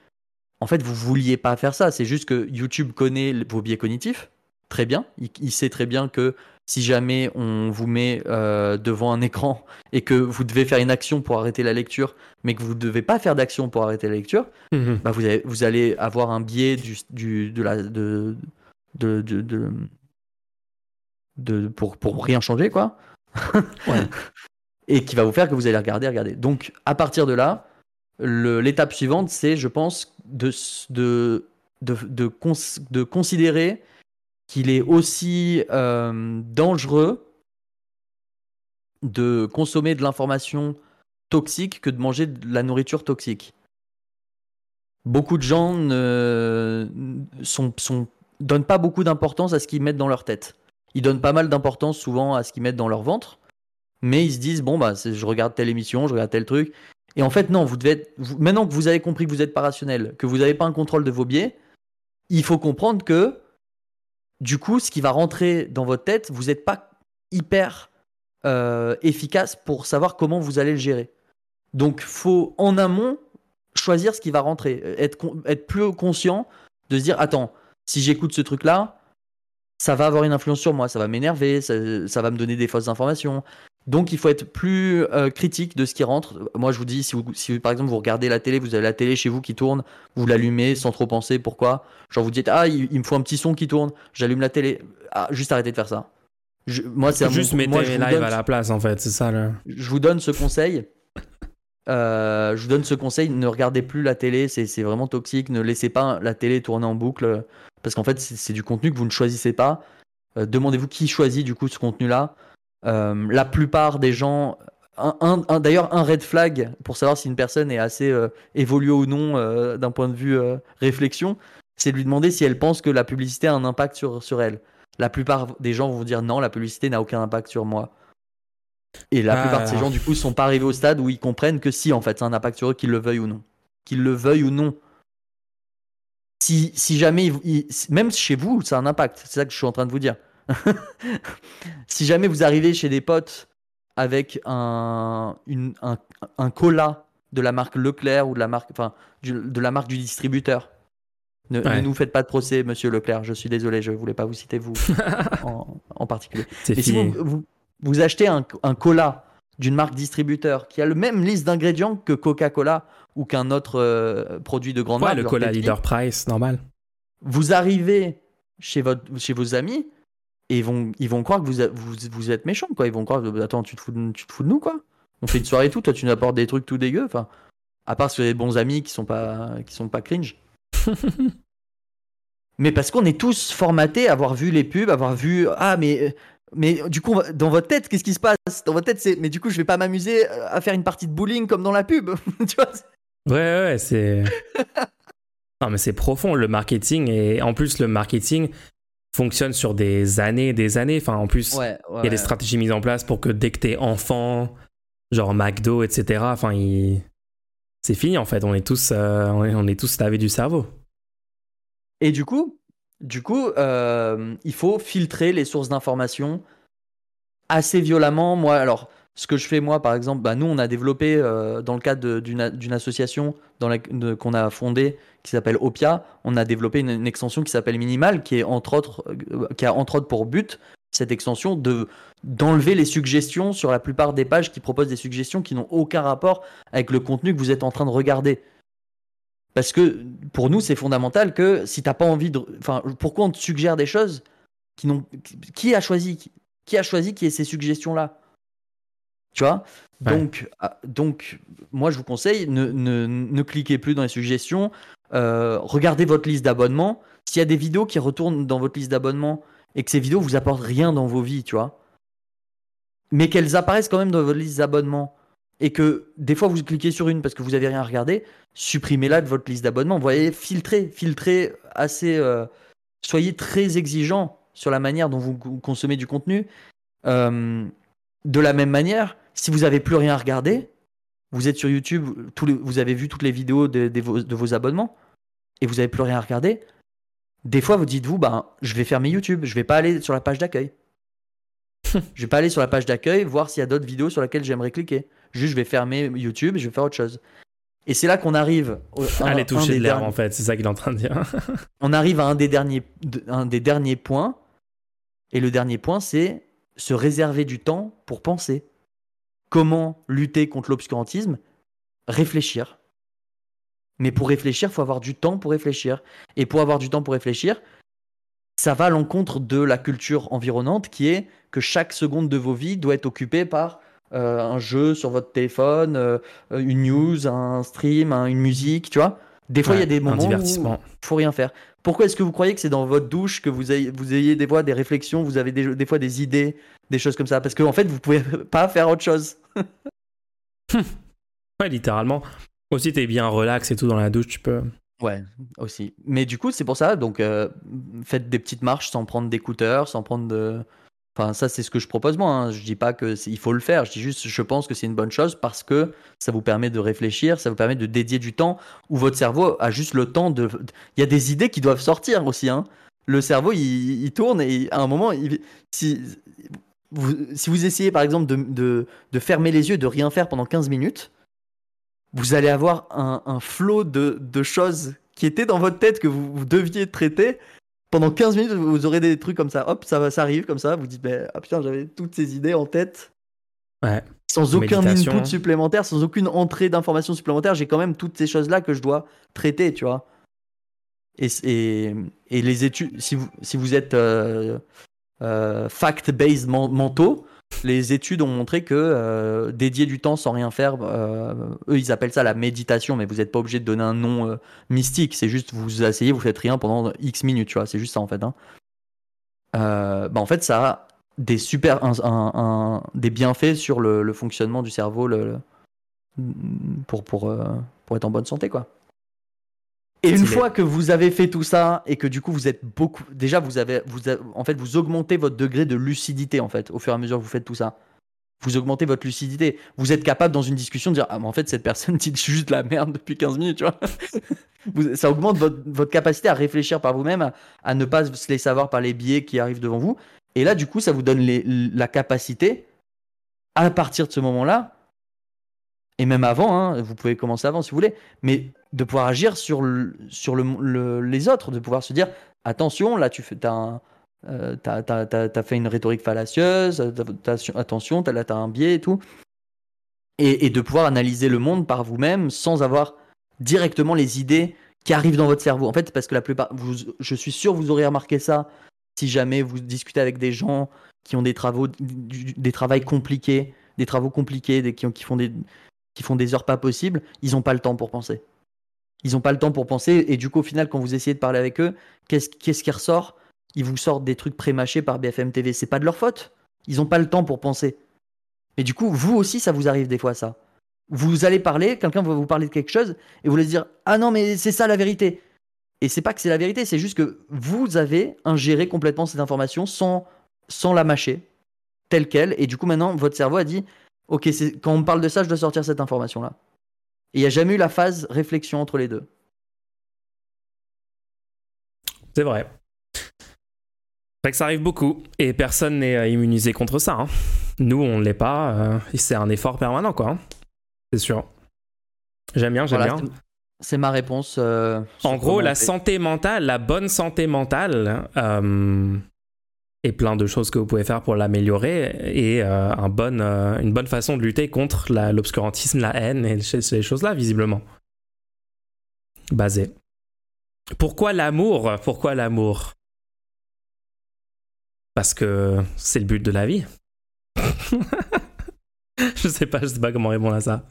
En fait, vous vouliez pas faire ça. C'est juste que YouTube connaît vos biais cognitifs très bien. il sait très bien que si jamais on vous met euh, devant un écran et que vous devez faire une action pour arrêter la lecture, mais que vous ne devez pas faire d'action pour arrêter la lecture, mhm. bah vous, vous, allez avoir un biais du, du de la, de, de, de, de, pour, pour rien changer, quoi. *laughs* Et qui va vous faire que vous allez regarder, regarder. Donc, à partir de là, l'étape suivante, c'est, je pense, de, de, de, de, de considérer qu'il est aussi euh, dangereux de consommer de l'information toxique que de manger de la nourriture toxique. beaucoup de gens ne donnent pas beaucoup d'importance à ce qu'ils mettent dans leur tête. Ils donnent pas mal d'importance souvent à ce qu'ils mettent dans leur ventre, mais ils se disent bon bah je regarde telle émission, je regarde tel truc. Et en fait non, vous devez maintenant que vous avez compris que vous n'êtes pas rationnel, que vous n'avez pas un contrôle de vos biais, il faut comprendre que du coup, ce qui va rentrer dans votre tête, vous n'êtes pas hyper euh, efficace pour savoir comment vous allez le gérer. Donc, faut en amont choisir ce qui va rentrer, être, être plus conscient de se dire attends, si j'écoute ce truc-là, ça va avoir une influence sur moi, ça va m'énerver, ça, va me donner des fausses informations. Donc il faut être plus euh, critique de ce qui rentre. Moi je vous dis, si, vous, si par exemple vous regardez la télé, vous avez la télé chez vous qui tourne, vous l'allumez sans trop penser, pourquoi? Genre vous dites, ah il, me faut un petit son qui tourne, j'allume la télé. Ah, juste arrêtez de faire ça. moi c'est Juste mettez les live à la place en fait, c'est ça. Je vous donne ce conseil. Euh, je vous donne ce conseil, ne regardez plus la télé, c'est vraiment toxique, ne laissez pas la télé tourner en boucle, parce qu'en fait c'est du contenu que vous ne choisissez pas. Euh, demandez-vous qui choisit du coup ce contenu-là. Euh, la plupart des gens, un, d'ailleurs un red flag pour savoir si une personne est assez évoluée ou non d'un point de vue réflexion, c'est de lui demander si elle pense que la publicité a un impact sur, sur elle. La plupart des gens vont dire non, la publicité n'a aucun impact sur moi. Et la plupart de ces ah. gens, du coup, sont pas arrivés au stade où ils comprennent que si, en fait, c'est un impact sur eux, qu'ils le veuillent ou non. Qu'ils le veuillent ou non. Si, si jamais, même chez vous, ça a un impact. C'est ça que je suis en train de vous dire. *laughs* si jamais vous arrivez chez des potes avec un, une, un, un, cola de la marque Leclerc ou de la marque, enfin, de la marque du distributeur, ne, nous faites pas de procès, monsieur Leclerc. Je suis désolé, je voulais pas vous citer vous *laughs* en, particulier. Mais si vous, vous achetez un, cola d'une marque distributeur qui a le même liste d'ingrédients que Coca-Cola ou qu'un autre euh, produit de grande ouais, le cola leader price, normal. Vous arrivez chez, votre, chez vos amis et ils vont, ils vont croire que vous, vous, vous êtes méchant, quoi. Ils vont croire, attends, tu te, fous de, tu te fous de nous, quoi. On fait une soirée et tout, toi tu nous apportes des trucs tout dégueux. Enfin, à part avez des bons amis qui sont pas, qui sont pas cringe. *laughs* mais parce qu'on est tous formatés à avoir vu les pubs, avoir vu ah mais mais du coup, dans votre tête, qu'est-ce qui se passe? Dans votre tête, c'est mais du coup, je vais pas m'amuser à faire une partie de bowling comme dans la pub. *laughs* tu vois Ouais, ouais, c'est. *laughs* non, mais c'est profond le marketing et en plus le marketing fonctionne sur des années, et des années. Enfin, en plus, il y a des stratégies mises en place pour que dès que t'es enfant, genre McDo, etc. Enfin, c'est fini en fait. On est tous, euh, on est tous lavés du cerveau. Et du coup, du coup, euh, il faut filtrer les sources d'informations assez violemment. Moi, alors, ce que je fais moi, par exemple, bah, nous, on a développé euh, dans le cadre d'une association qu'on a fondée qui s'appelle Opia, on a développé une, extension qui s'appelle Minimal, est euh, qui a entre autres pour but cette extension de d'enlever les suggestions sur la plupart des pages qui proposent des suggestions qui n'ont aucun rapport avec le contenu que vous êtes en train de regarder. Parce que pour nous, c'est fondamental que si t'as pas envie de. Enfin, pourquoi on te suggère des choses qui n'ont. Qui a choisi Qui a choisi qui ait ces suggestions-là? Tu vois? Donc, ah, donc, moi, je vous conseille, ne, ne, ne cliquez plus dans les suggestions. Euh, regardez votre liste d'abonnements. S'il y a des vidéos qui retournent dans votre liste d'abonnements et que ces vidéos vous apportent rien dans vos vies, tu vois, mais qu'elles apparaissent quand même dans votre liste d'abonnements et que des fois vous cliquez sur une parce que vous avez rien regardé, supprimez-la de votre liste d'abonnements. Vous voyez, filtrez, filtrez assez. Euh, soyez très exigeant sur la manière dont vous consommez du contenu. Euh, de la même manière, si vous n'avez plus rien à regarder, vous êtes sur YouTube, vous avez vu toutes les vidéos de, vos, abonnements et vous n'avez plus rien à regarder. Des fois, vous dites-vous, ben, je vais fermer YouTube, je vais pas aller sur la page d'accueil. *laughs* je vais pas aller sur la page d'accueil, voir s'il y a d'autres vidéos sur lesquelles j'aimerais cliquer. Juste, je vais fermer YouTube et je vais faire autre chose. Et c'est là qu'on arrive. à les toucher de l'herbe, en fait, c'est ça qu'il est en train de dire. *laughs* on arrive à un des derniers, un des derniers points. Et le dernier point, c'est se réserver du temps pour penser. Comment lutter contre l'obscurantisme Réfléchir. Mais pour réfléchir, il faut avoir du temps pour réfléchir. Et pour avoir du temps pour réfléchir, ça va à l'encontre de la culture environnante qui est que chaque seconde de vos vies doit être occupée par euh, un jeu sur votre téléphone, euh, une news, un stream, une musique, tu vois. Des fois, il y a des moments où il faut rien faire. Pourquoi est-ce que vous croyez que c'est dans votre douche que vous ayez, vous ayez des fois des réflexions, vous avez des, des fois des idées, des choses comme ça? Parce qu'en en fait, vous pouvez *laughs* pas faire autre chose. *laughs* ouais, littéralement. Aussi, t'es bien relax et tout dans la douche, tu peux. Ouais, aussi. Mais du coup, c'est pour ça, donc euh, faites des petites marches sans prendre d'écouteurs, sans prendre de. Enfin, ça, c'est ce que je propose moi. Hein. Je dis pas que il faut le faire. Je dis juste, je pense que c'est une bonne chose parce que ça vous permet de réfléchir, ça vous permet de dédier du temps où votre cerveau a juste le temps de. Il y a des idées qui doivent sortir aussi. Hein. Le cerveau, il, tourne et à un moment, si vous, essayez par exemple de, fermer les yeux, de rien faire pendant 15 minutes, vous allez avoir un, flot de, choses qui étaient dans votre tête que vous, deviez traiter. Pendant 15 minutes, vous aurez des trucs comme ça. Hop, ça, ça arrive comme ça. Vous dites, bah, ah putain, j'avais toutes ces idées en tête. Ouais. Sans aucun input supplémentaire, sans aucune entrée d'informations supplémentaires, j'ai quand même toutes ces choses-là que je dois traiter, tu vois. Et, et, et les études, si vous, si vous êtes euh, euh, fact-based mentaux, les études ont montré que euh, dédier du temps sans rien faire, euh, eux ils appellent ça la méditation, mais vous n'êtes pas obligé de donner un nom euh, mystique, c'est juste vous asseyez, vous faites rien pendant X minutes, tu vois, c'est juste ça en fait. Hein. bah en fait ça a des super, des bienfaits sur le, fonctionnement du cerveau pour, pour être en bonne santé quoi. Et une fois que vous avez fait tout ça et que du coup vous êtes beaucoup, déjà vous avez, vous en fait vous augmentez votre degré de lucidité en fait au fur et à mesure que vous faites tout ça. Vous augmentez votre lucidité. Vous êtes capable dans une discussion de dire ah mais en fait cette personne *laughs* dit juste la merde depuis 15 minutes, tu vois. *laughs* ça augmente votre, capacité à réfléchir par vous-même, à, ne pas se laisser savoir par les biais qui arrivent devant vous. Et là du coup ça vous donne la capacité à partir de ce moment-là et même avant, hein, vous pouvez commencer avant si vous voulez, mais de pouvoir agir sur, sur le, les autres, de pouvoir se dire attention, là tu as, euh, fait une rhétorique fallacieuse, attention, là tu as un biais et tout. Et, de pouvoir analyser le monde par vous-même sans avoir directement les idées qui arrivent dans votre cerveau. En fait, parce que la plupart, je suis sûr vous aurez remarqué ça si jamais vous discutez avec des gens qui ont des travaux, des travaux compliqués, des travaux compliqués, des, qui font des, qui font des heures pas possibles, ils n'ont pas le temps pour penser. Ils n'ont pas le temps pour penser, et du coup, au final, quand vous essayez de parler avec eux, qu'est-ce qui ressort? Ils vous sortent des trucs pré-mâchés par BFM TV. C'est pas de leur faute. Ils n'ont pas le temps pour penser. Et du coup, vous aussi, ça vous arrive des fois, ça. Vous allez parler, quelqu'un va vous parler de quelque chose, et vous allez dire Ah non, mais c'est ça la vérité. Et c'est pas que c'est la vérité, c'est juste que vous avez ingéré complètement cette information sans, sans la mâcher, telle qu'elle, et du coup, maintenant, votre cerveau a dit ok, quand on parle de ça, je dois sortir cette information-là. Et il n'y a jamais eu la phase réflexion entre les deux. C'est vrai. C'est vrai que ça arrive beaucoup et personne n'est euh, immunisé contre ça. Hein. Nous, on ne l'est pas. Euh, c'est un effort permanent, quoi. Hein. C'est sûr. J'aime bien, j'aime bien. C'est ma réponse. Euh, en gros, la santé mentale, la bonne santé mentale, et plein de choses que vous pouvez faire pour l'améliorer et euh, un bon, euh, une bonne façon de lutter contre l'obscurantisme, la, haine et ces choses-là, visiblement. Basé. Pourquoi l'amour? Pourquoi l'amour? Parce que c'est le but de la vie. *laughs* je sais pas, je sais pas comment répondre à ça.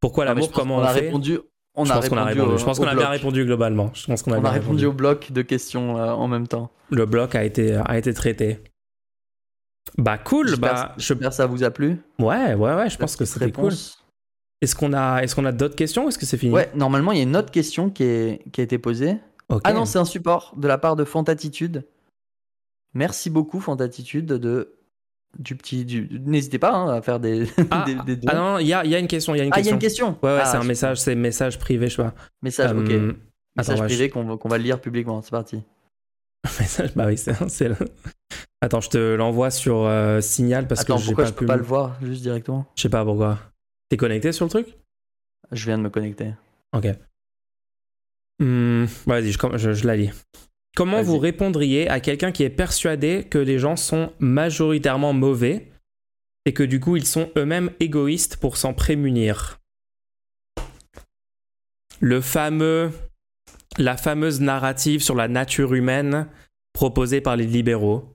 Pourquoi l'amour Comment on, a fait? répondu on je, a pense répondu, je pense qu'on a bien répondu globalement. Je pense qu'on a, on a répondu, au bloc de questions euh, en même temps. Le bloc a été, a été traité. Bah cool. Bah, j'espère que ça vous a plu. Ouais, ouais, ouais. Je pense que c'était cool. Est-ce qu'on a, est-ce qu'on a d'autres questions ou est-ce que c'est fini? Ouais, normalement il y a une autre question qui, est, qui a été posée. Ah non, c'est un support de la part de Fantatitude. Merci beaucoup Fantatitude de du petit. Du... N'hésitez pas hein, à faire des. *laughs* Ah, ah non, il y a, y a, une question. Il y a une ah, question. y a une question. Ouais, ouais, ah, c'est un message, c'est message privé, je sais pas. Message, ok. Euh, message privé qu'on va lire publiquement. C'est parti. *laughs* message, bah oui, c'est. *laughs* Attends, je te l'envoie sur euh, Signal parce Attends, que pourquoi pas je peux pas le voir juste directement? Je sais pas pourquoi. T'es connecté sur le truc? Je viens de me connecter. Ok. Hmm, vas-y, je, je, je la lis. Comment vous répondriez à quelqu'un qui est persuadé que les gens sont majoritairement mauvais et que du coup ils sont eux-mêmes égoïstes pour s'en prémunir? Le fameux, la fameuse narrative sur la nature humaine proposée par les libéraux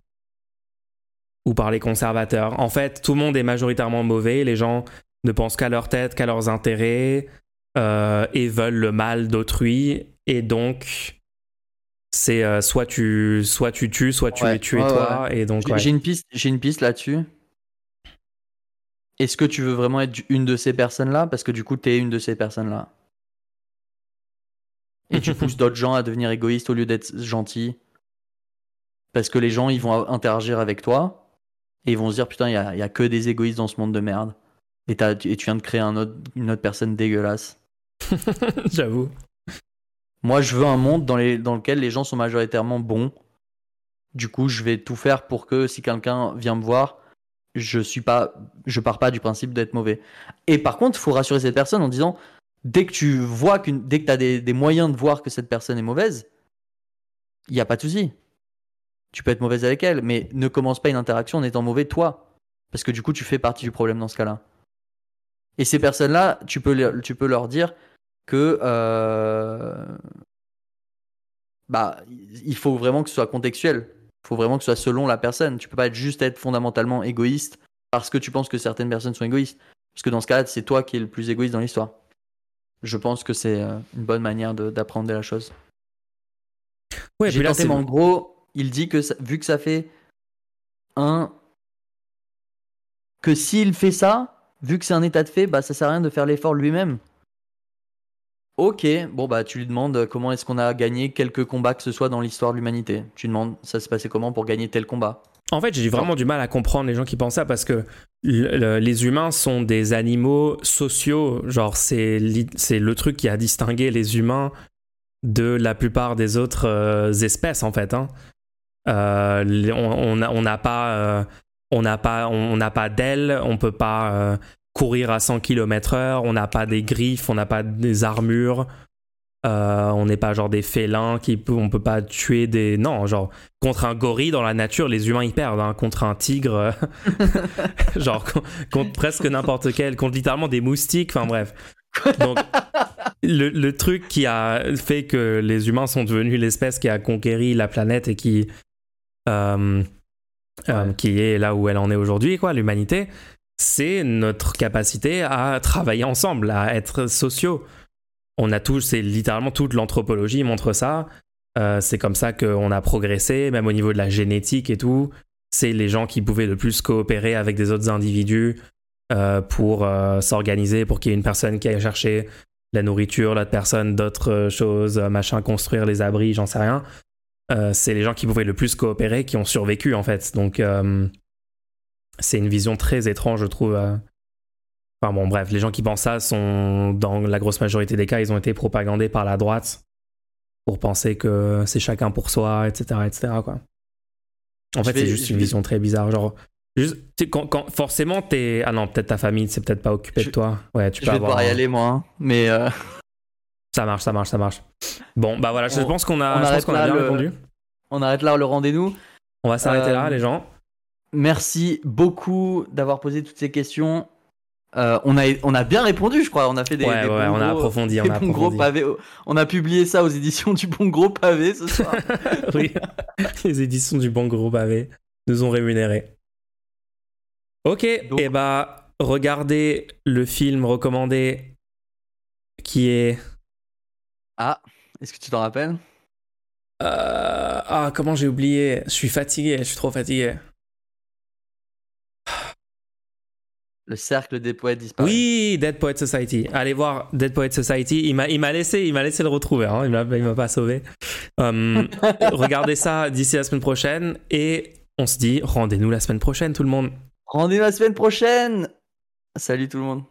ou par les conservateurs. En fait, tout le monde est majoritairement mauvais, les gens ne pensent qu'à leur tête, qu'à leurs intérêts euh, et veulent le mal d'autrui et donc c'est euh, soit tu soit tu tues soit tu es tué toi et donc j'ai une piste j'ai une piste là-dessus est-ce que tu veux vraiment être une de ces personnes là parce que du coup tu es une de ces personnes là Et tu pousses *laughs* d'autres gens à devenir égoïstes au lieu d'être gentils. Parce que les gens, ils vont interagir avec toi. Et ils vont se dire, putain, il n'y a, que des égoïstes dans ce monde de merde. Et, et tu viens de créer un autre, une autre personne dégueulasse. *laughs* J'avoue. Moi, je veux un monde dans, lequel les gens sont majoritairement bons. Du coup, je vais tout faire pour que si quelqu'un vient me voir, je suis pas, je pars pas du principe d'être mauvais. Et par contre, il faut rassurer cette personne en disant, dès que tu vois dès que tu as des, des, moyens de voir que cette personne est mauvaise, il n'y a pas de souci. Tu peux être mauvaise avec elle, mais ne commence pas une interaction en étant mauvais toi. Parce que du coup, tu fais partie du problème dans ce cas-là. Et ces personnes-là, tu peux leur dire que euh, bah, il faut vraiment que ce soit contextuel. Il faut vraiment que ce soit selon la personne. Tu peux pas être juste être fondamentalement égoïste parce que tu penses que certaines personnes sont égoïstes. Parce que dans ce cas-là, c'est toi qui es le plus égoïste dans l'histoire. Je pense que c'est euh, une bonne manière d'apprendre la chose. Ouais, J'ai tenté, mais en gros, il dit que vu que ça fait un. Que s'il fait ça, vu que c'est un état de fait, bah ça sert à rien de faire l'effort lui-même. Ok, bon bah tu lui demandes comment est-ce qu'on a gagné quelques combats que ce soit dans l'histoire de l'humanité. Tu demandes ça s'est passé comment pour gagner tel combat? En fait, j'ai vraiment du mal à comprendre les gens qui pensent ça parce que les humains sont des animaux sociaux. Genre, c'est le truc qui a distingué les humains de la plupart des autres euh, espèces, en fait. Hein. Euh, on n'a pas, on n'a pas, on n'a pas d'ailes, on peut pas euh, courir à 100 km/h, on n'a pas des griffes, on n'a pas des armures. Euh, on n'est pas genre des félins qui on peut pas tuer des non genre contre un gorille dans la nature les humains ils perdent hein. contre un tigre *laughs* genre contre presque n'importe quel contre littéralement des moustiques enfin bref donc le, truc qui a fait que les humains sont devenus l'espèce qui a conquéri la planète et qui euh, euh, qui est là où elle en est aujourd'hui quoi l'humanité c'est notre capacité à travailler ensemble à être sociaux on a tous, c'est littéralement toute l'anthropologie montre ça. Euh, c'est comme ça qu'on a progressé, même au niveau de la génétique et tout. C'est les gens qui pouvaient le plus coopérer avec des autres individus euh, pour euh, s'organiser, pour qu'il y ait une personne qui aille chercher la nourriture, l'autre personne d'autres choses, machin, construire les abris, j'en sais rien. c'est les gens qui pouvaient le plus coopérer qui ont survécu en fait. Donc c'est une vision très étrange, je trouve, Enfin bon, bref, les gens qui pensent ça sont, dans la grosse majorité des cas, ils ont été propagandés par la droite pour penser que c'est chacun pour soi, etc., etc. Quoi. En fait, c'est juste une vision très bizarre. Genre, juste, quand, quand, forcément, t'es. Ah non, peut-être ta famille, c'est peut-être pas occupé de toi. Ouais, tu peux je vais avoir. y aller, moi, hein. mais. Euh, ça marche, ça marche, ça marche. Bon, bah voilà, je pense qu'on a, a bien répondu. On arrête là le rendez-vous. On va s'arrêter là, euh, les gens. Merci beaucoup d'avoir posé toutes ces questions. Euh, on, a, on a bien répondu, je crois. On a fait des, ouais, ouais, on a approfondi, on a Gros pavés. On a publié ça aux éditions du Bon Gros Pavé ce soir. *laughs* *laughs* oui, les éditions du Bon Gros Pavé nous ont rémunérés. Ok, et eh bah regardez le film recommandé qui est. Ah, est-ce que tu t'en rappelles? Euh... Ah, comment j'ai oublié? Je suis fatigué, je suis trop fatigué. Le cercle des poètes disparus. Oui, Dead Poet Society. Allez voir Dead Poet Society. Il m'a, il m'a laissé, il m'a laissé le retrouver. Hein. Il m'a, il m'a pas sauvé. Hum, *laughs* regardez ça d'ici la semaine prochaine et on se dit rendez-nous la semaine prochaine, tout le monde. Rendez-nous la semaine prochaine. Salut tout le monde.